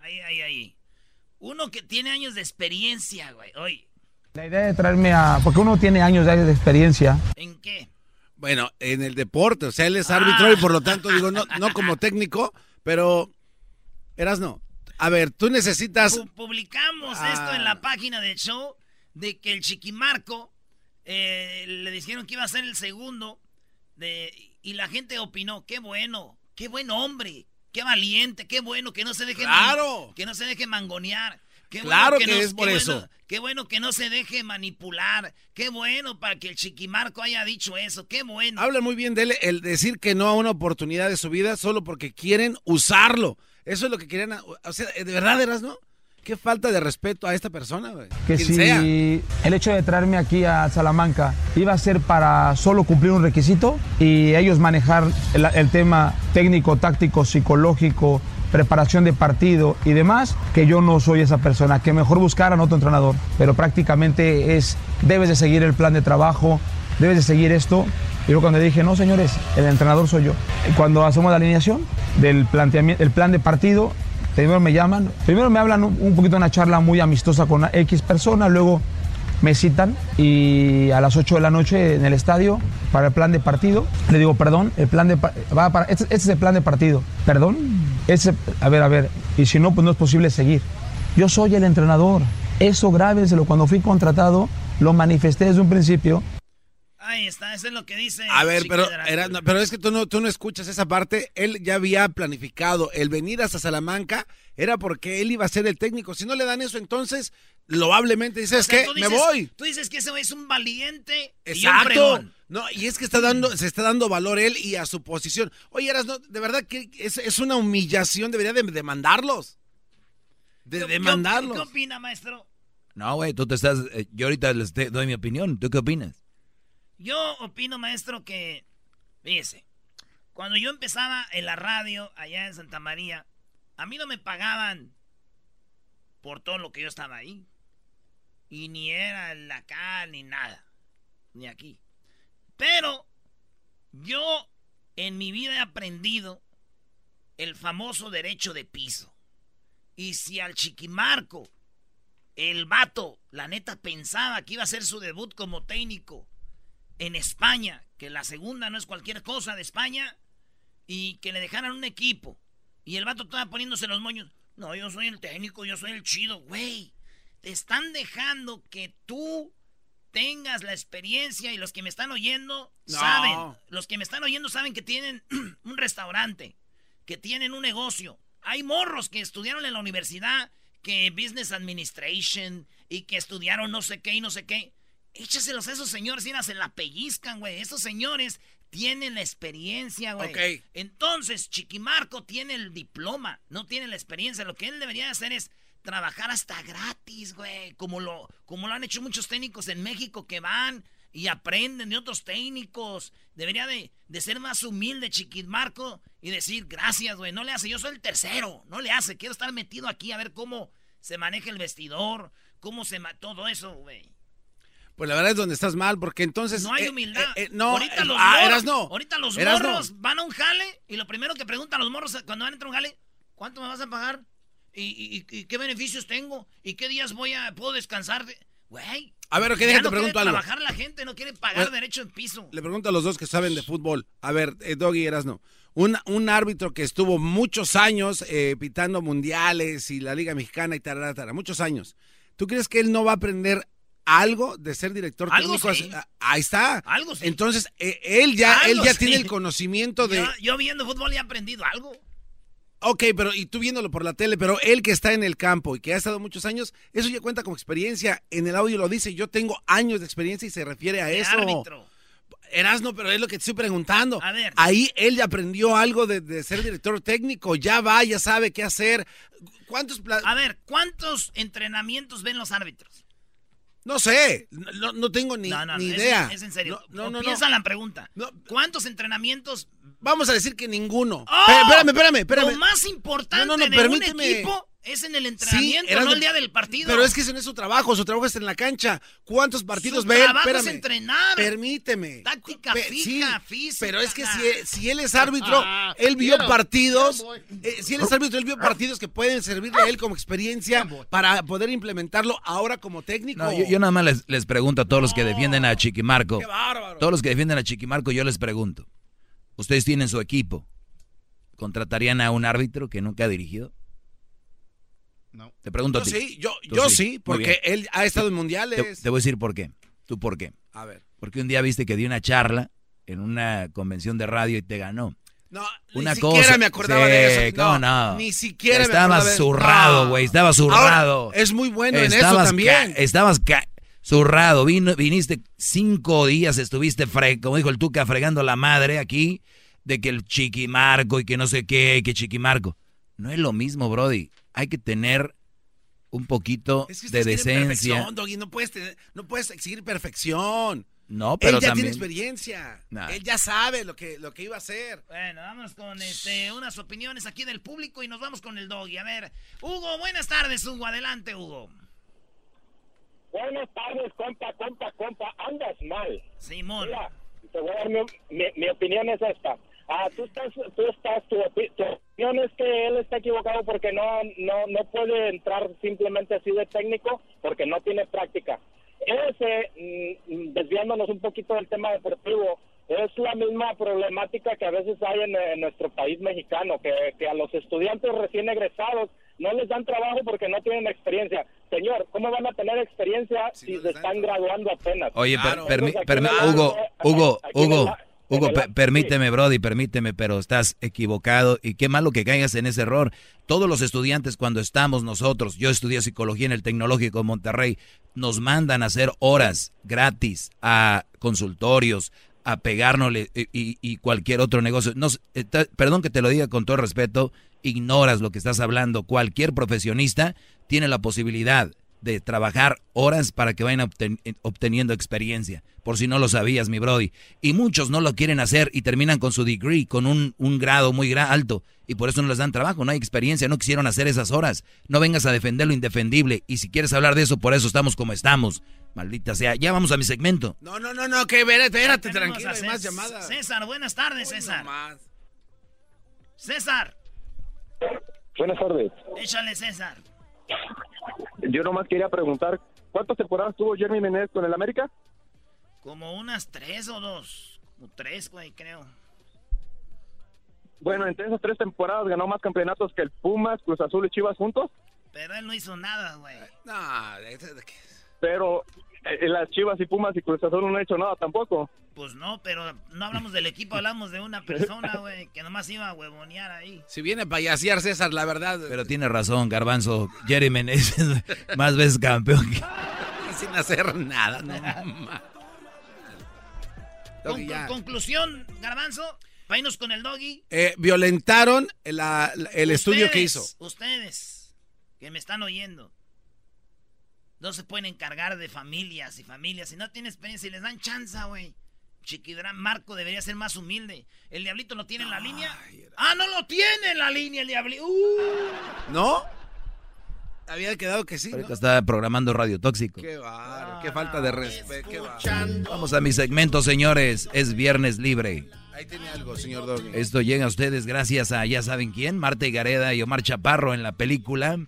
Ahí, ahí, ahí. Uno que tiene años de experiencia, güey. Oye, La idea de traerme a. Porque uno tiene años de de experiencia. ¿en qué? Bueno, en el deporte, o sea, él es árbitro y por lo tanto, digo, no, no como técnico, pero, eras no. A ver, tú necesitas... Pu- publicamos Ah. esto en la página del show de que el Chiquimarco eh, le dijeron que iba a ser el segundo de, y la gente opinó, qué bueno, qué buen hombre, qué valiente, qué bueno que no se deje ¡Claro! que no se deje mangonear. Qué Claro bueno que no- es por qué eso. bueno- qué bueno que no se deje manipular. Qué bueno para que el Chiquimarco haya dicho eso. Qué bueno. Habla muy bien de él el decir que no a una oportunidad de su vida solo porque quieren usarlo. Eso es lo que querían. O sea, de verdad, eras, ¿no? Qué falta de respeto a esta persona, güey. que si sea. el hecho de traerme aquí a Salamanca iba a ser para solo cumplir un requisito y ellos manejar el, el tema técnico, táctico, psicológico, preparación de partido y demás, que yo no soy esa persona, que mejor buscaran otro entrenador, pero prácticamente es, debes de seguir el plan de trabajo, debes de seguir esto. Yo cuando dije, no señores, el entrenador soy yo. Cuando hacemos la alineación del planteamiento, el plan de partido, Primero me llaman, primero me hablan un, poquito una charla muy amistosa con X persona, luego me citan y a las 8 de la noche en el estadio para el plan de partido. Le digo, perdón, el plan de va para, este, este es el plan de partido. Perdón, ese, a ver, a ver, y si no, pues no es posible seguir. Yo soy el entrenador. Eso grábenselo. Cuando fui contratado, lo manifesté desde un principio. Ahí está, eso es lo que dice. A ver, pero, Chiquidra. era- no, pero es que tú no, tú no escuchas esa parte. Él ya había planificado el venir hasta Salamanca era porque él iba a ser el técnico. Si no le dan eso, entonces loablemente dices O sea, que me voy. Tú dices que ese güey es un valiente y un Exacto. fregón. No, y es que está dando, se está dando valor él y a su posición. Oye, Eras, no, de verdad que es, es una humillación, debería de demandarlos. De ¿Qué- demandarlos. ¿Qué, opina, maestro? No, güey, tú te estás. eh, yo ahorita les te- doy mi opinión. ¿Tú qué opinas? Yo opino, maestro, que. Fíjese. Cuando yo empezaba en la radio allá en Santa María, a mí no me pagaban por todo lo que yo estaba ahí. Y ni era el acá ni nada. Ni aquí. Pero yo en mi vida he aprendido el famoso derecho de piso. Y si al chiquimarco, el vato, la neta pensaba que iba a hacer su debut como técnico en España, que la segunda no es cualquier cosa de España, y que le dejaran un equipo, y el vato estaba poniéndose los moños. No, yo soy el técnico, yo soy el chido, güey. Te están dejando que tú tengas la experiencia y los que me están oyendo No. saben, los que me están oyendo saben que tienen [clears throat] un restaurante, que tienen un negocio. Hay morros que estudiaron en la universidad, que Business Administration y que estudiaron no sé qué y no sé qué. Échaselos a esos señores y se la pellizcan, güey. Esos señores tienen la experiencia, güey. Ok. Entonces, Chiquimarco tiene el diploma, no tiene la experiencia. Lo que él debería hacer es trabajar hasta gratis, güey. Como lo, como lo han hecho muchos técnicos en México que van y aprenden de otros técnicos. Debería de, de ser más humilde, Chiquimarco, y decir, gracias, güey. No le hace, yo soy el tercero. No le hace. Quiero estar metido aquí a ver cómo se maneja el vestidor, cómo se... ma- todo eso, güey. Pues la verdad es donde estás mal, porque entonces. No hay eh, humildad. eh, eh, no, ahorita los, ah, morros, eras no. ahorita los Eras no. morros van a un jale y lo primero que preguntan los morros cuando van a entrar a un jale, ¿cuánto me vas a pagar? ¿Y, y- y- y qué beneficios tengo? ¿Y qué días voy a puedo descansar? de-?" Güey. A ver, ok, déjate no pregunto algo. trabajar la gente, no quiere pagar Bueno, derecho en piso. Le pregunto a los dos que saben de fútbol. A ver, eh, Doggy Erasno. Un, un árbitro que estuvo muchos años eh, pitando mundiales y la Liga Mexicana y tarara, tarara, muchos años. ¿Tú crees que él no va a aprender algo de ser director Algo técnico? sí. Ah, Ahí está. Algo sí. Entonces, eh, él ya, él ya sí. tiene el conocimiento de. Yo, yo viendo fútbol he aprendido algo. Ok, pero y tú viéndolo por la tele, pero él que está en el campo y que ha estado muchos años, eso ya cuenta como experiencia. En el audio lo dice, yo tengo años de experiencia y se refiere a De eso. árbitro. Erasno, pero es lo que te estoy preguntando. A ver. Ahí él ya aprendió algo de, de ser director técnico, ya va, ya sabe qué hacer. ¿Cuántos A ver, ¿cuántos entrenamientos ven los árbitros? No sé, no, no tengo ni, No, no, ni idea. Es, en serio. No, no, no, Piensa la pregunta. ¿Cuántos entrenamientos? Vamos a decir que ninguno. ¡Oh! Espérame, espérame, espérame. Lo más importante de permíteme. un equipo es en el entrenamiento, Erasno, no el día del partido. Pero es que ese no es su trabajo, su trabajo es en la cancha. ¿Cuántos partidos Su ve él? trabajo es entrenar. Permíteme. Táctica Pe- fija, sí, física. Pero es que si, él- si él es árbitro, Ah, él vio quiero, partidos. eh, si él es árbitro, él vio partidos que pueden servirle a él como experiencia para poder implementarlo ahora como técnico. No, yo, yo nada más les, les pregunto a todos los que defienden a Chiquimarco. Todos los que defienden a Chiquimarco, yo les pregunto. ¿Ustedes tienen su equipo? ¿Contratarían a un árbitro que nunca ha dirigido? No. Te pregunto Yo a ti. sí, yo, yo sí. porque él ha estado en mundiales. te voy a decir por qué. ¿Tú por qué? A ver. Porque un día viste que dio una charla en una convención de radio y te ganó. No, Una ni cosa. siquiera me acordaba Sí, de eso. ¿cómo no? Ni siquiera me Estaba acordaba de- zurrado, No. güey. Estaba zurrado. Ahora, es muy bueno en eso también. ca- estabas ca- zurrado. Viniste cinco días, estuviste, fre como dijo el Tuca, fregando la madre aquí de que el chiquimarco y que no sé qué, que chiquimarco. No es lo mismo, Brody. Hay que tener un poquito Es que de decencia. perfección, Doggy, no puedes, tener- no puedes exigir perfección. No, pero Él ya también. tiene experiencia. Nah. Él ya sabe lo que, lo que iba a hacer. Bueno, vamos con este, unas opiniones aquí del público y nos vamos con el doggy. A ver, Hugo, buenas tardes, Hugo. Adelante, Hugo. Buenas tardes, compa, compa, compa. Andas mal. Simón. Mira, te voy a dar mi, mi- mi opinión es esta. Ah, tú estás, tú estás, tu, opi- tu opinión es que él está equivocado porque no, no, no puede entrar simplemente así de técnico porque no tiene práctica. Ese, mm, desviándonos un poquito del tema deportivo, es la misma problemática que a veces hay en, en nuestro país mexicano, que, que a los estudiantes recién egresados no les dan trabajo porque no tienen experiencia. Señor, ¿cómo van a tener experiencia si, se están graduando apenas? Oye, per- Claro. el- Hugo, Hugo, Hugo, Hugo, permíteme, Brody, permíteme, pero estás equivocado y qué malo que caigas en ese error. Todos los estudiantes cuando estamos nosotros, yo estudié psicología en el Tecnológico de Monterrey, nos mandan a hacer horas gratis a consultorios, a pegárnosle y, y- y cualquier otro negocio. Eh, perdón que te lo diga con todo respeto, ignoras lo que estás hablando. Cualquier profesionista tiene la posibilidad de trabajar horas para que vayan obten- eh, obteniendo experiencia, por si no lo sabías, mi Brody. Y muchos no lo quieren hacer y terminan con su degree, con un, un grado muy gra- alto, y por eso no les dan trabajo, no hay experiencia, no quisieron hacer esas horas. No vengas a defender lo indefendible, y si quieres hablar de eso, por eso estamos como estamos. Maldita sea, ya vamos a mi segmento. No, no, no, no, que espérate, espérate, tranquilo, hay más llamadas. César, buenas tardes, César. César, Buenas tardes. échale, César. Yo nomás quería preguntar, ¿cuántas temporadas tuvo Jeremy Menez con el América? Como unas tres o dos. O tres, güey, creo. Bueno, entre esas tres temporadas ganó más campeonatos que el Pumas, Cruz Azul y Chivas juntos, Pero él no hizo nada, güey. No, pero las Chivas y Pumas y Cruz Azul no han hecho nada tampoco. Pues no, pero no hablamos del equipo, hablamos de una persona, güey, que nomás iba a huevonear ahí. Si viene a payasear César, la verdad. Pero tiene razón, Garbanzo. Jerry Menez es más veces campeón que... [laughs] sin hacer nada, no. conclusión, Garbanzo, para irnos con el doggy. Eh, violentaron la- la- el estudio que hizo. Ustedes, que me están oyendo, no se pueden encargar de familias y familias. Si no tienen experiencia y les dan chance, güey. Chiquidrán Marco debería ser más humilde. ¿El diablito lo tiene en la línea? ¡Ah, no lo tiene en la línea el diablito! ¡Uh! ¿No? Había quedado que sí, ¿no? Ahorita está programando Radio Tóxico. Qué bárbaro, qué falta de respeto. Vamos a mi segmento, señores. Es viernes libre. Ahí tiene algo, señor Doggy. Esto llega a ustedes gracias a ya saben quién, Marta Gareda y Omar Chaparro en la película.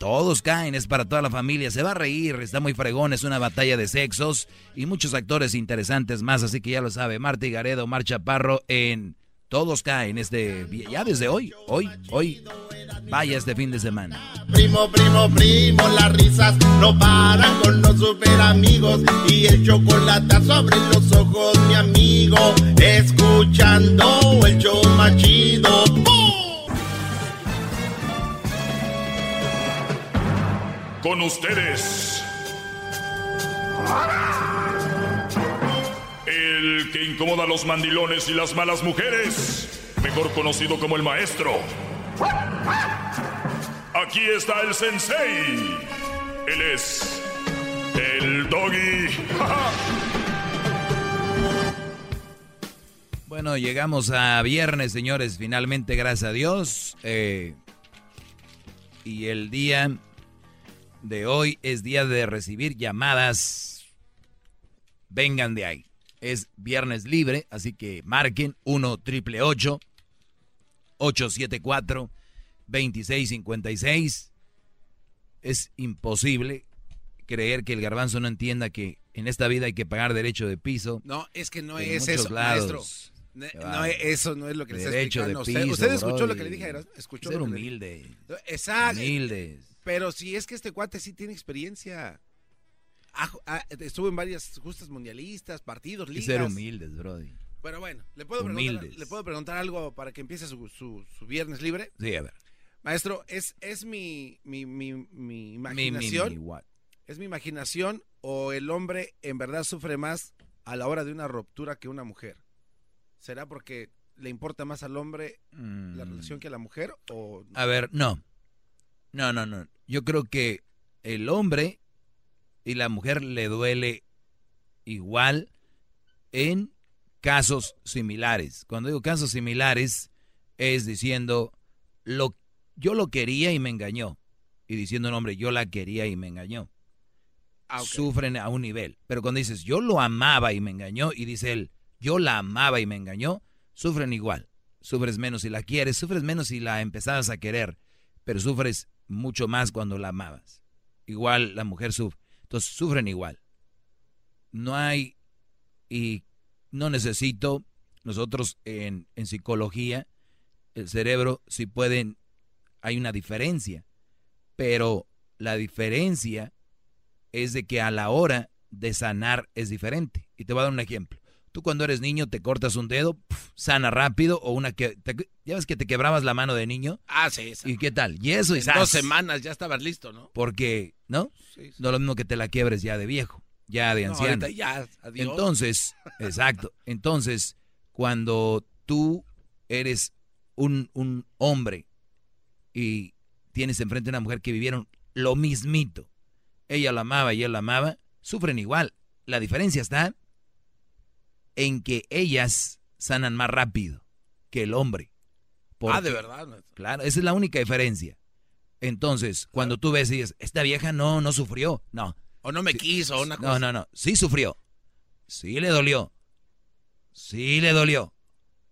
Todos caen, es para toda la familia, se va a reír, está muy fregón, es una batalla de sexos y muchos actores interesantes más, así que ya lo sabe, Marta Gareda, Omar Chaparro en Todos caen, este, ya desde hoy, hoy, hoy, vaya este fin de semana. Primo, primo, primo, las risas no paran con los super amigos y el chocolate sobre los ojos, mi amigo, escuchando el show más chido. ¡Bum! Con ustedes. El que incomoda a los mandilones y las malas mujeres. Mejor conocido como el maestro. Aquí está el sensei. Él es el doggy. [laughs] Bueno, llegamos a viernes, señores, finalmente, gracias a Dios. Eh, y el día de hoy es día de recibir llamadas. Vengan de ahí. Es viernes libre, así que marquen 1 triple 874 2656. Es imposible creer que el garbanzo no entienda que en esta vida hay que pagar derecho de piso. No, es que no En es eso, lados. maestro. Ne- No, eso no es lo que le está Derecho de piso, usted, usted escuchó lo que le dije, escuchó Ser lo que le dije? humilde. Exacto. Humildes. Pero si es que este cuate sí tiene experiencia. Ha- estuvo en varias justas mundialistas, partidos, ligas. ser humildes, Brody. Pero bueno, ¿le puedo, preguntar. ¿le puedo preguntar algo para que empiece su, su- su viernes libre? Sí, a ver. Maestro, ¿es, es mi, mi, mi, imaginación? mi, what? ¿Es mi imaginación o el hombre en verdad sufre más a la hora de una ruptura que una mujer? ¿Será porque le importa más al hombre la relación que a la mujer? O... A ver, no. No, no, no. Yo creo que el hombre y la mujer le duele igual en casos similares. Cuando digo casos similares, es diciendo, lo, yo lo quería y me engañó. Y diciendo, no, hombre, yo la quería y me engañó. Ah, Sufren a un nivel. Pero cuando dices, yo lo amaba y me engañó, y dice él, yo la amaba y me engañó, sufren igual. Sufres menos si la quieres, sufres menos si la empezabas a querer, pero sufres mucho más cuando la amabas. Igual la mujer sufre. Entonces sufren igual. No hay, y no necesito, nosotros en, en psicología, el cerebro, si pueden, hay una diferencia, pero la diferencia es de que a la hora de sanar es diferente. Y te voy a dar un ejemplo. Tú cuando eres niño te cortas un dedo, pf, sana rápido, o una que... Te, ¿Ya ves que te quebrabas la mano de niño? Ah, sí. esa. ¿Y qué tal? Y eso en es... dos semanas ya estabas listo, ¿no? Porque, ¿no? Sí, sí. No es lo mismo que te la quiebres ya de viejo, ya de No, anciano. ahorita ya, adiós. Entonces, [laughs] exacto. Entonces, cuando tú eres un, un hombre y tienes enfrente a una mujer que vivieron lo mismito, ella la amaba y él la amaba, sufren igual. La diferencia está en que ellas sanan más rápido que el hombre. Ah, ¿de verdad? Claro, esa es la única diferencia. Entonces, cuando tú ves y dices, esta vieja no, no sufrió, no. O no me quiso, o una No, cosa. no, no, sí sufrió. Sí le dolió. Sí le dolió.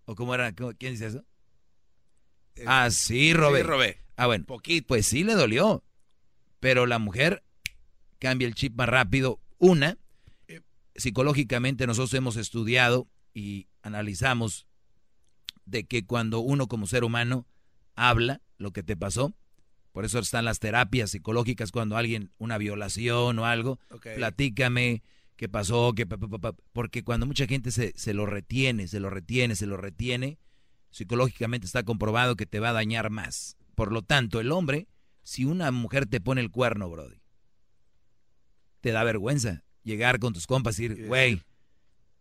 ¿O cómo era? ¿Cómo- ¿Quién dice eso? ah, sí, robé. Eh, sí, robé. Ah, bueno. Pues sí le dolió. Pero la mujer cambia el chip más rápido. Una, Eh. Psicológicamente nosotros hemos estudiado y analizamos de que cuando uno como ser humano habla lo que te pasó, por eso están las terapias psicológicas cuando alguien, una violación o algo, platícame qué pasó, qué pa, pa, pa, pa, porque cuando mucha gente se, se lo retiene, se lo retiene, se lo retiene, psicológicamente está comprobado que te va a dañar más. Por lo tanto, el hombre, si una mujer te pone el cuerno, Brody, te da vergüenza llegar con tus compas y decir, güey,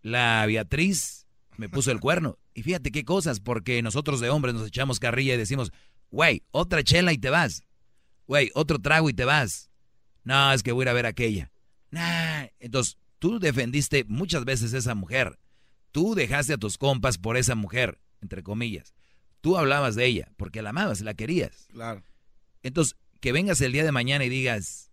la Beatriz me puso el cuerno. [laughs] Y fíjate qué cosas, porque nosotros de hombres nos echamos carrilla y decimos, güey, otra chela y te vas. Güey, otro trago y te vas. No, es que voy a ir a ver a aquella. Nah. Entonces, tú defendiste muchas veces a esa mujer. Tú dejaste a tus compas por esa mujer, entre comillas. Tú hablabas de ella porque la amabas, la querías. Claro. Entonces, que vengas el día de mañana y digas,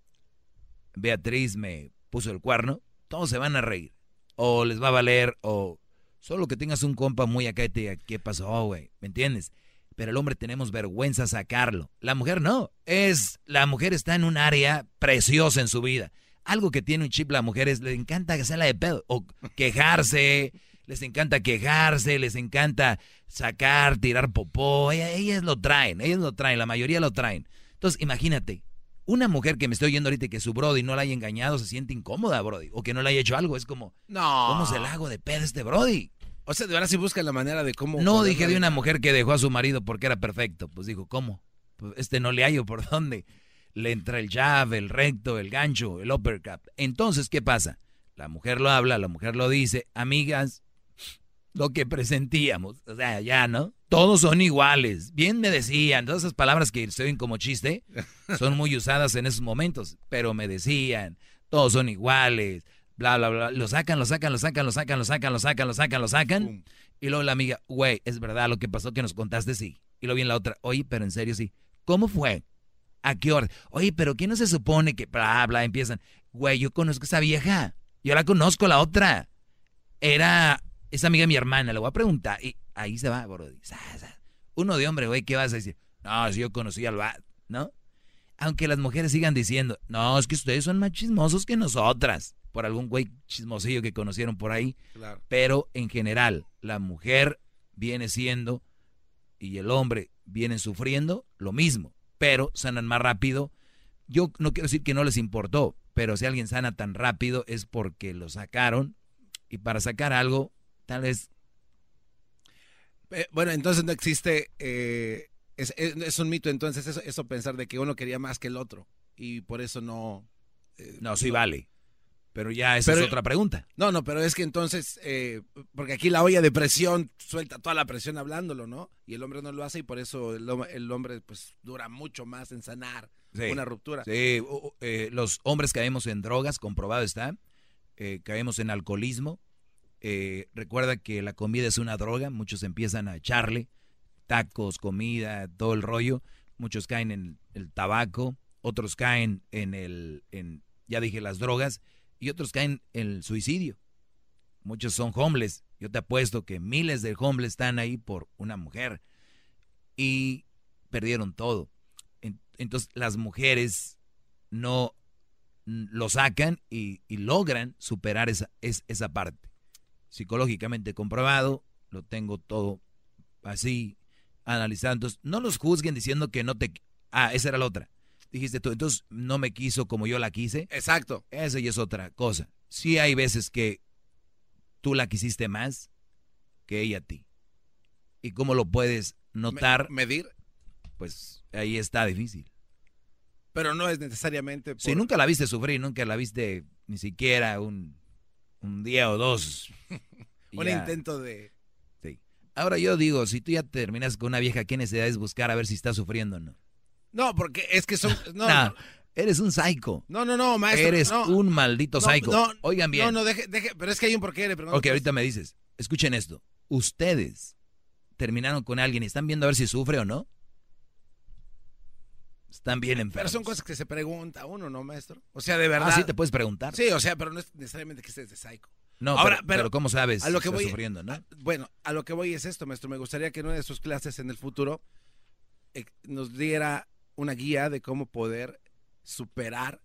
Beatriz me puso el cuerno, todos se van a reír. O les va a valer, o solo que tengas un compa muy acá y te diga, ¿qué pasó, güey? ¿Me entiendes? Pero el hombre tenemos vergüenza sacarlo. La mujer no. Es, la mujer está en un área preciosa en su vida. Algo que tiene un chip la mujer es, le encanta hacerla de pedo. O quejarse, les encanta quejarse, les encanta sacar, tirar popó. Ella- Ellas lo traen, ellas lo traen, la mayoría lo traen. Entonces, imagínate, una mujer que me estoy oyendo ahorita y que su Brody no la haya engañado se siente incómoda, Brody. O que no le haya hecho algo. Es como, No. ¿cómo se la hago de pedo este Brody? O sea, de verdad sí buscan la manera de cómo. No dije de una mujer que dejó a su marido porque era perfecto. Pues dijo, ¿cómo? Pues este no le hallo por [laughs] dónde. le entra el jab, el recto, el gancho, el uppercut. Entonces, ¿qué pasa? La mujer lo habla, la mujer lo dice, amigas, lo que presentíamos, o sea, ya, ¿no? Todos son iguales. Bien me decían, todas esas palabras que se oyen como chiste [laughs] son muy usadas en esos momentos, pero me decían, todos son iguales, bla, bla, bla. Lo sacan, lo sacan, lo sacan, lo sacan, lo sacan, lo sacan, lo sacan, lo sacan. Y luego la amiga, güey, es verdad lo que pasó que nos contaste, sí. Y luego viene la otra, oye, pero en serio, sí. ¿Cómo fue? ¿A qué hora? Oye, pero ¿quién no se supone que bla, bla, empiezan? Güey, yo conozco a esa vieja. Yo la conozco, la otra. Era esa amiga de mi hermana, le voy a preguntar. Y ahí se va, bro. Uno de hombre, güey, ¿qué vas a decir? No, si yo conocí al bat, ¿no? Aunque las mujeres sigan diciendo, no, es que ustedes son más chismosos que nosotras. Por algún güey chismosillo que conocieron por ahí. Claro. Pero en general, la mujer viene siendo y el hombre vienen sufriendo lo mismo. Pero sanan más rápido. Yo no quiero decir que no les importó, pero si alguien sana tan rápido es porque lo sacaron. Y para sacar algo, tal vez Eh, bueno, entonces no existe, eh, es, es- es un mito entonces eso, eso pensar de que uno quería más que el otro y por eso no... eh, No, sí vale. Pero ya esa es otra pregunta. No, no, pero es que entonces, eh, porque aquí la olla de presión suelta toda la presión hablándolo, ¿no? Y el hombre no lo hace y por eso el, hom- el hombre pues dura mucho más en sanar Sí. una ruptura. Sí, u- u- eh, los hombres caemos en drogas, comprobado está. Eh, caemos en alcoholismo. Eh, recuerda que la comida es una droga, muchos empiezan a echarle tacos, comida, todo el rollo. Muchos caen en el tabaco, otros caen en el, en, ya dije, las drogas, y otros caen en el suicidio. Muchos son homeless. Yo te apuesto que miles de homeless están ahí por una mujer y perdieron todo. En- Entonces las mujeres no lo sacan y, y logran superar esa, es- esa parte. Psicológicamente comprobado, lo tengo todo así analizado. Entonces, no los juzguen diciendo que no te... Ah, esa era la otra. Dijiste tú, entonces no me quiso como yo la quise. Exacto. Esa ya es otra cosa. Sí hay veces que tú la quisiste más que ella a ti. ¿Y cómo lo puedes notar? medir. Pues ahí está difícil. Pero no es necesariamente... Si nunca la viste sufrir, nunca la viste ni siquiera un, un día o dos. [laughs] un ya. intento de... Sí. Ahora yo digo, si tú ya terminas con una vieja, ¿qué necesidad es buscar a ver si está sufriendo o no? No, porque es que son... No, Nah, no, eres un psycho. no, no, no, maestro. Eres no. un maldito psycho. no, Oigan bien. No, no, deje, deje, pero es que hay un porqué, le. Ok, ahorita me dices, escuchen esto. Ustedes terminaron con alguien y están viendo a ver si sufre o no. Están bien Pero son cosas que se pregunta uno, ¿no, maestro? O sea, de verdad. Ah, sí te puedes preguntar. Sí, o sea, pero no es necesariamente que estés de psycho. No, Ahora, pero, pero ¿cómo sabes a lo que está voy, sufriendo, no? a- bueno, a lo que voy es esto, maestro. Me gustaría que en una de sus clases en el futuro eh, nos diera una guía de cómo poder superar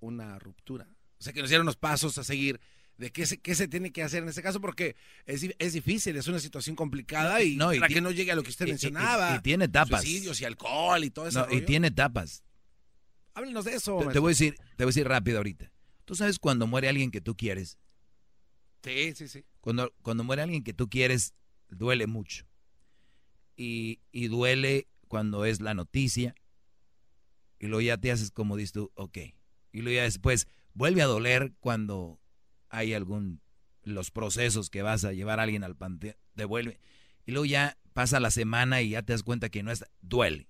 una ruptura. O sea, que nos diera unos pasos a seguir de qué se, qué se tiene que hacer en este caso, porque es, es difícil, es una situación complicada y, No, y para que no llegue a lo que usted y- mencionaba. y- y tiene etapas. Suicidios y alcohol y todo eso. No, y tiene etapas. Háblenos de eso. Te, te voy a decir, te voy a decir rápido ahorita. ¿Tú sabes cuando muere alguien que tú quieres? Sí, sí, sí. Cuando, cuando muere alguien que tú quieres, duele mucho. Y, y duele cuando es la noticia. Y luego ya te haces como dices tú, ok. Y luego ya después vuelve a doler cuando hay algún, los procesos que vas a llevar a alguien al panteón, te vuelve. Y luego ya pasa la semana y ya te das cuenta que no está, duele.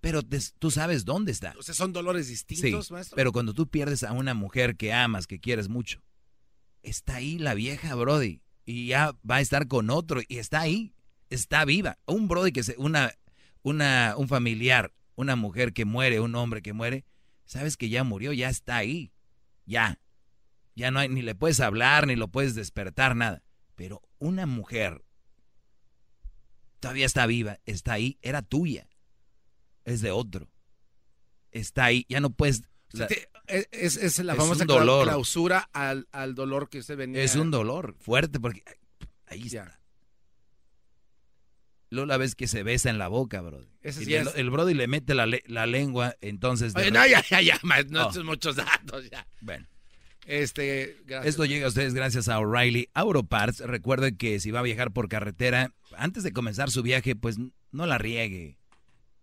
Pero te- tú sabes dónde está. O sea, son dolores distintos, Sí, maestro. pero cuando tú pierdes a una mujer que amas, que quieres mucho, está ahí la vieja, Brody, y ya va a estar con otro, y está ahí, está viva. Un Brody que se, una, una, un familiar, una mujer que muere, un hombre que muere, sabes que ya murió, ya está ahí, ya. Ya no hay, ni le puedes hablar, ni lo puedes despertar, nada. Pero una mujer todavía está viva, está ahí, era tuya, es de otro. Está ahí, ya no puedes... O sea, te- es, es- es la Es famosa dolor. clausura al, al dolor que usted venía. Es un dolor fuerte porque ahí está. Luego la vez que se besa en la boca, bro. Ese Y sí el, es. el brody le mete la, la lengua, entonces... Oye, no, ya, ya, ya, no, Oh. muchos datos, ya. Bueno. Este, gracias. Esto llega a ustedes gracias a O'Reilly Auto Parts. Recuerde que si va a viajar por carretera, antes de comenzar su viaje, pues no la riegue.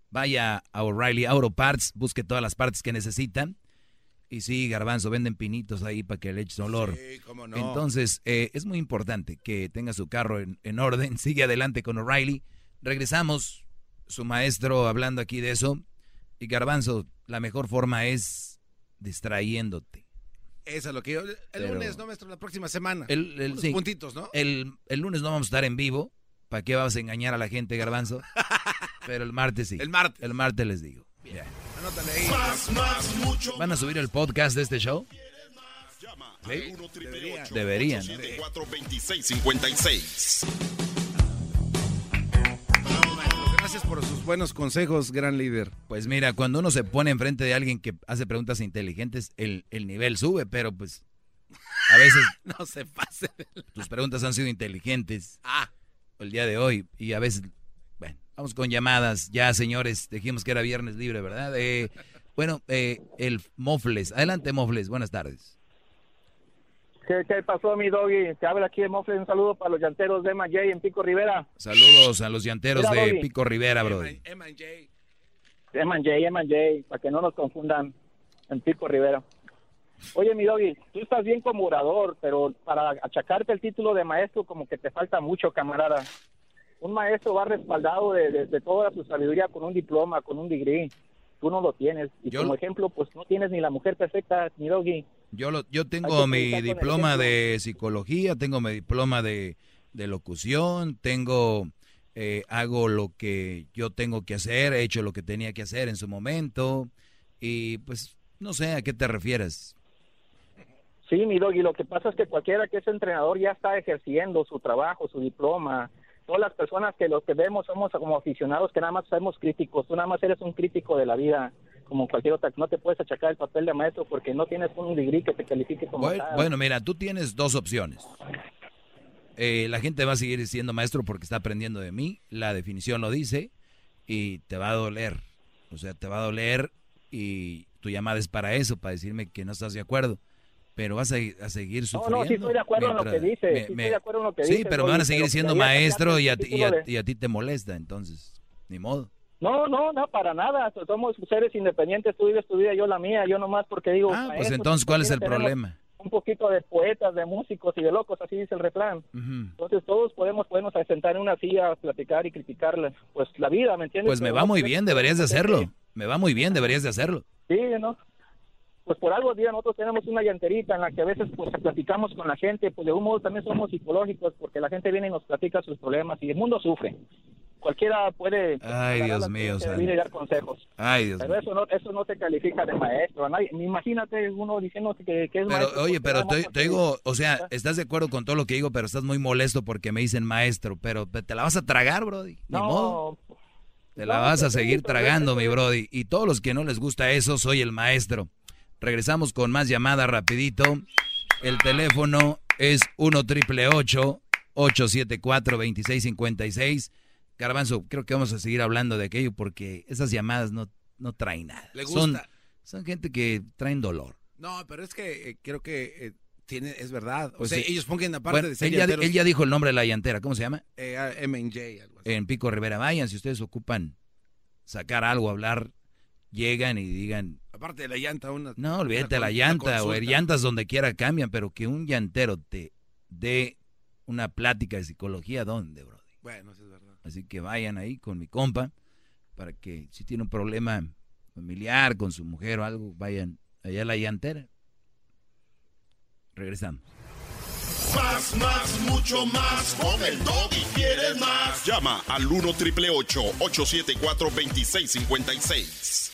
vaya a O'Reilly Auto Parts, busque todas las partes que necesitan. Y sí, garbanzo, venden pinitos ahí para que le eches olor. Sí, cómo no. Entonces, eh, es muy importante que tenga su carro en, en orden. [laughs] Sigue adelante con O'Reilly. Regresamos, su maestro hablando aquí de eso. Y garbanzo, la mejor forma es distrayéndote. Eso es lo que yo. El Pero- lunes, no, maestro, la próxima semana. El, el- Unos sí, puntitos, ¿no? El, el lunes no vamos a estar en vivo. ¿Para qué vas a engañar a la gente, garbanzo? [laughs] Pero el martes sí. El martes. El martes les digo. Ya. Anótale ahí. Más, más, mucho ¿Van a subir el podcast de este show? Sí. Deberían. Deberían. 2656. Gracias por sus buenos consejos, gran líder. Pues mira, cuando uno se pone enfrente de alguien que hace preguntas inteligentes, el, el nivel sube, pero pues a veces [laughs] No se pase. tus preguntas han sido inteligentes Ah. el día de hoy y a veces, bueno, vamos con llamadas. Ya, señores, dijimos que era viernes libre, ¿verdad? Eh, bueno, eh, el Mofles. Adelante, Mofles. Buenas tardes. ¿Qué, qué pasó, mi doggy? Te habla aquí de Mofle. Un saludo para los llanteros de Emma J en Pico Rivera. Saludos a los llanteros Mira, de Doggy. Pico Rivera, bro. Emma J. Emma J, Emma J, para que no nos confundan en Pico Rivera. Oye, mi doggy, tú estás bien como orador, pero para achacarte el título de maestro como que te falta mucho, camarada. Un maestro va respaldado de, de- de toda su sabiduría con un diploma, con un degree. Tú no lo tienes. Y Yo como lo- ejemplo, pues no tienes ni la mujer perfecta, mi doggy. Yo, lo, yo tengo mi diploma de psicología, tengo mi diploma de, de locución, tengo, eh, hago lo que yo tengo que hacer, he hecho lo que tenía que hacer en su momento y pues no sé a qué te refieres. Sí, mi doggy, lo que pasa es que cualquiera que es entrenador ya está ejerciendo su trabajo, su diploma. Todas las personas que los que vemos somos como aficionados que nada más somos críticos. Tú nada más eres un crítico de la vida, como cualquier otra. No te puedes achacar el papel de maestro porque no tienes un degree que te califique como Bueno, tal. bueno, mira, tú tienes dos opciones. Eh, la gente va a seguir siendo maestro porque está aprendiendo de mí, la definición lo dice, y te va a doler. O sea, te va a doler y tu llamada es para eso, para decirme que no estás de acuerdo. Pero vas a, a seguir No, sufriendo. no, sí estoy de acuerdo en lo que dice, me- sí estoy de acuerdo en lo que Sí, dice, pero me van a seguir siendo maestro y a, y a ti te molesta, entonces, ni modo. No, no, no, para nada. Somos seres independientes. Tú vives tu vida, yo la mía. Yo nomás porque digo. Ah, pues entonces, ¿cuál es el problema? Un poquito de poetas, de músicos y de locos, así dice el refrán. Entonces todos podemos podernos sentar en una silla, platicar y criticar pues la vida, ¿me entiendes? Pues me va muy bien, deberías de hacerlo. Me va muy bien, deberías de hacerlo. Sí, ¿no? Pues por algo, día nosotros tenemos una llanterita en la que a veces pues platicamos con la gente, pues de un modo también somos psicológicos porque la gente viene y nos platica sus problemas y el mundo sufre. Cualquiera puede Ay, Dios mío, dar consejos. Ay, Dios Pero mío. eso no, eso no te califica de maestro. a nadie. Imagínate uno diciendo que, que es Pero, maestro. oye, pero te, te digo, o sea, estás de acuerdo con todo lo que digo, pero estás muy molesto porque me dicen maestro, pero te la vas a tragar, Brody. Ni No, modo. Te la no, vas a sí, seguir tragando, mi Brody. Y todos los que no les gusta eso, soy el maestro. Regresamos con más llamadas rapidito. El teléfono es 1 triple 874 2656 Garbanzo, creo que vamos a seguir hablando de aquello porque esas llamadas no, no traen nada. Le Son, gusta. son gente que traen dolor. No, pero es que eh, creo que eh, tiene, es verdad. O Pues sea, sí. ellos pongan aparte Bueno, de ser él, ya, llanteros, él ya dijo el nombre de la llantera, ¿cómo se llama? eh, ah, M&J, algo así. En Pico Rivera. Vayan, si ustedes ocupan sacar algo, hablar, llegan y digan, Aparte de la llanta, una. no, olvídate de la llanta, o llantas donde quiera cambian, pero que un llantero te dé una plática de psicología, ¿dónde, bro? Bueno, eso es verdad. Así que vayan ahí con mi compa, para que si tiene un problema familiar con su mujer o algo, vayan allá a la llantera. Regresamos. Más, más, mucho más. Con el y quieres más. Llama al 1 triple 874 2656.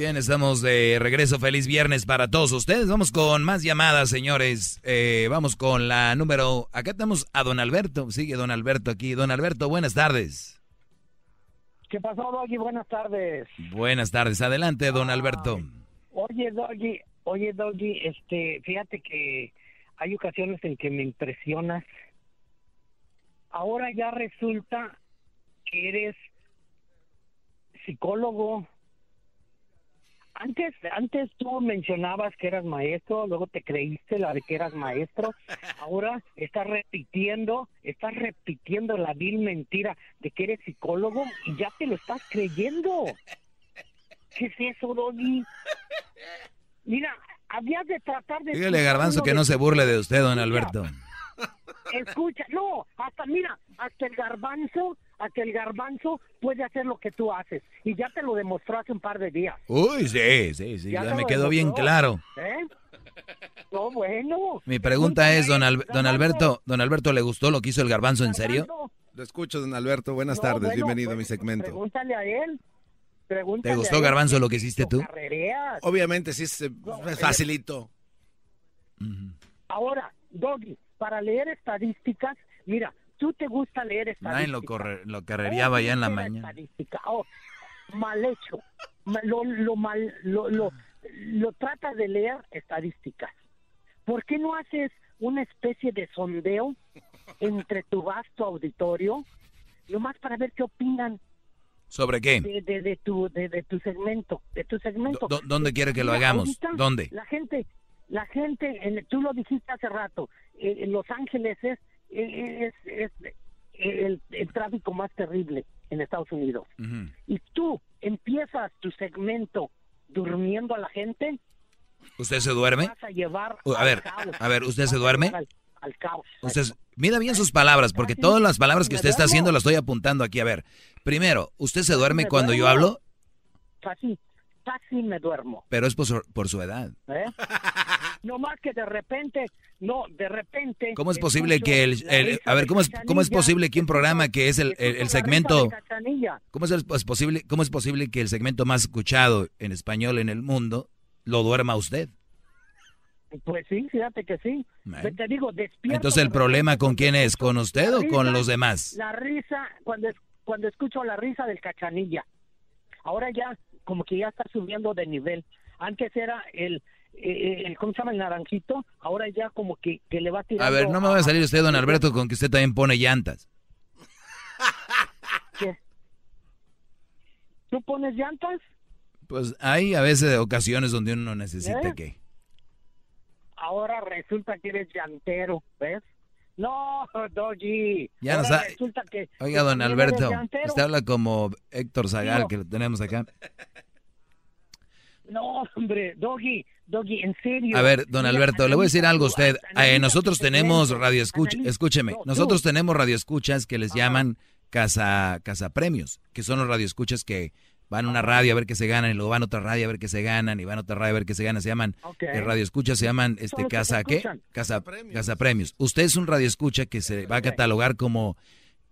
Bien, estamos de regreso. Feliz viernes para todos ustedes. Vamos con más llamadas, señores. Eh, vamos con la número. Acá tenemos a don Alberto. Sigue don Alberto aquí. Don Alberto, buenas tardes. ¿Qué pasó, Doggy? Buenas tardes. Buenas tardes. Adelante, don Alberto. Oye, Doggy, oye, Doggy, este, fíjate que hay ocasiones en que me impresionas. Ahora ya resulta que eres psicólogo. Antes, antes tú mencionabas que eras maestro, luego te creíste la de que eras maestro, [laughs] ahora estás repitiendo, estás repitiendo la vil mentira de que eres psicólogo y ya te lo estás creyendo. [laughs] ¿Qué es eso, Doggy? Mira, habías de tratar de... Dígale Garbanzo que no se burle de usted, don Alberto. Escucha, no, hasta mira, hasta el garbanzo, hasta el garbanzo puede hacer lo que tú haces y ya te lo demostró hace un par de días. Uy, sí, sí, sí, ya te me quedó bien claro. ¿eh? No, bueno. Mi pregunta es, don, Al- don Alberto, don Alberto, ¿le gustó lo que hizo el garbanzo en serio? Lo escucho, don Alberto. Buenas No, tardes, bueno, bienvenido a mi pues, segmento. Pregúntale a él. Pregúntale ¿Te gustó a él. garbanzo lo que hiciste tú? Carrereas. Obviamente, sí, es, eh, es facilito. Ahora, Doggy, para leer estadísticas, mira, tú te gusta leer estadísticas. Nadie lo, corre, lo carrereaba ya en la mañana. estadística. Oh, mal hecho. Lo, lo mal, lo, lo, lo trata de leer estadísticas. ¿Por qué no haces una especie de sondeo entre tu vasto auditorio, nomás para ver qué opinan ¿Sobre qué? de, de, de tu de, de tu segmento, de tu segmento? ¿Dó- ¿Dónde quiere que lo hagamos? ahorita ¿Dónde? La gente, la gente, en- tú lo dijiste hace rato, eh, en Los Ángeles es, es, es el, el tráfico más terrible en Estados Unidos. Ujú. Y tú empiezas tu segmento durmiendo a la gente, ¿Usted se duerme? vas a llevar Uh, A ver, caos. a ver, ¿usted se Vas duerme? Al, al caos. Usted, mida bien sus palabras, porque todas las palabras que usted está haciendo las estoy apuntando aquí. A ver, primero, ¿usted se duerme me cuando yo duermo. hablo? Casi, casi me duermo. Pero es por su, por su edad. ¿eh? [laughs] no más que de repente, no, de repente. ¿Cómo es posible que el, el- a ver, cómo es, cómo es posible que un programa que es el, el- segmento, cómo es, posible, cómo es posible que el segmento más escuchado en español en el mundo lo duerma usted? Pues sí, fíjate que sí. Te digo, despierto. Entonces el problema con quién es, con usted o con los demás. La risa, cuando, es- cuando escucho la risa del cachanilla. Ahora ya, como que ya está subiendo de nivel. Antes era el, eh, el ¿cómo se llama? El naranjito. Ahora ya como que, que le va tirando. A ver, no me va a salir usted, don Alberto, con que usted también pone llantas. ¿Qué? ¿Tú pones llantas? Pues hay a veces ocasiones donde uno necesita ¿Eh? que... Ahora resulta que eres llantero, ¿ves? No, [laughs] Doggy. Ya no Ahora resulta que- Oiga, don Alberto, usted habla como Héctor Zagal, No. que lo tenemos acá. No, hombre, Doggy, Doggy, en serio. A ver, don Alberto, le voy a decir algo a usted. Eh, nosotros tenemos radioescuchas, analiza- escúcheme, nosotros tenemos radioescuchas que les llaman casa, casa premios, que son los radioescuchas que van a una radio a ver qué se ganan y luego van a otra radio a ver qué se ganan y van a otra radio a ver qué se ganan. Se llaman, Ok. eh, radioescuchas se llaman este casa, ¿qué? Casa, casa premios. Usted es un radioescucha que se va a catalogar como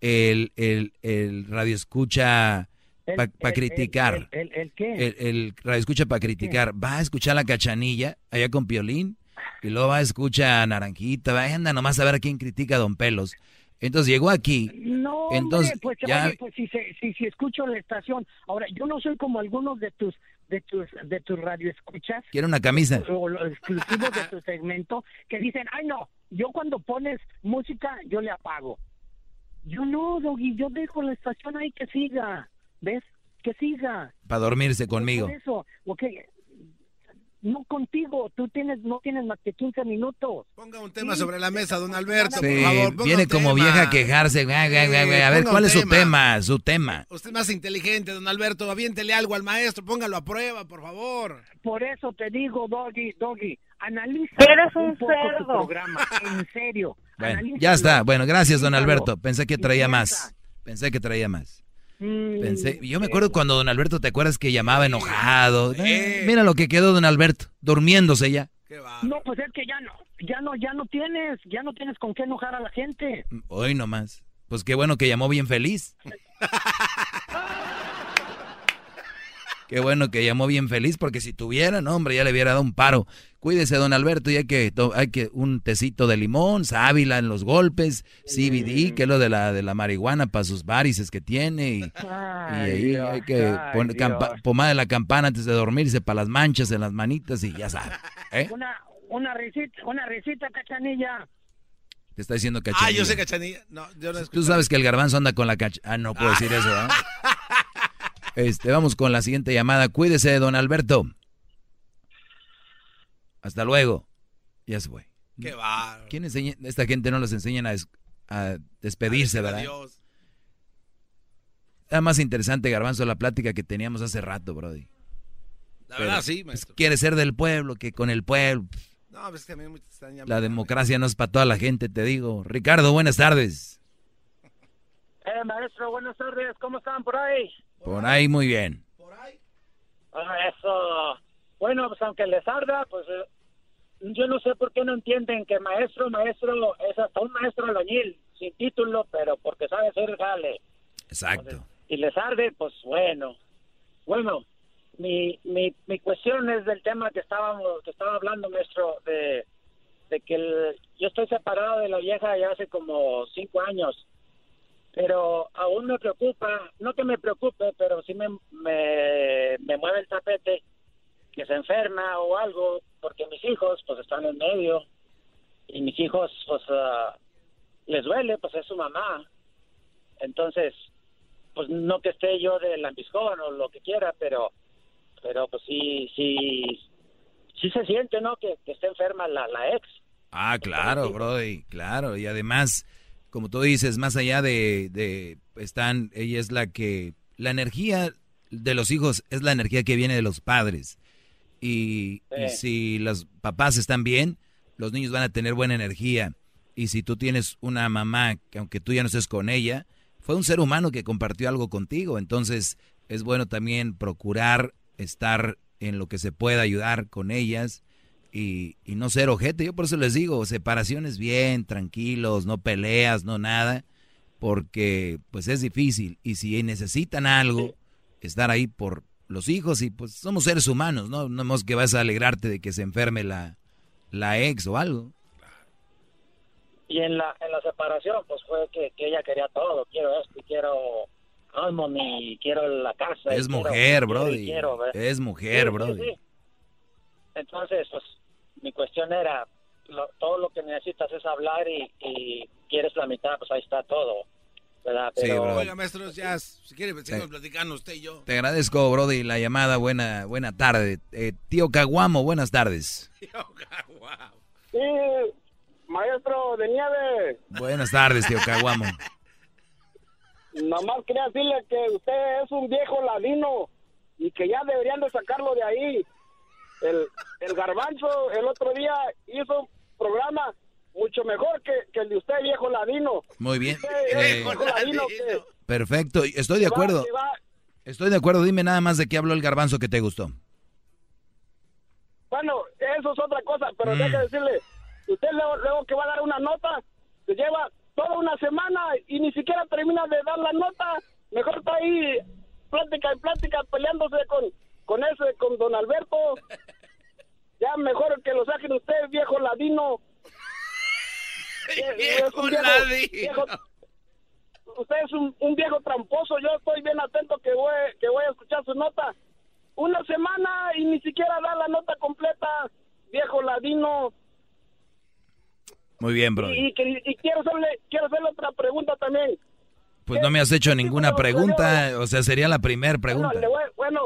el, el, el radioescucha para el- criticar. ¿El, el, el qué? El, radio escucha para criticar. Va a escuchar la cachanilla allá con Piolín y luego va a escuchar a Naranjita. Va, anda nomás a ver a quién critica a Don Pelos. Entonces llegó aquí. No, Entonces, hombre, pues, ya- oye, pues si, se- si, si escucho la estación. Ahora, yo no soy como algunos de tus de tus de tus radioescuchas Quiere una camisa. o los exclusivos de tu segmento que dicen, "Ay, no, yo cuando pones música yo le apago." Yo no, Doggy, yo dejo la estación ahí que siga. ¿Ves? Que siga. Para dormirse conmigo. Por eso, ok. No contigo, tú tienes no tienes más que 15 minutos. Ponga un tema sobre la mesa, don Alberto, Sí, por favor. ponga viene un como tema. vieja a quejarse. A ver, ¿cuál es su tema. tema? Su tema. Usted es más inteligente, don Alberto. Aviéntele algo al maestro. Póngalo a prueba, por favor. Por eso te digo, Doggy, Doggy, analiza Eres un poco tu cerdo. programa, en [laughs] serio. Bueno, ya está. Bueno, gracias, don. Alberto. Pensé que traía más. Pensé que traía más. Mm, Pensé, yo me acuerdo cuando don Alberto, ¿te acuerdas que llamaba enojado? Eh, mira lo que quedó don Alberto, durmiéndose ya. No, pues es que ya no, ya no, ya no tienes, ya no tienes con qué enojar a la gente. Hoy nomás. Pues qué bueno que llamó bien feliz. [laughs] Qué bueno que llamó bien feliz, porque si tuviera, no, hombre, ya le hubiera dado un paro. Cuídese, don Alberto, ya que hay que un tecito de limón, sábila en los golpes, CBD, que es lo de la, de la marihuana para sus varices que tiene. Y, y ahí hay que ay, poner campa- pomada de la campana antes de dormirse para las manchas en las manitas y ya sabe. ¿eh? Una, una risita, una risita, cachanilla. Te está diciendo Ah, cachanilla. yo sé cachanilla. No, yo no Tú sabes que el garbanzo anda con la cacha... Ah, no puedo decir eso, ¿verdad? [laughs] Este, vamos con la siguiente llamada. Cuídese, don Alberto. Hasta luego. Ya se fue. Qué va. ¿Quién enseña? Esta gente no los enseñan a, des- a despedirse, ¿verdad? Adiós. Era más interesante, Garbanzo, la plática que teníamos hace rato, Brody. La verdad, Pero, sí, pues, maestro. quiere ser del pueblo, que con el pueblo. No, pues es que a mí me están llamando. La democracia no es para toda la gente, te digo. Ricardo, buenas tardes. Eh, maestro, buenas tardes. ¿Cómo están por ahí? Por ahí muy bien. Ah, eso. Bueno, pues aunque les arda, pues eh, yo no sé por qué no entienden que maestro, maestro es hasta un maestro albañil, sin título, pero porque sabe hacer jale. Exacto. Y les arde, pues bueno. Bueno, mi, mi, mi cuestión es del tema que estábamos, que estaba hablando, maestro, de, de que el- yo estoy separado de la vieja ya hace como cinco años pero aún me preocupa, no que me preocupe, pero sí me, me, me mueve el tapete que se enferma o algo, porque mis hijos pues están en medio y mis hijos pues ah, les duele, pues es su mamá. Entonces, pues no que esté yo de lambiscón o lo que quiera, pero pero pues sí, sí, sí se siente, ¿no? Que, que esté enferma la, la ex. Ah, claro, Brody, claro. Y además, como tú dices, más allá de, de están, ella es la que, la energía de los hijos es la energía que viene de los padres. Y, si los papás están bien, los niños van a tener buena energía. Y si tú tienes una mamá que aunque tú ya no estés con ella, fue un ser humano que compartió algo contigo. Entonces es bueno también procurar estar en lo que se pueda ayudar con ellas y, y no ser ojete. Yo por eso les digo, separaciones bien, tranquilos, no peleas, no nada, porque pues es difícil. Y si necesitan algo, estar ahí por los hijos y pues somos seres humanos, ¿no? No es que vas a alegrarte de que se enferme la, la ex o algo. Y en la, en la separación, pues fue que, que ella quería todo. Quiero esto, y quiero Harmony, y quiero la casa. Es mujer, quiero Brody. Es mujer, Sí, sí, Brody. sí. Entonces, pues, mi cuestión era, lo- todo lo que necesitas es hablar y, y quieres la mitad, pues ahí está todo. ¿verdad? Pero, Oiga, maestros, ya, si quiere, seguimos platicando usted y yo. Te agradezco, Brody, la llamada. Buena, buena tarde. Eh, tío Caguamo, buenas tardes. [laughs] Sí, maestro de nieve. Buenas tardes, tío Caguamo. [laughs] Nomás quería decirle que usted es un viejo ladino y que ya deberían de sacarlo de ahí. El, el garbanzo el otro día hizo un programa mucho mejor que, que el de usted, viejo ladino. Muy bien. Usted Eh, viejo ladino que- perfecto, estoy de acuerdo. que va- Estoy de acuerdo. Dime nada más de qué habló el garbanzo que te gustó. Bueno, eso es otra cosa, pero Mm. deje decirle, usted luego, luego que va a dar una nota, se lleva toda una semana y ni siquiera termina de dar la nota, mejor está ahí plática y plática peleándose con, con ese, con don Alberto. Ya mejor que lo saquen usted, viejo ladino. [laughs] Un viejo- usted es un, un viejo tramposo, yo estoy bien atento que voy, que voy a escuchar su nota. Una semana y ni siquiera da la nota completa, viejo ladino. Muy bien, Brody. Y, y que- y quiero, hacerle, quiero hacerle otra pregunta también. Pues no me has hecho ninguna pregunta. O sea, sería la primera pregunta. Bueno, le voy- bueno,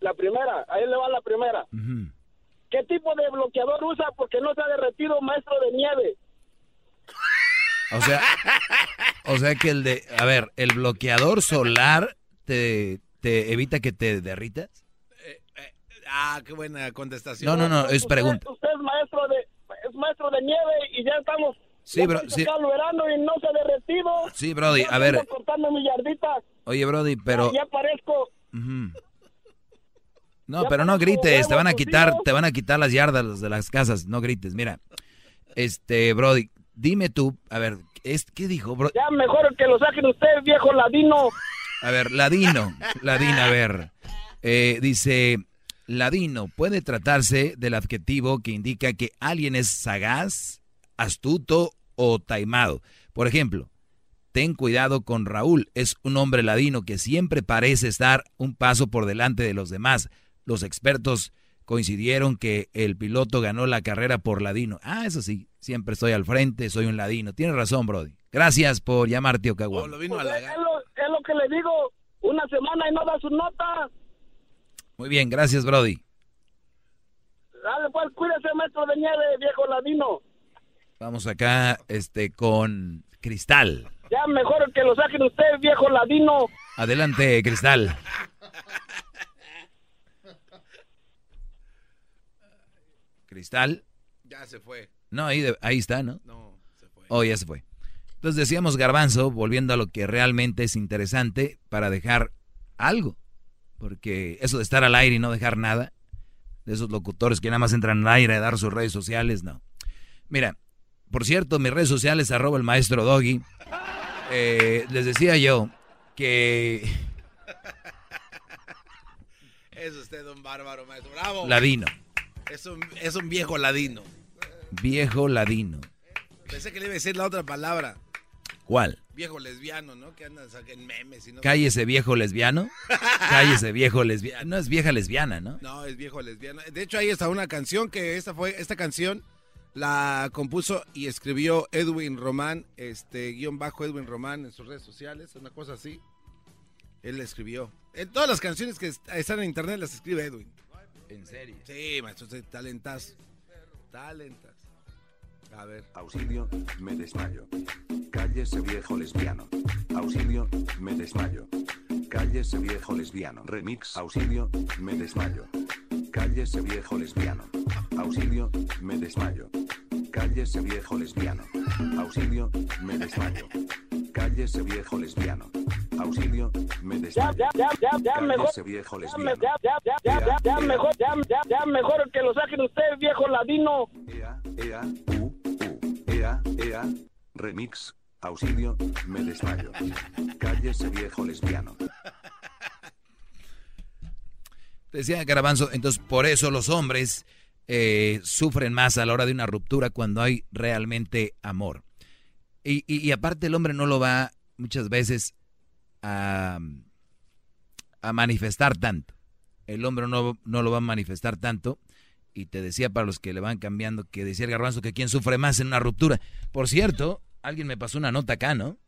la primera, ahí le va la primera. ¿Qué tipo de bloqueador usa porque no se ha derretido maestro de nieve? O sea, o sea que el de, a ver, el bloqueador solar te, te evita que te derritas. Ah, qué buena contestación. No, no, no, es pregunta. Usted, es maestro de es maestro de nieve y ya estamos Sí, ya bro, sí. verano y no se ha derretido. Sí, Brody, a ver. ando cortando mi yardita. Oye, Brody, pero Ya parezco Ujú. No, pero no grites, te van a quitar, te van a quitar las yardas de las casas, no grites. Mira, este, Brody, dime tú, a ver, es, ¿qué dijo, bro? ya mejor que lo saquen usted, viejo ladino. A ver, ladino, ladino, a ver, eh, dice, ladino puede tratarse del adjetivo que indica que alguien es sagaz, astuto o taimado. Por ejemplo, ten cuidado con Raúl, es un hombre ladino que siempre parece estar un paso por delante de los demás. Los expertos coincidieron que el piloto ganó la carrera por ladino. Ah, eso sí, siempre estoy al frente, soy un ladino. Tienes razón, Brody. Gracias por llamar, tío Caguán. Pues, es, lo, es lo que le digo, una semana y no da su nota. Muy bien, gracias, Brody. Dale, pues, cuídese, maestro de nieve, viejo ladino. Vamos acá, este, con Cristal. Ya mejor que lo saquen usted, viejo ladino. Adelante, Cristal. [laughs] Cristal. Ya se fue. No, ahí, de- ahí está, ¿no? No, se fue. Oh, ya se fue. Entonces decíamos garbanzo, volviendo a lo que realmente es interesante para dejar algo. Porque eso de estar al aire y no dejar nada, de esos locutores que nada más entran al aire a dar sus redes sociales, no. Mira, por cierto, mis redes sociales, arroba el maestro Doggy. Eh, les decía yo que [laughs] Es usted un bárbaro, maestro. Bravo. ladino, Es un, es un viejo ladino. viejo ladino. Pensé que le iba a decir la otra palabra. ¿Cuál? Viejo lesbiano, ¿no? Que andan en memes y no. Cállese viejo lesbiano. [laughs] Cállese viejo lesbiano. No es vieja lesbiana, ¿no? No, es viejo lesbiano. De hecho, ahí está una canción que esta fue, esta canción la compuso y escribió Edwin Román, este guion bajo Edwin Román en sus redes sociales, una cosa así. Él la escribió. En todas las canciones que est- están en internet las escribe Edwin. ¿En serio? Sí, maestro, sí, talentazo. Talentazo. A ver. Auxilio, me desmayo. Cállese viejo lesbiano. Auxilio, me desmayo. Cállese viejo lesbiano. Remix. Auxilio, me desmayo. Cállese viejo lesbiano. Auxilio, me desmayo. Cállese viejo lesbiano. Auxilio, me desmayo. Cállese viejo lesbiano. Auxilio, me desmayo. Ya, ya, ya, ya, mejor. Viejo Ya, lesbiano. ya, ya, ya, ya, ya, ya, mejor, ya, ya, ya, mejor que lo saquen usted, viejo ladino. Ea, ea, u, u, ea, ea, remix, auxilio, me desmayo. Cállese viejo lesbiano. Decía Garbanzo, entonces por eso los hombres eh, sufren más a la hora de una ruptura cuando hay realmente amor. Y, y- y aparte el hombre no lo va muchas veces a, a manifestar tanto. El hombre no, no lo va a manifestar tanto. Y te decía para los que le van cambiando que decía el Garbanzo que quién sufre más en una ruptura. Por cierto, alguien me pasó una nota acá, ¿no?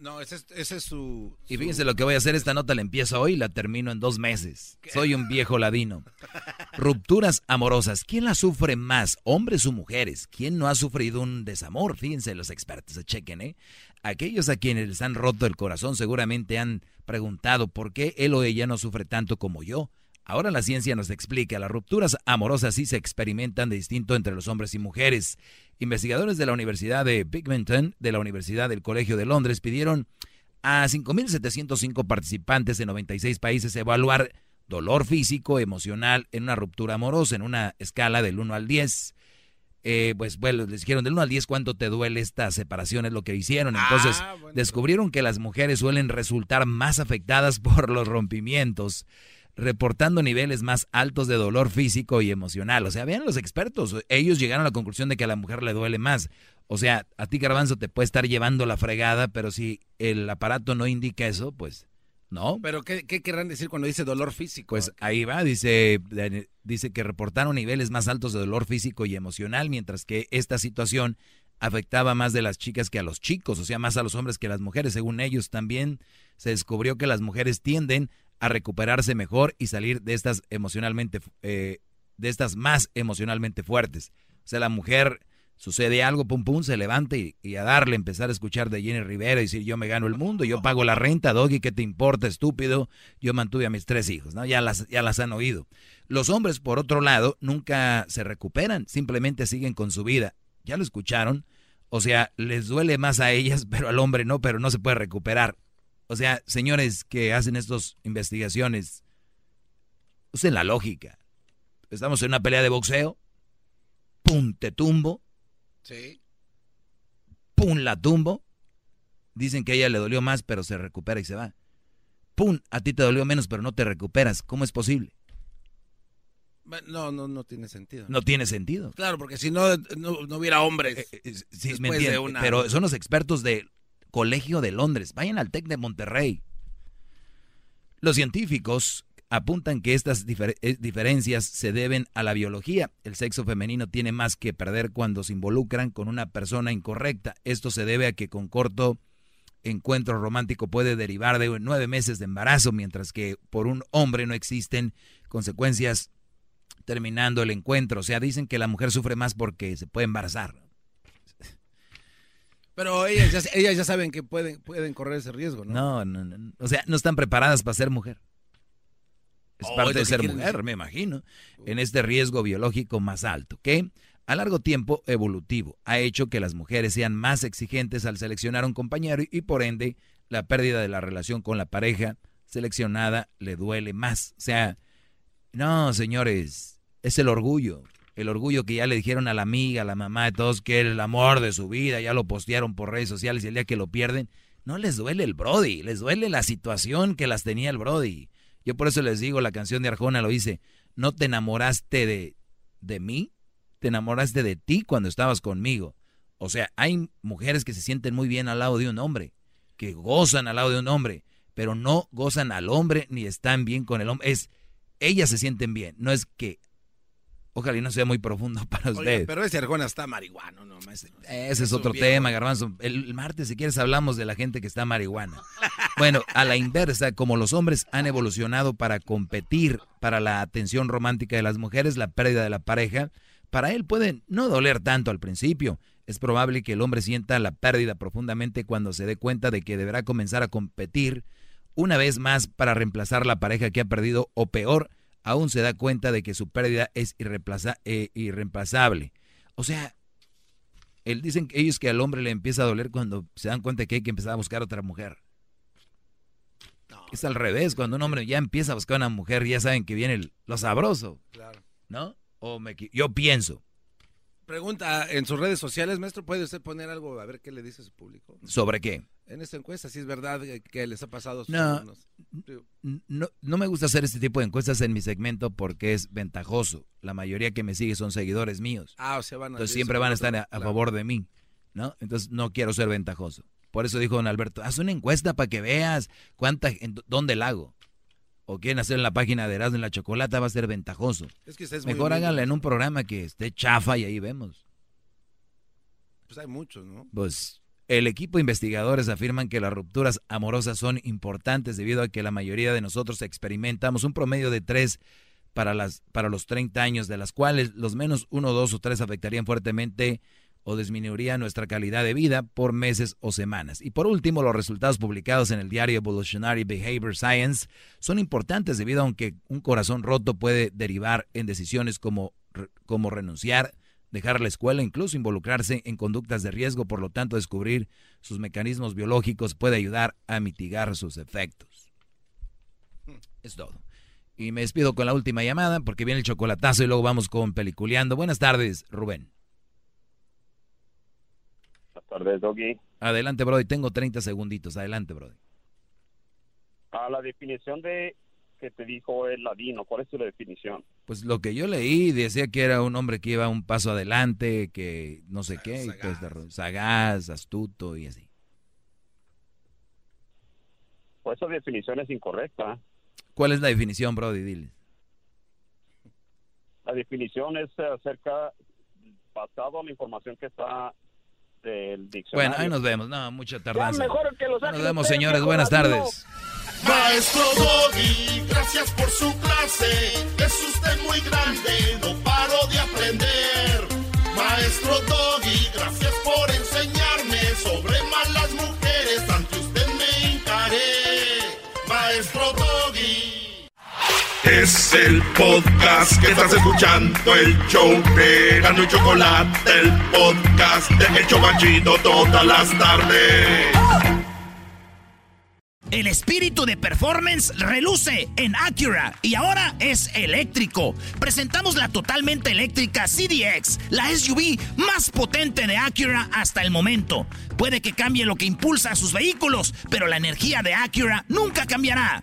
No, ese es, ese es su, Y fíjense lo que voy a hacer, esta nota la empiezo hoy y la termino en dos meses. Soy un viejo ladino. Rupturas amorosas. ¿Quién las sufre más, hombres o mujeres? ¿Quién no ha sufrido un desamor? Fíjense los expertos, chequen, ¿eh? Aquellos a quienes les han roto el corazón seguramente han preguntado por qué él o ella no sufre tanto como yo. Ahora la ciencia nos explica, las rupturas amorosas sí se experimentan de distinto entre los hombres y mujeres. Investigadores de la Universidad de Binghamton, de la Universidad del Colegio de Londres, pidieron a 5.705 participantes de 96 países evaluar dolor físico, emocional en una ruptura amorosa en una escala del 1 al 10. Eh, pues bueno, les dijeron del 1 al 10 cuánto te duele esta separación, es lo que hicieron. Entonces descubrieron que las mujeres suelen resultar más afectadas [laughs] por los rompimientos, reportando niveles más altos de dolor físico y emocional. O sea, vean los expertos, ellos llegaron a la conclusión de que a la mujer le duele más. O sea, a ti Garbanzo te puede estar llevando la fregada, pero si el aparato no indica eso, pues no. Pero ¿qué, qué querrán decir cuando dice dolor físico? Pues ahí va, dice, dice que reportaron niveles más altos de dolor físico y emocional, mientras que esta situación afectaba más de las chicas que a los chicos, o sea, más a los hombres que a las mujeres. Según ellos, también se descubrió que las mujeres tienden a recuperarse mejor y salir de estas emocionalmente, eh, de estas más emocionalmente fuertes. O sea, la mujer sucede algo, pum pum, se levanta y, y, a darle, empezar a escuchar de Jenny Rivera y decir yo me gano el mundo, yo pago la renta, Doggy, ¿qué te importa, estúpido? Yo mantuve a mis tres hijos, ¿no? Ya las, ya las han oído. Los hombres, por otro lado, nunca se recuperan, simplemente siguen con su vida. ¿Ya lo escucharon? O sea, les duele más a ellas, [laughs] pero al hombre no, pero no se puede recuperar. O sea, señores que hacen estas investigaciones, usen la lógica. Estamos en una pelea de boxeo, pum, te tumbo, Sí. pum, la tumbo. Dicen que a ella le dolió más, pero se recupera y se va. Pum, a ti te dolió menos, pero no te recuperas. ¿Cómo es posible? No, no, no tiene sentido. No tiene sentido. Claro, porque si no, no, no hubiera hombres. Eh, Sí, después me de una- Pero son los expertos del Colegio de Londres. Vayan al TEC de Monterrey. Los científicos apuntan que estas eh, diferencias se deben a la biología. El sexo femenino tiene más que perder cuando se involucran con una persona incorrecta. Esto se debe a que con corto encuentro romántico puede derivar de nueve meses de embarazo, mientras que por un hombre no existen consecuencias terminando el encuentro. O sea, dicen que la mujer sufre más porque se puede embarazar. Pero ellas ya, ellas ya saben que pueden, pueden correr ese riesgo, ¿no? No, no, no. O sea, no están preparadas para ser mujer. Es Oh, parte de ser mujer, decir. me imagino. En este riesgo biológico más alto, que a largo tiempo evolutivo ha hecho que las mujeres sean más exigentes al seleccionar un compañero y por ende la pérdida de la relación con la pareja seleccionada le duele más. O sea, no, señores, es el orgullo. El orgullo que ya le dijeron a la amiga, a la mamá de todos que el amor de su vida, ya lo postearon por redes sociales y el día que lo pierden, no les duele el Brody, les duele la situación que las tenía el Brody. Yo por eso les digo, la canción de Arjona lo dice, no te enamoraste de, de mí, te enamoraste de ti cuando estabas conmigo. O sea, hay mujeres que se sienten muy bien al lado de un hombre, que gozan al lado de un hombre, pero no gozan al hombre ni están bien con el hombre. Es, ellas se sienten bien, no es que, ojalá y no sea muy profundo [laughs] para Oiga, ustedes. pero ese Arjona está marihuano, no, maestro. Ese es otro viejo. tema, Garbanzo. El, el martes, si quieres, hablamos de la gente que está marihuana. Bueno, a la inversa, como los hombres han evolucionado para competir para la atención romántica de las mujeres, la pérdida de la pareja, para él puede no doler tanto al principio. Es probable que el hombre sienta la pérdida profundamente cuando se dé cuenta de que deberá comenzar a competir una vez más para reemplazar la pareja que ha perdido o peor, aún se da cuenta de que su pérdida es eh, irreemplazable. O sea, él dicen que ellos que al hombre le empieza a doler cuando se dan cuenta que hay que empezar a buscar otra mujer. Es al revés, cuando un hombre ya empieza a buscar una mujer, ya saben que viene el- lo sabroso, Claro. ¿no? O me yo pienso Pregunta en sus redes sociales, maestro, ¿puede usted poner algo a ver qué le dice su público? sobre qué. En esta encuesta, si es verdad que- les ha pasado a sus No, alumnos. no, no me gusta hacer este tipo de encuestas en mi segmento porque es ventajoso. La mayoría que me sigue son seguidores míos. Ah, o sea, van a Entonces siempre van a estar a, a claro. favor de mí, ¿no? Entonces no quiero ser ventajoso. Por eso dijo don Alberto, haz una encuesta para que veas cuánta, en dónde la hago. O quieren hacer en la página de Erasmo en la Chocolata, va a ser ventajoso. Es que es Mejor háganla en un programa que esté chafa y ahí vemos. Pues hay muchos, ¿no? Pues el equipo de investigadores afirman que las rupturas amorosas son importantes debido a que la mayoría de nosotros experimentamos un promedio de tres para, las, para los 30 años, de las cuales los menos uno, dos o tres afectarían fuertemente o disminuirían nuestra calidad de vida por meses o semanas. Y por último, los resultados publicados en el diario Evolutionary Behavior Science son importantes debido a que un corazón roto puede derivar en decisiones como, como renunciar, dejar la escuela, incluso involucrarse en conductas de riesgo, por lo tanto descubrir sus mecanismos biológicos puede ayudar a mitigar sus efectos. Es todo. Y me despido con la última llamada porque viene el chocolatazo y luego vamos con peliculeando. Buenas tardes, Rubén. Tardes, Doggy. Adelante, Brody. Tengo 30 segunditos. Adelante, Brody. A la definición de que te dijo el ladino, ¿cuál es tu definición? Pues lo que yo leí decía que era un hombre que iba un paso adelante, que no sé qué, rollo. sagaz, astuto y así. Pues esa definición es incorrecta. ¿Cuál es la definición, Brody? Dile. La definición es acerca, basado en la información que está del diccionario. Bueno, ahí nos vemos. No, mucha tardanza. mejor que los Nos vemos, señores. Buenas tardes. Maestro Doggy, gracias por su clase. Es usted muy grande, no paro de aprender. Maestro Doggy, gracias por Es el podcast que estás escuchando, el show de y Chocolate, el podcast de El Chobachito todas las tardes. El espíritu de performance reluce en Acura y ahora es eléctrico. Presentamos la totalmente eléctrica CDX, la SUV más potente de Acura hasta el momento. Puede que cambie lo que impulsa a sus vehículos, pero la energía de Acura nunca cambiará.